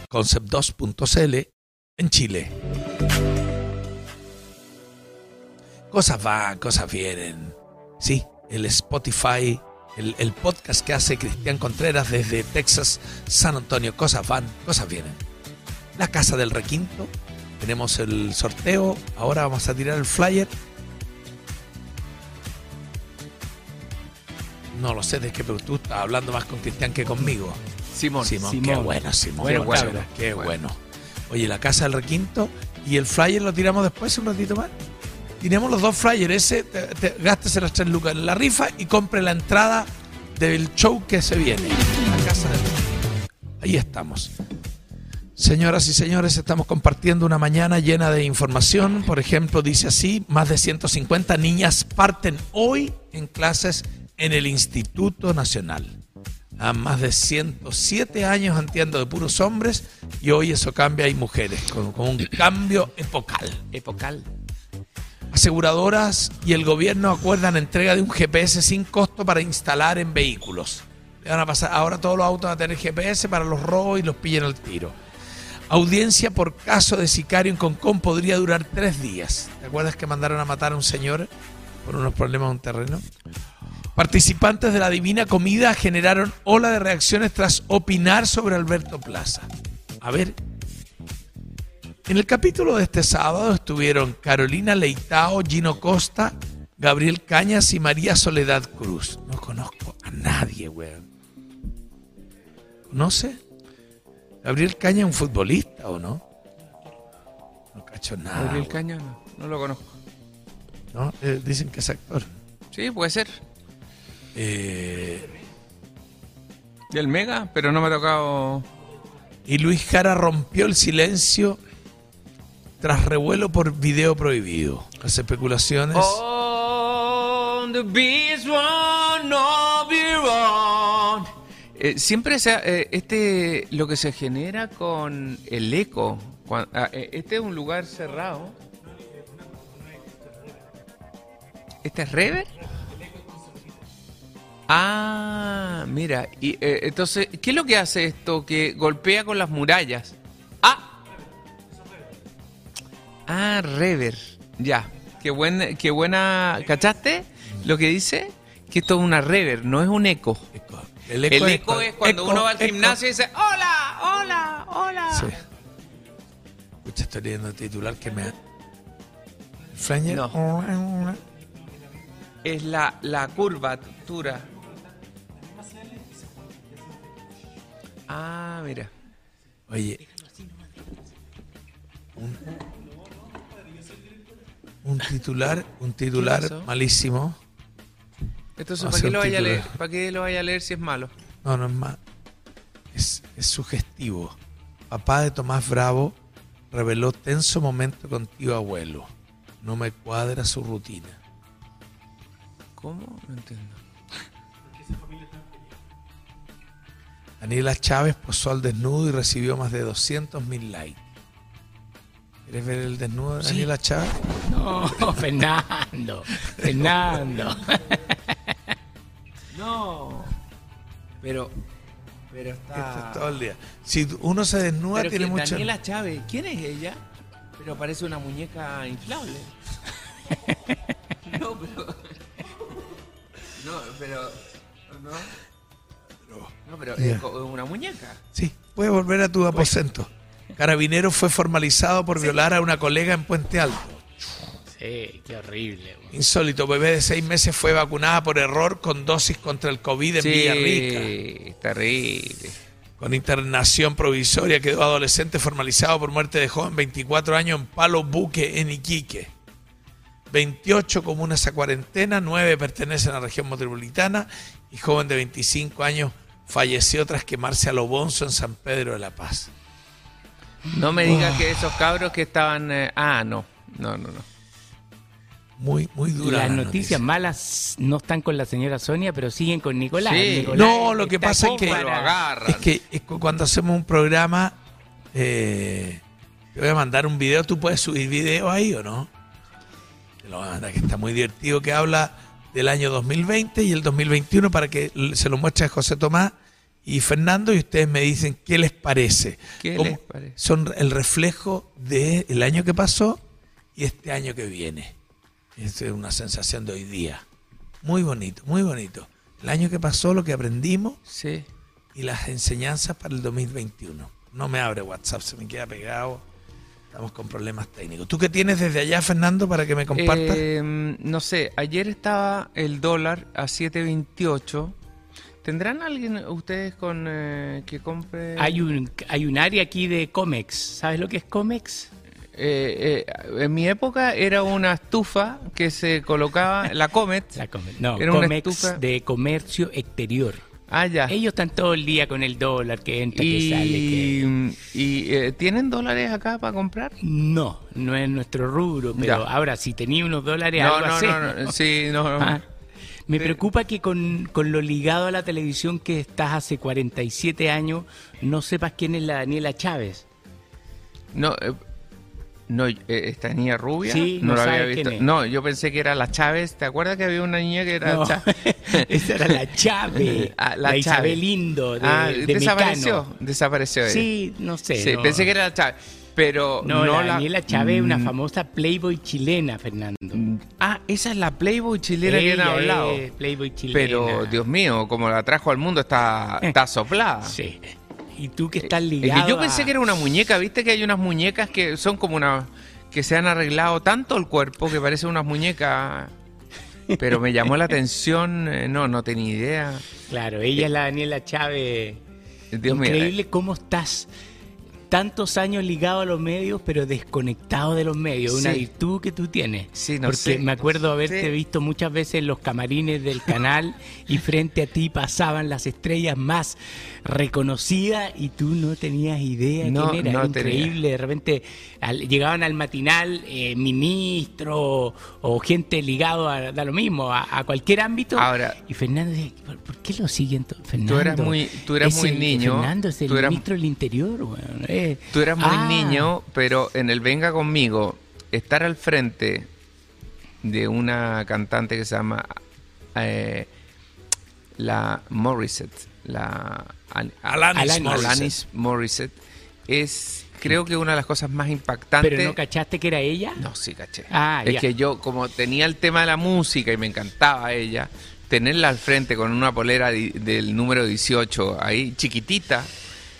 Concept2.cl en Chile. Cosas van, cosas vienen. Sí, el Spotify, el, el podcast que hace Cristian Contreras desde Texas, San Antonio. Cosas van, cosas vienen. La Casa del Requinto. Tenemos el sorteo. Ahora vamos a tirar el flyer. No lo sé de qué, pero tú estás hablando más con Cristian que conmigo. Simón. Simón, Simón. qué bueno, Simón. Bueno, qué bueno. Qué bueno. bueno. Oye, la casa del requinto y el flyer lo tiramos después un ratito más. Tiremos los dos flyers, ese, te, te- gástese las tres lucas en la rifa y compre la entrada del show que se viene. La casa del Ahí estamos. Señoras y señores, estamos compartiendo una mañana llena de información. Por ejemplo, dice así, más de 150 niñas parten hoy en clases en el Instituto Nacional. A más de 107 años entiendo de puros hombres y hoy eso cambia, hay mujeres, con, con un cambio epocal. Epocal. Aseguradoras y el gobierno acuerdan entrega de un GPS sin costo para instalar en vehículos. Le van a pasar, ahora todos los autos van a tener GPS para los robos y los pillen al tiro. Audiencia por caso de sicario en Concón podría durar tres días. ¿Te acuerdas que mandaron a matar a un señor por unos problemas en un terreno? Participantes de la Divina Comida generaron ola de reacciones tras opinar sobre Alberto Plaza. A ver, en el capítulo de este sábado estuvieron Carolina Leitao, Gino Costa, Gabriel Cañas y María Soledad Cruz. No conozco a nadie, weón. ¿Conoce? ¿Gabriel Cañas es un futbolista o no? No cacho nada. Gabriel weón. Caña, no, no lo conozco. ¿No? Eh, dicen que es actor. Sí, puede ser. Eh, Del Mega, pero no me ha tocado. Y Luis Jara rompió el silencio tras revuelo por video prohibido. Las especulaciones. On the beach one, no be wrong. Eh, siempre se, ha- eh, este lo que se genera con el eco. ah, eh, este es un lugar cerrado. ¿Este es rever? Ah, mira. Y, eh, entonces, ¿qué es lo que hace esto? Que golpea con las murallas. Ah. Ah, rever. Ya. Qué, buen, qué buena. ¿Cachaste lo que dice? Que esto es una rever, no es un eco. El El eco eco, es- cuando uno va al gimnasio y dice, hola, hola, hola. Sí. Escucha, estoy leyendo el titular que me. Flañer. No. Es la, la curvatura. Ah, mira. Oye. Un, un titular, un titular malísimo. Entonces, ¿para qué, lo vaya a leer? ¿para qué lo vaya a leer si es malo? No, no es más. Es, es sugestivo. Papá de Tomás Bravo reveló tenso momento con tío abuelo. No me cuadra su rutina. ¿Cómo? No entiendo. Daniela Chávez posó al desnudo y recibió más de 200 mil likes. ¿Quieres ver el desnudo de Sí. Daniela Chávez? No, [laughs] Fernando. Fernando. [laughs] No. Pero, pero está... Esto es todo el día. Si uno se desnuda, Pero tiene que mucho. Daniela Chávez, ¿quién es ella? Pero parece una muñeca inflable. [laughs] no, pero. No, pero. No. No, pero es una muñeca. Sí, puede volver a tu aposento. Carabinero fue formalizado por violar a una colega en Puente Alto. Sí, qué horrible. Insólito, bebé de seis meses fue vacunada por error con dosis contra el COVID en Sí, Villarrica. terrible. Con internación provisoria quedó adolescente formalizado por muerte de joven 24 años en Palo Buque, en Iquique. 28 comunas a cuarentena, 9 pertenecen a la región metropolitana y joven de 25 años falleció tras quemarse a lo bonzo en San Pedro de la Paz. No me digas que esos cabros que estaban. eh, ah, no. No, no, no. Muy, muy dura. Las la noticias malas no están con la señora Sonia, pero siguen con Nicolás. Sí. Nicolás No, lo que pasa es que, es que es que cuando hacemos un programa, eh, te voy a mandar un video. ¿Tú puedes subir video ahí o no? Te lo voy a mandar, que está muy divertido, que habla del año 2020 y el 2021 para que se lo muestre a José Tomás y Fernando y ustedes me dicen qué les parece. ¿Qué les parece? Son el reflejo del año que pasó y este año que viene. Es una sensación de hoy día. Muy bonito, muy bonito. El año que pasó, lo que aprendimos Sí. y las enseñanzas para el 2021. No me abre WhatsApp, se me queda pegado. Estamos con problemas técnicos. ¿Tú qué tienes desde allá, Fernando, para que me compartas? Eh, no sé, ayer estaba el dólar a 7.28. ¿Tendrán alguien ustedes con eh, que compre? Hay un, hay un área aquí de Comex. ¿Sabes lo que es Comex? Eh, eh, en mi época era una estufa que se colocaba, la Comet. [laughs] La Comex. No, era una Comex estufa. de comercio exterior. Ah, ya. Ellos están todo el día con el dólar que entra, que sale. Que... Y, y, eh, ¿tienen dólares acá para comprar? No, no es nuestro rubro, pero Ya. ahora si tenía unos dólares, No, algo no, no, no, sí, no, no. Ah, Me preocupa que con, con lo ligado a la televisión que estás hace 47 años, no sepas quién es la Daniela Chávez. No, eh, no eh, esta niña rubia. Sí, no, no la había visto. quién es. No, yo pensé que era la Chávez. ¿Te acuerdas que había una niña que era No, Chávez? [laughs] esa era la Chávez, [laughs] Ah, la Chávez. Isabel Lindo de- ah, de desapareció. Mecano. Desapareció. ella. Sí, no sé, Sí, no. pensé que era la Chávez. Pero No, no, la la. Daniela Chávez es una Mm, famosa Playboy chilena, Fernando. Ah, esa es la Playboy chilena que han hablado. es Playboy chilena. Pero, Dios mío, como la trajo al mundo, está, está soplada. Sí. Y tú que estás Es ligado que yo pensé que era una muñeca, viste que hay unas muñecas que son como una. que se han arreglado tanto el cuerpo que parecen unas muñecas. Pero me llamó la atención, eh, no, no tenía idea. Claro, ella es la Daniela Chávez. Dios. Increíble cómo estás tantos años ligado a los medios, pero desconectado de los medios. Una virtud que tú tienes. Sí, no Porque sé, me acuerdo no haberte sé. visto muchas veces en los camarines del canal y frente a ti pasaban las estrellas más reconocidas y tú no tenías idea No, quién era. no tenía. increíble. De repente al- llegaban al matinal eh, ministros o, o gente ligado a, da lo mismo, a, a cualquier ámbito. Ahora- y Fernando decía, ¿por, por qué lo siguen? to- Fernando, Tú eras muy- tú eras es muy el- niño, Fernando es el tú eras- ministro del Interior. weón, eh. Tú eras muy Ah, niño, pero en el Venga conmigo, estar al frente de una cantante que se llama eh, la Morissette, la Al- Alanis Alanis, Morissette. Morissette, es creo que una de las cosas más impactantes. ¿Pero no cachaste que era ella? No, sí caché. Ah, es ya. que yo, como tenía el tema de la música y me encantaba ella, tenerla al frente con una polera di- del número 18 ahí, chiquitita,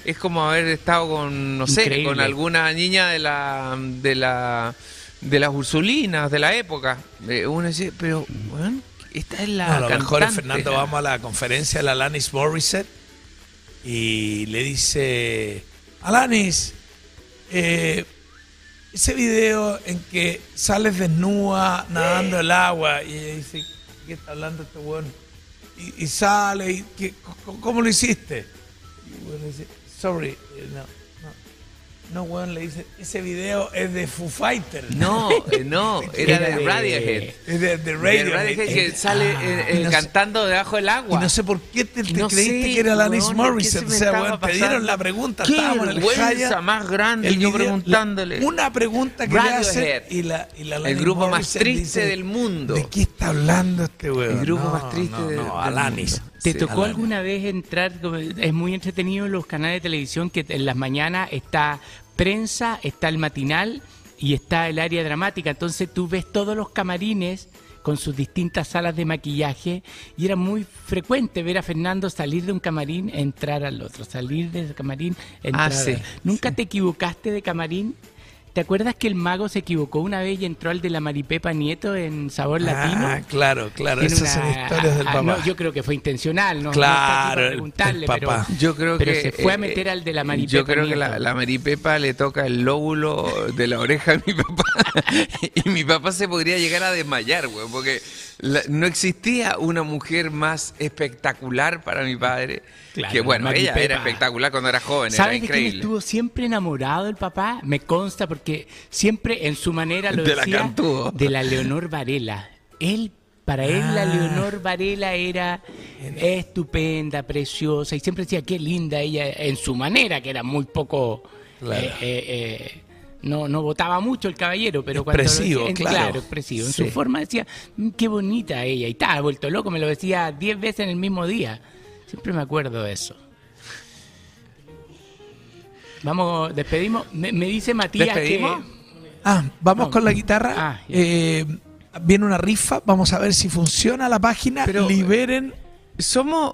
es como haber estado con, no sé, Increíble. con alguna niña de la de la de las Ursulinas de la época. Eh, Uno dice, pero, bueno, esta es la No, lo mejor es cantante. Fernando, vamos a la conferencia de la Alanis Morissette y le dice, Alanis, eh, ese video en que sales desnuda nadando el agua y ella dice, ¿qué está hablando este weón? Y, y sale, y, ¿qué- cómo, cómo lo hiciste? Y el le dice, sorry, eh, no. No, weón, le dice, ese video es de Foo Fighters. No, eh, no, [laughs] era, de Radiohead. Es de, de De Radiohead. Radiohead que Eh, sale ah, eh, eh, no sé- cantando debajo del agua. Y no sé por qué te, te No creíste sé, que era Alanis weón, ¿qué se Morissette. me O sea, estaba weón, te dieron la pregunta, Qué estábamos en el vergüenza Jaya, más grande el y yo video- preguntándole. Una pregunta que le Radiohead, hacen y la, y la el grupo más Morissette triste dice, del mundo. ¿De qué está hablando este weón? El grupo No, más triste no, de- no, del Alanis. ¿Te Sí, tocó alguna vez entrar? Es muy entretenido en los canales de televisión que en las mañanas está prensa, está el matinal y está el área dramática. Entonces tú ves todos los camarines con sus distintas salas de maquillaje y era muy frecuente ver a Fernando salir de un camarín, entrar al otro, salir del camarín, entrar. Ah, sí, ¿Nunca te equivocaste de camarín? ¿Te acuerdas que el mago se equivocó una vez y entró al de la Maripepa Nieto en Sabor Latino? Ah, claro, claro. Tiene Esas son historias del ah, papá. no, yo creo que fue intencional, ¿no? Claro, no preguntarle, el papá. Pero, Yo creo pero que se fue a eh, meter al de la Maripepa. Yo creo que la, la Maripepa le toca el lóbulo de la oreja de mi papá. [laughs] y mi papá se podría llegar a desmayar, güey, porque la- no existía una mujer más espectacular para mi padre. Claro, que bueno, ella era espectacular cuando era joven, era ¿Sabes de quién increíble. estuvo siempre enamorado el papá? Me consta porque siempre en su manera lo De la decía Cantúo. de la Leonor Varela. Él, para él la Ah. Leonor Varela era estupenda, preciosa y siempre decía qué linda ella en su manera, que era muy poco Claro. eh, eh, eh, no, no votaba mucho el caballero, pero cuando Expresivo, decía- en- claro. expresivo. En Sí. su forma decía, "Mm, qué bonita ella. Y estaba vuelto loco, me lo decía diez veces en el mismo día. Siempre me acuerdo de eso. Vamos, despedimos. Me, me dice Matías ¿Despedimos? que... Ah, vamos No. con la guitarra. Ah. Eh, viene una rifa. Vamos a ver si funciona la página. Pero- liberen, Somos,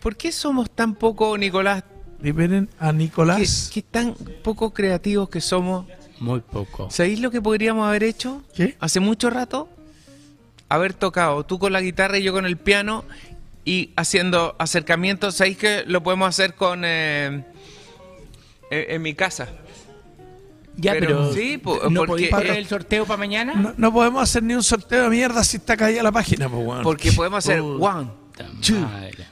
¿por qué somos tan poco, Nicolás? liberen a ¿Qué, Nicolás. qué tan poco creativos que somos? Muy poco. ¿Sabéis lo que podríamos haber hecho? ¿Qué? Hace mucho rato. Haber tocado tú con la guitarra y yo con el piano y haciendo acercamientos. ¿Sabéis que lo podemos hacer con eh, en, en mi casa? Ya, Pero pero, sí, po- ¿no porque- poner el sorteo para mañana? No, no podemos hacer ni un sorteo de mierda si está caída la página, pues, weón. Porque podemos hacer Puta one, two,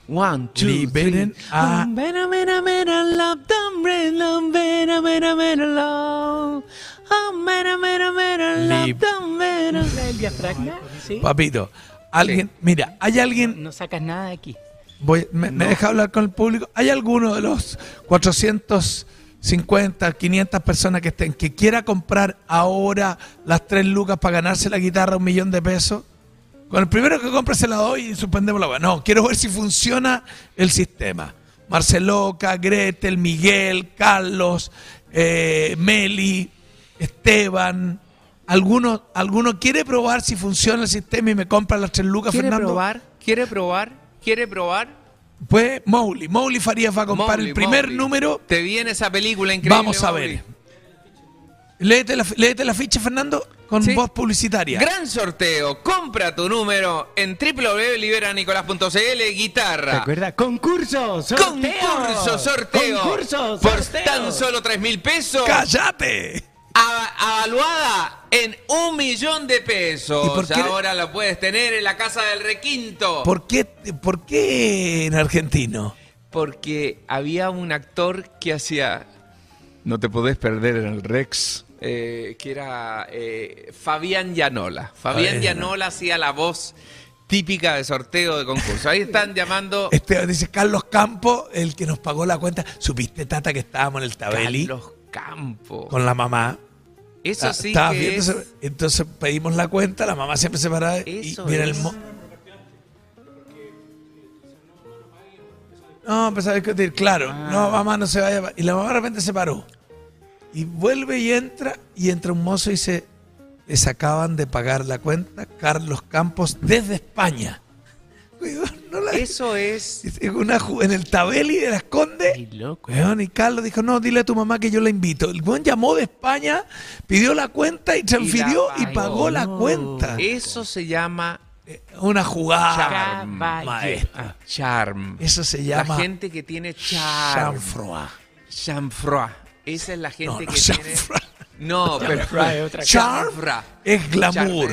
one, two, Liberen three. a- Mera, mera, mera, love, dum, re, love, mera, mera, mera, love. Oh, mera, mera, mera, love, Lib- dum, mera. ¿El diafragma? ¿Sí? Papito, alguien, mira, hay alguien, No sacas nada de aquí. voy, me, me deja hablar con el público, hay alguno de los 450, 500 personas que estén que quiera comprar ahora las tres lucas para ganarse la guitarra un millón de pesos. Con el primero que compre se la doy y suspendemos la. No, quiero ver si funciona el sistema. Marceloca, Gretel, Miguel, Carlos, eh, Meli, Esteban. ¿Alguno, ¿Alguno quiere probar si funciona el sistema y me compra las tres lucas, ¿Quiere Fernando? probar? ¿Quiere probar? ¿Quiere probar? Pues Mowgli. Mowgli Farías va a comprar Mowgli, el primer Mowgli. número. Te viene esa película increíble. Vamos a Mowgli. ver. Léete la, léete la ficha, Fernando. con Sí. voz publicitaria. Gran sorteo. Compra tu número en www.liberanicolas.cl guitarra. ¿Te acuerdas? Concurso, sorteo. Concurso, sorteo. Concurso, Por sorteo. tan solo 3 mil pesos. ¡Cállate! Ava- Avaluada en un millón de pesos. ¿Y por qué- Ahora lo puedes tener en la casa del requinto. ¿Por qué, ¿Por qué en argentino? Porque había un actor que hacía. No te podés perder en el Rex. eh, que era eh, Fabián Llanola. Fabián Llanola hacía la voz típica de sorteo de concurso. Ahí están [laughs] llamando. Este dice Carlos Campos, el que nos pagó la cuenta. ¿Supiste, Tata, que estábamos en el Tabeli Carlos Campo. con la mamá? Eso Ah, sí que viendo es- Entonces pedimos la cuenta, la mamá siempre se para y Eso viene el... es. mo- No, empezó a discutir, claro. Ah. No, mamá, no se vaya. Y la mamá de repente se paró. Y vuelve y entra, y entra un mozo y dice, les acaban de pagar la cuenta Carlos Campos desde España. Weón, Eso es. [laughs] Es una ju- en el Tabeli de las Condes. loco. Weón, y Carlos dijo, no, dile a tu mamá que yo la invito. El buen llamó de España, pidió la cuenta y transfirió y, pagó la cuenta. Eso se llama Una jugada. charm. Caballero. maestra. Charm. Eso se llama La gente que tiene charm. chanfroid. Chanfroid. Esa es la gente No, no, que tiene. No, pero. Es otra es glamour.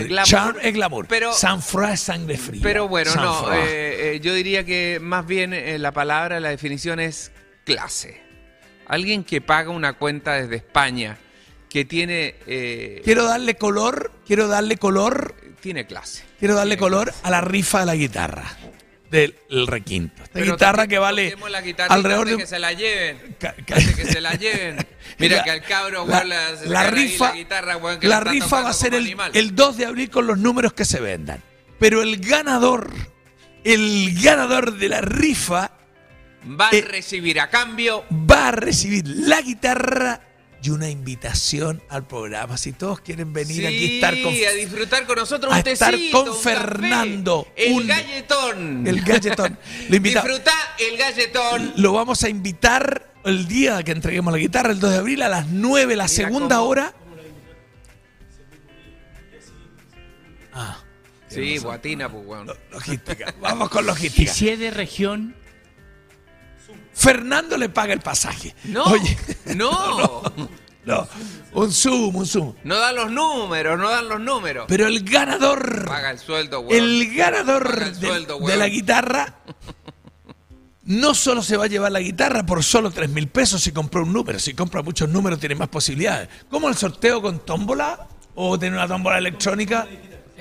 Es glamour. Pero- Sanfroid es sangre fría. Pero bueno, no. Eh, eh, yo diría que más bien eh, la palabra, la definición es clase. Alguien que paga una cuenta desde España, que tiene. Quiero darle color, quiero darle color, tiene clase. quiero darle color a la rifa de la guitarra del el requinto. Esta Pero guitarra que vale la guitarrita alrededor de que se la lleven. Que se la lleven. Mira La- que al cabro, la, la, la rifa, la guitarra, que la rifa va a ser el, el 2 de abril con los números que se vendan. Pero el ganador, el ganador de la rifa Va a eh, recibir a cambio. va a recibir la guitarra y una invitación al programa. Si todos quieren venir aquí a estar con a disfrutar con nosotros a un estar con un café, Fernando, el un- galletón. el galletón. Lo invita- Disfruta el galletón. Lo vamos a invitar el día que entreguemos la guitarra, el 2 de abril, a las 9, la segunda cómo- hora. Ah, Sí, guatina, pues, weón. logística. Vamos con Y logística. si es de región, Fernando le paga el pasaje. No, Oye, [laughs] [laughs] no. no, un zoom, un zoom. No dan los números, no dan los números. Pero el ganador, Paga el sueldo, weón. el ganador el de, sueldo, de weón. la guitarra, no solo se va a llevar la guitarra por solo 3 mil pesos si compró un número. Si compra muchos números tiene más posibilidades. ¿Cómo el sorteo con tómbola? ¿O tiene una tómbola electrónica?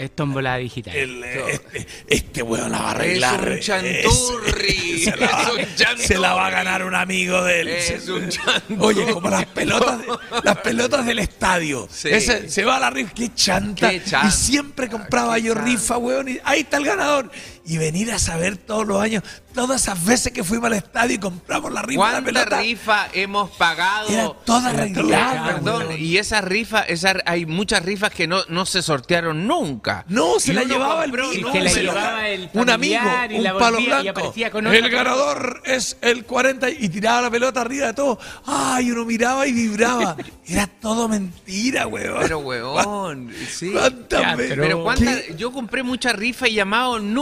Es tómbola digital. El, eh, este, este weón la va a Es arreglar. un chanturri. [laughs] se, la va, [laughs] Es un chanturri. se la va a ganar un amigo de él. Es un [laughs] chanturri. Oye, como las pelotas, de- las pelotas del estadio. Sí. Ese, se va a la rifa. Qué chanta. Qué chanta, y siempre compraba qué yo chanta. rifa, weón. Y ahí está el ganador. Y venir a saber todos los años, todas esas veces que fuimos al estadio y compramos la rifa de la ¿Cuánta pelota. rifa hemos pagado? Era toda arreglada, Perdón, y esa rifa, esa, hay muchas rifas que no, no se sortearon nunca. No, se Y la llevaba el compró- mismo. Y que la se la- llevaba el un amigo, y un la palo y blanco. aparecía con otra el ganador es el 40 y tiraba la pelota arriba de todo. Ay, uno miraba y vibraba. Era todo mentira, weón. Pero, weón, [laughs] sí. ¿Cuántas Ya? Pero cuántas, ¿Qué? yo compré mucha rifa y llamaba un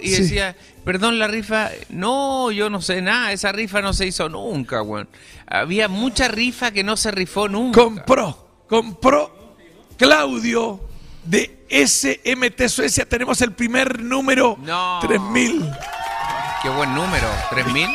y Sí. decía, perdón, la rifa, no, yo no sé nada, esa rifa no se hizo nunca, weón. Había mucha rifa que no se rifó nunca. Compró, compró Claudio de SMT Suecia. Tenemos el primer número. No. 3000. Qué buen número, ¿3000?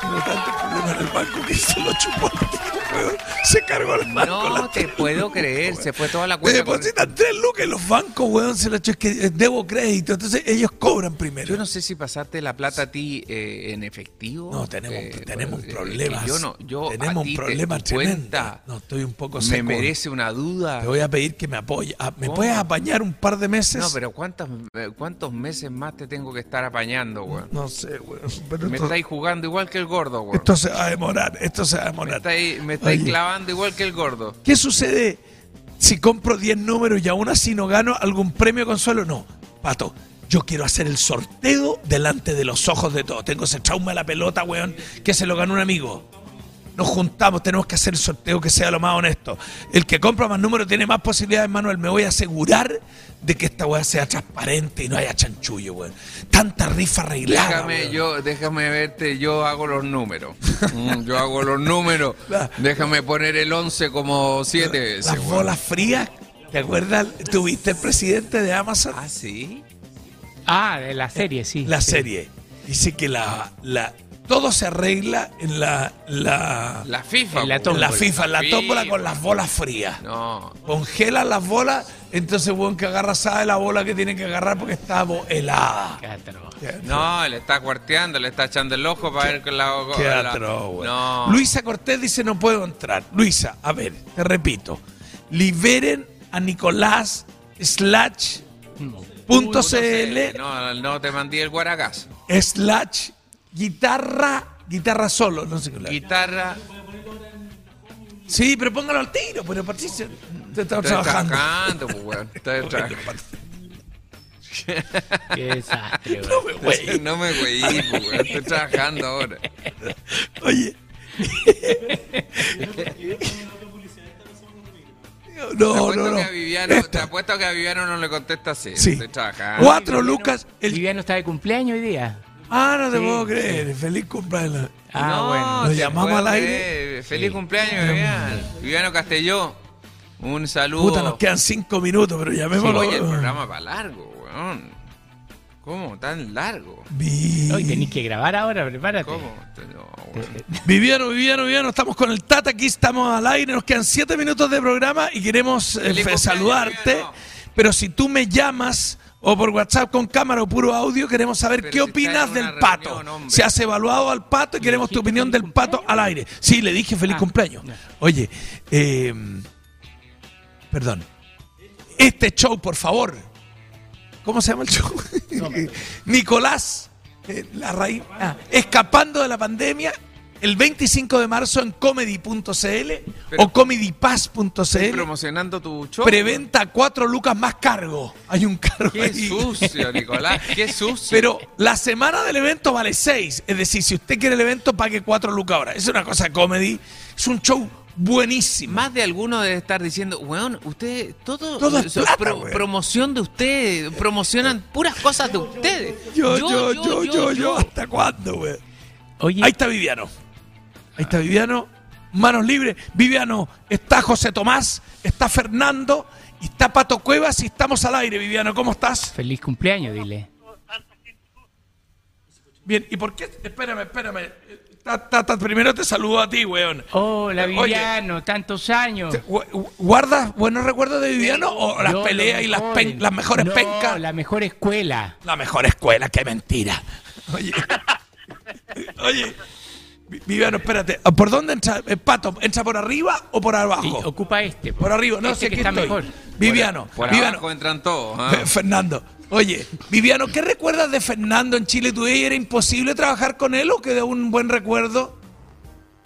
Tuvo tantos problemas en el banco que se lo chupó. [laughs] Se cargó el banco. No la te puedo creer, se fue toda la Me cuenta. con- depositan tres lucas en los bancos, weón. Se lo hecho es que eh, debo crédito. Entonces ellos cobran primero. Yo no sé si pasaste la plata a ti eh, en efectivo. No, tenemos, eh, tenemos eh, problemas. Yo no, yo tenemos a un ti te- problema tremendo. cuenta No, estoy un poco me seco. merece una duda. Te voy a pedir que me apoye. Ah, ¿Me ¿Cómo? puedes apañar un par de meses? No, pero ¿cuántos, ¿cuántos meses más te tengo que estar apañando, weón? No sé, weón. Pero Me esto, estáis jugando igual que el gordo, weón. esto se va a demorar. Esto se va a Me demorar. estáis, me estáis Oye. Clavando igual que el gordo. ¿Qué sucede si compro 10 números y aún así no gano algún premio consuelo? No, Pato. Yo quiero hacer el sorteo delante de los ojos de todos. Tengo ese trauma de la pelota, weón, que se lo ganó un amigo. Nos juntamos, tenemos que hacer el sorteo que sea lo más honesto. El que compra más números tiene más posibilidades, Manuel. Me voy a asegurar de que esta weá sea transparente y no haya chanchullo, weón. Tanta rifa arreglada. Déjame, weón. yo, déjame verte, yo hago los números. [laughs] Mm, yo hago los números. Déjame poner el 11 como 7 veces. Las weón. bolas frías, ¿te acuerdas? ¿Tuviste el presidente de Amazon? Ah, sí. Ah, de la serie, sí. La sí. serie. Dice que la, la, todo se arregla en la, la, La FIFA. En la po, en la tómbola. FIFA, en la tómbola con las bolas frías. No. Congelan las bolas, entonces bueno que agarra sabe la bola que tiene que agarrar porque está helada. Qué. No, le está cuarteando, le está echando el ojo para ver con la. Qué güey. No. Luisa Cortés dice no puedo entrar. Luisa, a ver, te repito. Liberen a Nicolás slash punto CL No, no te mandé el guaracazo. slash guitarra, guitarra solo, no sé qué. Guitarra. Sí, pero póngalo al tiro, pero Patricia, te está Estoy trabajando. trabajando, pues, weón. Estoy trabajando. Qué desastre, [laughs] No güey. me güey. No me güey, pues, weón. Estoy trabajando ahora. Oye. No, no, no. que a Viviano, te apuesto que a Viviano no le contesta así. Sí. Estoy trabajando. Cuatro lucas. El... Viviano está de cumpleaños hoy día. Ah, no te Sí, puedo creer. Feliz cumpleaños. Ah, no, bueno. Nos llamamos al aire. Feliz cumpleaños, Viviano. Viviano Castelló. Un saludo. Puta, nos quedan cinco minutos, pero llamémoslo. Oye, el programa va largo, weón. ¿Cómo tan largo? Vi- Hoy tenéis que grabar ahora, prepárate. ¿Cómo? No. Viviano, Viviano, Viviano, estamos con el Tata, aquí estamos al aire, nos quedan siete minutos de programa y queremos eh, saludarte, Viviano. pero si tú me llamas o por WhatsApp con cámara o puro audio, queremos saber Pero qué si opinas del pato. hombre. Se has evaluado al pato y queremos tu opinión del pato al aire. Sí, le dije feliz Ah, cumpleaños. ya. Oye, eh, perdón. Este show, por favor. ¿Cómo se llama el show? [laughs] Nicolás, eh, la raíz, ah, escapando de la pandemia, el 25 de marzo en comedy.cl o comedypass.cl. promocionando tu show. Preventa cuatro lucas más cargo. Hay un cargo Qué ahí. sucio, Nicolás. Qué sucio. Pero la semana del evento vale seis. Es decir, si usted quiere el evento, pague cuatro lucas ahora. Es una cosa de comedy. Es un show buenísimo. Más de alguno debe estar diciendo, weón, usted, todo, Todo es weón. promoción de usted, promocionan puras cosas de ustedes. Yo, yo, yo, yo, yo, ¿Hasta cuándo? Oye, Ahí está Viviano. Ahí está Viviano. Manos libres. Viviano, está José Tomás, está Fernando, y está Pato Cuevas y estamos al aire, Viviano. ¿Cómo estás? feliz cumpleaños, dile. Bien, ¿y por qué? Espérame, espérame. Ta- ta- ta- primero te saludo a ti, weón. Hola. Viviano, tantos años. Gu- gu- ¿Guardas buenos recuerdos de Viviano o las No, peleas y las, pen- las mejores No, pencas? la mejor escuela. La mejor escuela, qué mentira. Oye, [laughs] oye, Viviano, espérate. ¿Por dónde entra? eh, Pato, ¿entra por arriba o por Sí, abajo? ocupa este. Por arriba, no Este sé que qué está estoy. mejor. Viviano, Por Viviano, abajo entran todos. ¿ah? Fe- Fernando. Oye, Viviano, ¿qué recuerdas de Fernando en Chile Today? ¿Era imposible trabajar con él o quedó un buen recuerdo?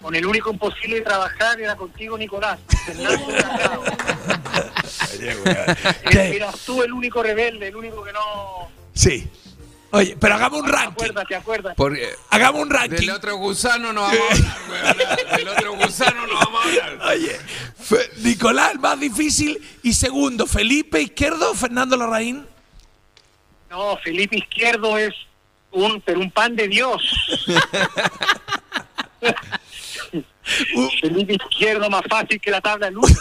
Con el único imposible de trabajar era contigo, Nicolás. Fernando. [laughs] Eras tú el único rebelde, el único que no... Sí. Oye, pero hagamos un ¿Te ranking. acuerdas? ¿Te acuerdas? Porque Hagamos un ranking. del otro gusano no vamos a hablar, weón. Del otro gusano no vamos a hablar. Oye, Fe- Nicolás, el más difícil. Y segundo, Felipe Izquierdo o Fernando Larraín. No, Felipe Izquierdo es un, pero un pan de Dios. Felipe Izquierdo más fácil que la tabla de luz. [laughs]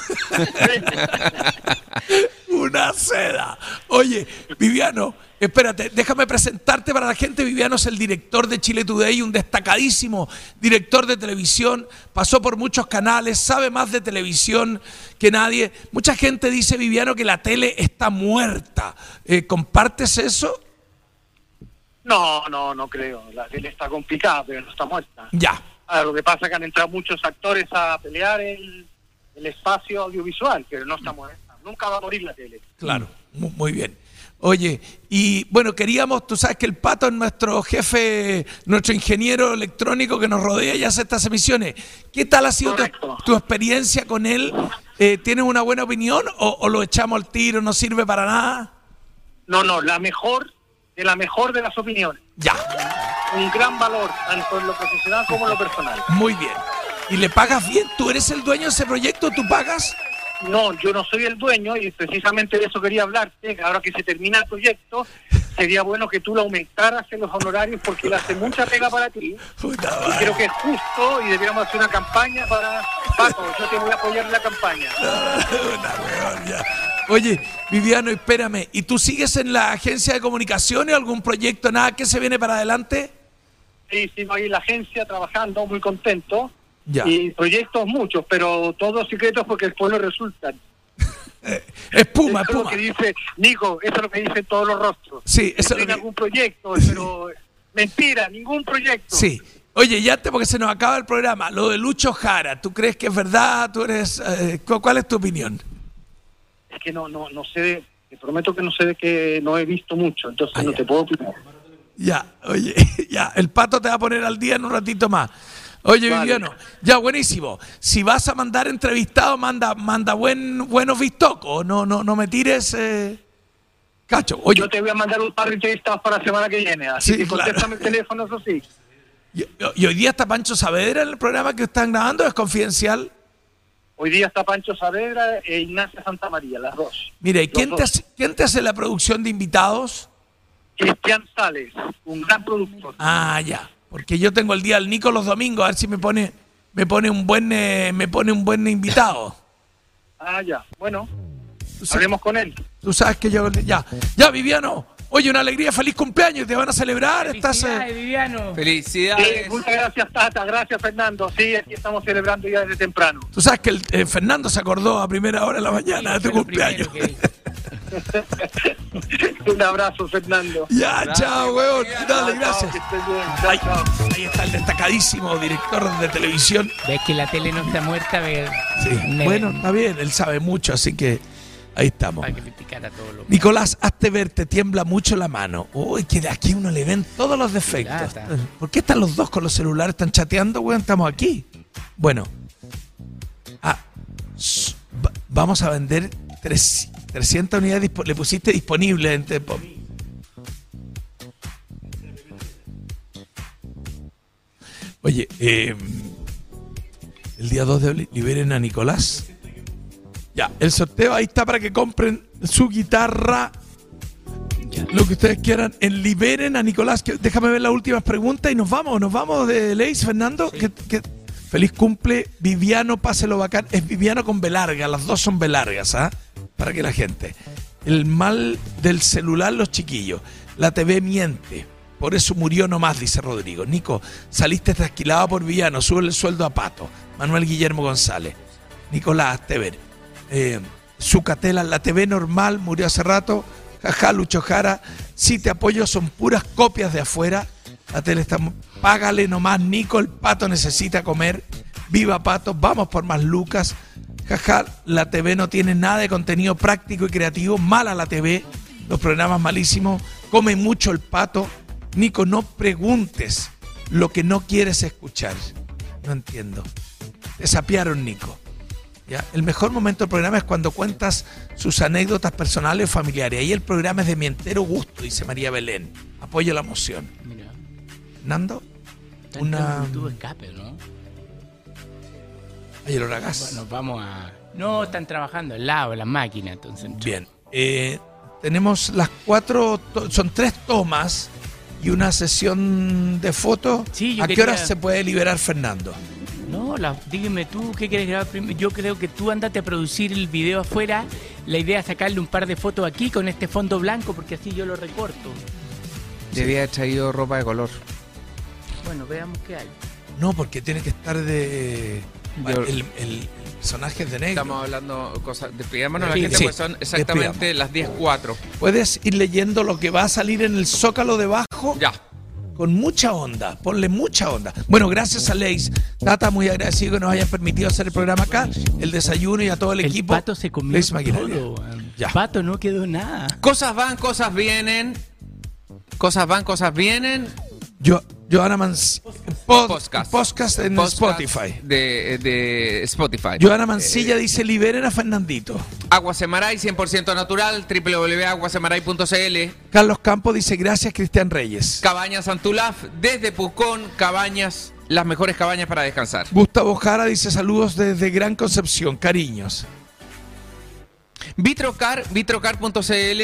Una seda. Oye, Viviano, espérate, déjame presentarte para la gente. Viviano es el director de Chile Today, un destacadísimo director de televisión. Pasó por muchos canales, sabe más de televisión que nadie. Mucha gente dice, Viviano, que la tele está muerta. Eh, ¿Compartes eso? No, no, no creo. La tele está complicada, pero no está muerta. Ya. Ah, lo que pasa es que han entrado muchos actores a pelear el, el espacio audiovisual, pero no está muerta. Nunca va a morir la tele. Claro, mu- muy bien. Oye, y bueno, queríamos, tú sabes que el Pato es nuestro jefe, nuestro ingeniero electrónico que nos rodea y hace estas emisiones. ¿Qué tal ha sido tu, experiencia con él? Eh, ¿Tienes una buena opinión o, o lo echamos al tiro, no sirve para nada? No, no, la mejor de la mejor de las opiniones. Ya, Un gran valor, tanto en lo profesional como en lo personal. muy bien. ¿Y le pagas bien? ¿Tú eres el dueño de ese proyecto? ¿Tú pagas? No, yo no soy el dueño y precisamente de eso quería hablarte. Ahora que se termina el proyecto, sería bueno que tú lo aumentaras en los honorarios porque le hace mucha pega para ti. Y creo que es justo y deberíamos hacer una campaña para... Paco, yo te voy a apoyar en la campaña. Oye, Viviano, espérame. ¿Y tú sigues en la agencia de comunicaciones o algún proyecto, nada que se viene para adelante? Sí, sigo ahí en la agencia trabajando, muy contento. Ya. Y proyectos muchos, pero todos secretos porque después no resultan. [laughs] Espuma, eso es lo que dice, Nico, eso es lo que dicen todos los rostros. Sí, eso es lo que- algún proyecto, pero [laughs] mentira, ningún proyecto. Sí. Oye, ya te, porque se nos acaba el programa, lo de Lucho Jara, ¿tú crees que es verdad? ¿Tú eres, eh, cu- ¿Cuál es tu opinión? Es que no, no, no sé, te prometo que no sé de que no he visto mucho, entonces no te puedo opinar. Ya, oye, [laughs] ya, el pato te va a poner al día en un ratito más. Oye, Vale. Viviano, ya, buenísimo. Si vas a mandar entrevistado, manda, manda buen, buenos vistocos, no, no, no me tires, eh, cacho. Oye, Yo te voy a mandar un par de entrevistados para la semana que viene, así Sí, que claro. contéstame el teléfono, eso sí. y, y hoy día está Pancho Saavedra en el programa que están grabando, es confidencial. Hoy día está Pancho Saavedra e Ignacia Santa María, las dos. Mire, ¿quién te, hace, ¿quién te hace la producción de invitados? Cristian Sales, un gran productor. Ah, ya. Porque yo tengo el día del Nico los domingos, a ver si me pone, me pone un buen, eh, me pone un buen invitado. Ah, ya. Bueno, hablemos con él. Tú sabes que yo ya, ya Viviano. Oye, una alegría, feliz cumpleaños, te van a celebrar, estás eh, Viviano. Felicidades. Sí, muchas gracias, Tata. Gracias, Fernando. Sí, aquí estamos celebrando ya desde temprano. Tú sabes que el, eh, Fernando se acordó a primera hora de la mañana de tu cumpleaños. [laughs] un abrazo, Fernando. Ya, chao, weón. Dale, gracias. Ahí, chao. ahí está el destacadísimo director de televisión. Ves que la tele no está muerta, ve. Sí, bueno, está bien, él sabe mucho, así que ahí estamos. Para criticar a todos los. Nicolás, hazte ver, te tiembla mucho la mano. Uy, que de aquí uno le ven todos los defectos. ¿Por qué están los dos con los celulares? ¿Están chateando, weón? Estamos aquí. Bueno. Ah, vamos a vender tres- 300 unidades. Le pusiste disponible en Tempo. Oye, eh, el día 2 de abril liberen a Nicolás. Ya, el sorteo ahí está para que compren su guitarra. Lo que ustedes quieran. En liberen a Nicolás. Que- déjame ver las últimas preguntas y nos vamos. Nos vamos de Leis, Fernando. Que- que- feliz cumple. Viviano, páselo bacán. Es Viviano con B larga. Las dos son B largas, ¿ah? Para que la gente. El mal del celular, los chiquillos. La TV miente. Por eso murió nomás, dice Rodrigo. Nico, saliste trasquilado por Villano. Sube el sueldo a Pato. Manuel Guillermo González. Nicolás Tever. Eh, Zucatela, la TV normal, murió hace rato. Jaja, Lucho Jara. Si te apoyo, son puras copias de afuera. La tele está. Págale nomás, Nico. El pato necesita comer. Viva Pato. Vamos por más lucas. Jaja, la TV no tiene nada de contenido práctico y creativo. Mala la TV. Los programas malísimos. Come mucho el pato. Nico, no preguntes lo que no quieres escuchar. No entiendo. Te sapearon, Nico. ¿Ya? El mejor momento del programa es cuando cuentas sus anécdotas personales o familiares. Ahí el programa es de mi entero gusto, dice María Belén. Apoyo la moción. Mira, Nando, está una. un tubo escape, ¿no? Ay, el hora gas. Bueno, vamos a. No, están trabajando al lado de las máquinas, entonces. Bien. Eh, tenemos las cuatro, son tres tomas y una sesión de fotos. Sí, ¿A qué quería- hora se puede liberar Fernando? No, la, dígame tú, ¿qué quieres grabar primero? Yo creo que tú andate a producir el video afuera. La idea es sacarle un par de fotos aquí con este fondo blanco, porque así yo lo recorto. Debía haber traído ropa de color. Bueno, veamos qué hay. No, porque tiene que estar de. Yo- el, el personaje es de negro. Estamos hablando cosas. Despidámonos a la Sí, gente, sí, pues son exactamente las 10.04. Puedes ir leyendo lo que va a salir en el zócalo debajo. Ya. Con mucha onda, ponle mucha onda. Bueno, gracias a Leis. Tata, muy agradecido que nos hayan permitido hacer el programa acá, el desayuno y a todo el, El equipo. pato se comió Leis todo. Ya. Pato no quedó nada. Cosas van, cosas vienen. Cosas van, cosas vienen. Yo, Joana Mans pod- Podcast. podcast en Podcast Spotify. De, de Spotify. Joana Mancilla dice liberen a Fernandito. Agua Semaray, 100% natural. www.aguasemaray.cl. Carlos Campos dice gracias Cristian Reyes. Cabañas Antulaf, desde Pucón, Cabañas las mejores cabañas para descansar. Gustavo Jara dice saludos desde Gran Concepción, cariños. Vitrocar, vitrocar.cl,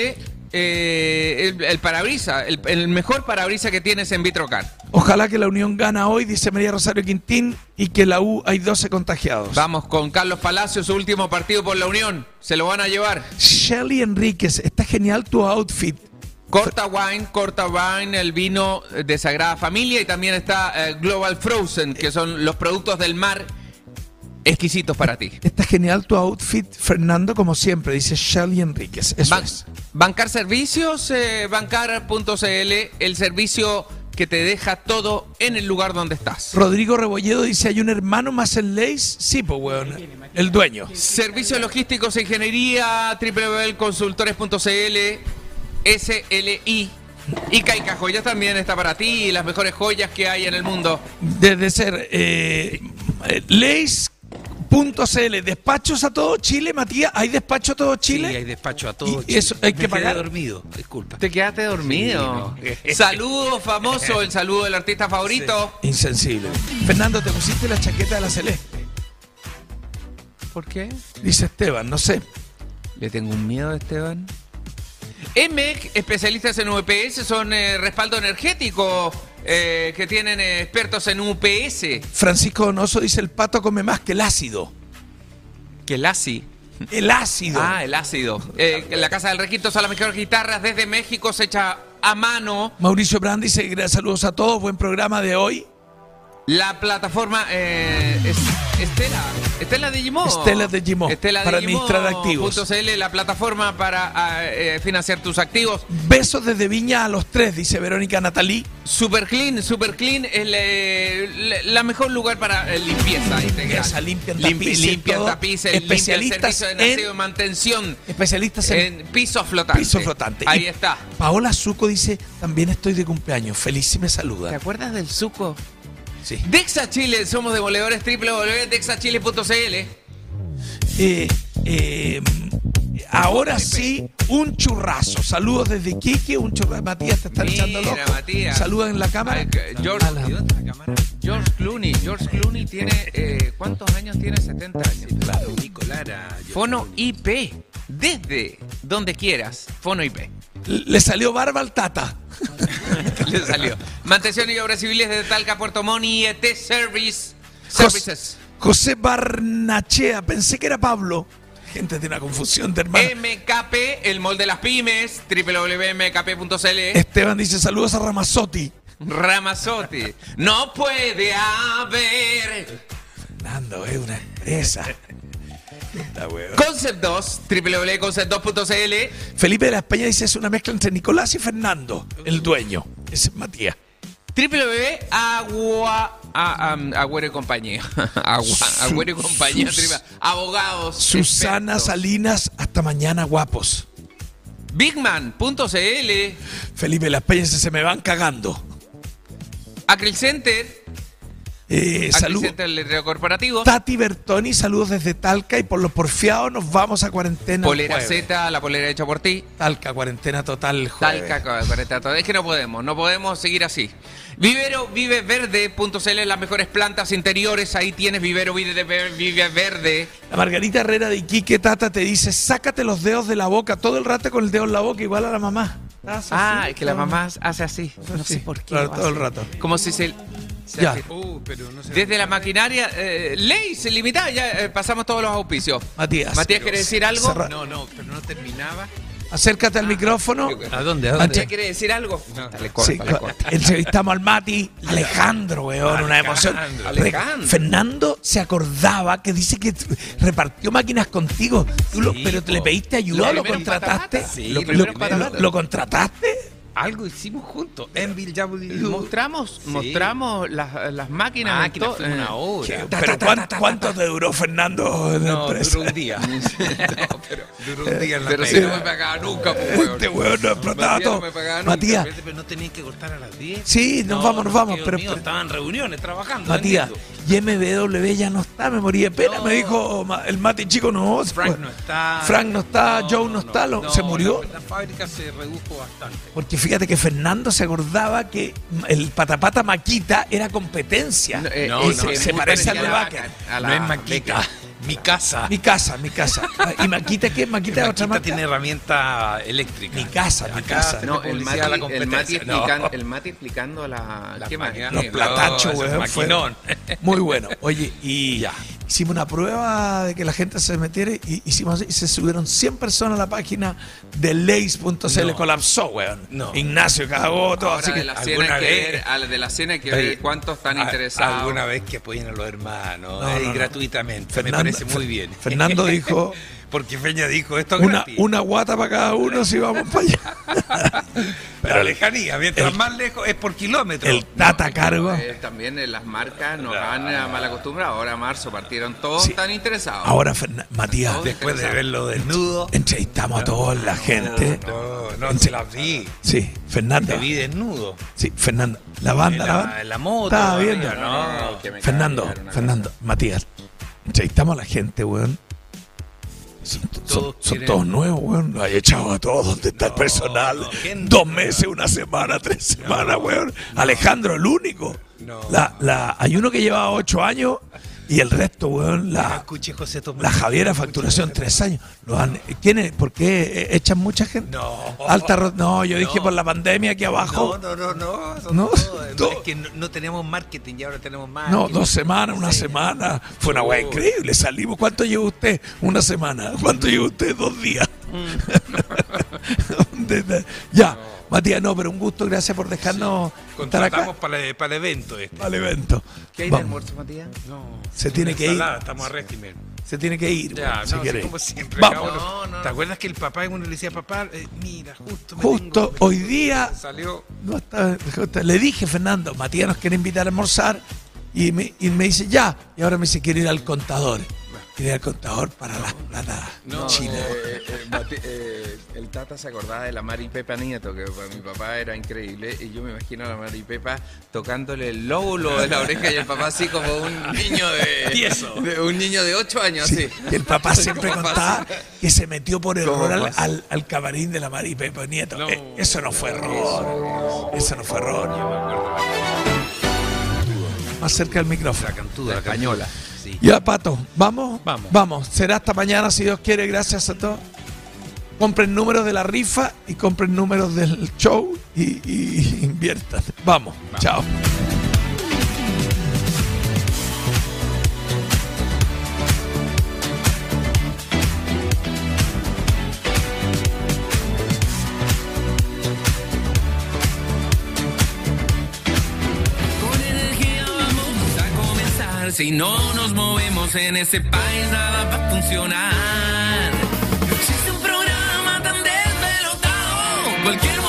eh, el, el parabrisa, el, el mejor parabrisa que tienes en Vitrocar. Ojalá que la Unión gana hoy, dice María Rosario Quintín, y que la U hay 12 contagiados. Vamos con Carlos Palacio, su último partido por la Unión. Se lo van a llevar. Shelly Enríquez, está genial tu outfit. Corta Wine, Corta Wine, el vino de Sagrada Familia y también está eh, Global Frozen, que son los productos del mar exquisitos para ti. Está genial tu outfit, Fernando, como siempre, dice Shelly Enríquez. Eso Ban- es. Bancar Servicios, eh, bancar.cl, el servicio que te deja todo en el lugar donde estás. Rodrigo Rebolledo dice, ¿hay un hermano más en Leis? Sí, pues, weón. El dueño. Servicios logísticos e ingeniería, www.consultores.cl, SLI. Y Caica Joyas también está para ti, las mejores joyas que hay en el mundo. Desde ser eh, eh, Leis.cl, despachos a todo Chile, Matías, ¿hay despacho a todo Chile? Sí, hay despacho a todo. Y eso hay Me que quedé pagar. dormido, disculpa. Te quedaste dormido. Sí, [laughs] Saludo famoso, el saludo del artista favorito. Insensible. Fernando, ¿te pusiste la chaqueta de la celeste? ¿Por qué? Dice Esteban, no sé. Le tengo un miedo, Esteban. EMEC, especialistas en UPS, son eh, respaldo energético eh, que tienen eh, expertos en UPS. Francisco Donoso dice, el pato come más que el ácido. Que el ASI. El ácido. Ah, el ácido. Eh, en la Casa del Requinto son las mejores guitarras desde México, se echa a mano. Mauricio Brand dice, "Gra- saludos a todos, buen programa de hoy. La plataforma eh, es- Estela, Estela de Gimo. Estela de Gimo, Estela para administrar activos. CL, la plataforma para ah, eh, financiar tus activos. Besos desde Viña a los tres, dice Verónica Natalí. Super Clean, Super Clean es la, la- mejor lugar para eh, limpieza integral. Limpieza, limpian Limpi- tapices, limpian tapices, Especialistas limpian servicio de en- y mantención. Especialistas en, En piso flotante. piso flotante. Ahí Y está. Paola Zuco dice, también estoy de cumpleaños, feliz y me saluda. ¿Te acuerdas del suco? Sí. Dexa Chile, somos demoledores www.dexachile.cl. Eh, eh, ahora sí, un churrazo. Saludos desde Iquique, un churrazo. Matías te está echando loco. Mira, Matías. Saluda en la cámara. Ay, que- George, George Clooney. George Clooney tiene. eh, ¿Cuántos años tiene? 70 años. Claro, Nicolara. Fono IP. Desde donde quieras. Fono IP. Le salió barba al tata. [laughs] Le salió. Mantención y obras civiles de Talca, Puerto Montt y ET Service. Services. José Barnachea, pensé que era Pablo. Gente tiene una confusión de hermano. MKP, el molde de las pymes. www.mkp.cl. Esteban dice saludos a Ramazotti. Ramazotti. No puede haber. Fernando, es una empresa. Concept 2, www.concept2.cl. Felipe de la España dice es una mezcla entre Nicolás y Fernando, el dueño. Ese es Matías. www.agua. a- Agüero y compañía. [laughs] Agua, Agüero y compañía. Sus- Abogados. Susana expertos. Salinas, hasta mañana, guapos. Bigman.cl. Felipe de la España dice se me van cagando. Acryl Center. Eh, Acryl salud. Center, el letrero corporativo. Tati Bertoni, saludos desde Talca y por los porfiados nos vamos a cuarentena. Polera. Z, la polera hecha por ti. Talca, cuarentena total. jueves. Talca, cuarenta, todo. Es que no podemos, no podemos seguir así. Vivero Vive Verde.cl, las mejores plantas interiores. Ahí tienes Vivero Vive, Vive Verde. La Margarita Herrera de Iquique Tata te dice, sácate los dedos de la boca, todo el rato con el dedo en la boca, igual a la mamá. ¿Estás Ah, así? es que la Todo- mamá hace así. No sé por qué. claro, lo todo el rato. Como si se. Ya. Uh, pero no. Desde la maquinaria, eh, ley se limita, ya eh, pasamos todos los auspicios. Matías. Matías, ¿quiere decir algo? Cerra- No, no, pero no terminaba. Acércate al micrófono. ¿A dónde? ¿A dónde? ¿Matías quiere decir algo? Dale, corta, Sí, dale, corta. entrevistamos al Mati, Alejandro, weón, una emoción. Alejandro. Fernando se acordaba que dice que repartió máquinas contigo, Tú lo- Sí, pero te le pediste ayuda, Lo lo contrataste. Sí, lo, lo- lo contrataste. Algo hicimos juntos. Enville W. Mostramos, Sí. mostramos las, las máquinas. Máquina, to- fue una eh, hora. Pero ¿cuán- ¿cuánto te duró Fernando en la No, empresa? duró un día. [laughs] no, pero duró un día en la Pero si pega. no me pagaba nunca, pues. Este weón no explotaba Matías no todo. me pagaba nunca. Matías, Pero no tenían que cortar a las 10. sí, nos No, vamos, nos no, vamos, pero, mío, pero- estaban en reuniones trabajando. Matías. Y MBW ya no está, me morí de pena, No. me dijo el Mati chico, no, Frank fue. no está. Frank no está, Joe no está, lo- se murió. La, la fábrica se redujo bastante. Porque fíjate que Fernando se acordaba que el patapata Maquita era competencia. No, eh, se, se parece al de parecida a la vaca, a la no es Maquita, mi casa. Mi casa, mi casa. [laughs] ¿Y Maquita qué? Maquita es otra marca. tiene herramienta eléctrica. Mi casa, mi Acá casa. No, el a la Mati, el, Mati explicando, [laughs] el Mati explicando la... La ¿Qué. Los No, platachos, weón. fue. Muy bueno. Oye, y hicimos una prueba de que la gente se metiera y hicimos y se subieron 100 personas a la página de Lays.cl. No. Colapsó, weón. No. Ignacio cagó todo. Ahora Así de que la cena alguna hay que vez- ver, a la de la cena hay que ver cuántos están a- interesados. Alguna vez que apoyen a los hermanos, No, eh, no. gratuitamente, Fernando- me parece muy bien. Fernando dijo [laughs] Porque Feña dijo esto es una, gratis. una guata para cada uno si vamos para allá. [laughs] la lejanía, mientras el- más lejos es por kilómetro. El tata cargo. Eh, también eh, las marcas nos han eh, mal acostumbrado. Ahora marzo partieron todos Sí. tan interesados. Ahora, Fernan- Matías, Después de verlo desnudo. entrevistamos a toda la gente. No, no, se las vi. Sí, Fernando. Te vi desnudo. Sí, Fernando. La banda, En la la- banda. en la moto, Estaba viendo. no, Fernando, Fernando, Matías. Entrevistamos a la gente, weón. Son, son- Todos son quieren- todos nuevos, weón. He echado a todos. ¿Dónde está el personal? no, Dos meses, una semana, tres semanas, weón. Alejandro, el único. La, la, hay uno que lleva ocho años y el resto, weón, la, escuché José la Javiera facturación tres años. Lo han, ¿quién es? ¿Por qué echan mucha gente? No. Alta no, yo dije por la pandemia aquí abajo. No, no, no, no. No, [laughs] todo. Es que no, no tenemos marketing y ahora tenemos más. No, dos semanas, una semana. Fue una weá increíble. Salimos. ¿Cuánto lleva usted? Una semana. ¿Cuánto lleva usted? Dos días. [laughs] Desde- ya, Matías, no, pero un gusto. Gracias por dejarnos estar acá Contratamos para el, para el evento este. al evento. ¿Qué hay de almuerzo, Matías? No. Se tiene que ir. Estamos a régimen. Se tiene que ir. Ya, bueno, si no, sí, como siempre. Vamos. No, no, ¿Te no. acuerdas que el papá uno le decía, papá, eh, mira, justo me Justo tengo- hoy día Salió. No está- justo- le dije, Fernando, Matías nos quiere invitar a almorzar y me, y me dice ya. Y ahora me dice, quiere ir al contador. Ir al contador para las plata No, chinas. eh, eh, eh, el Tata se acordaba de la Mari Pepa Nieto, que para mi papá era increíble, y yo me imagino a la Mari Pepa tocándole el lóbulo de la oreja y el papá así como un niño de, Tieso. de- un niño de 8 años, Sí, así. y el papá [laughs] siempre contaba que se metió por error ¿Cómo al, al- al camarín de la Mari Pepa Nieto. Eh, eso no fue error. Eso no fue error. Más cerca del micrófono. La cantuda, La la española. Ya, Pato, ¿vamos? Vamos. Vamos. Será hasta mañana, si Dios quiere. Gracias a todos. Compren números de la rifa y compren números del show y, y inviertan. Vamos. Chao. Si no nos movemos en ese país, nada va a funcionar. No existe un programa tan desvelotado. Cualquier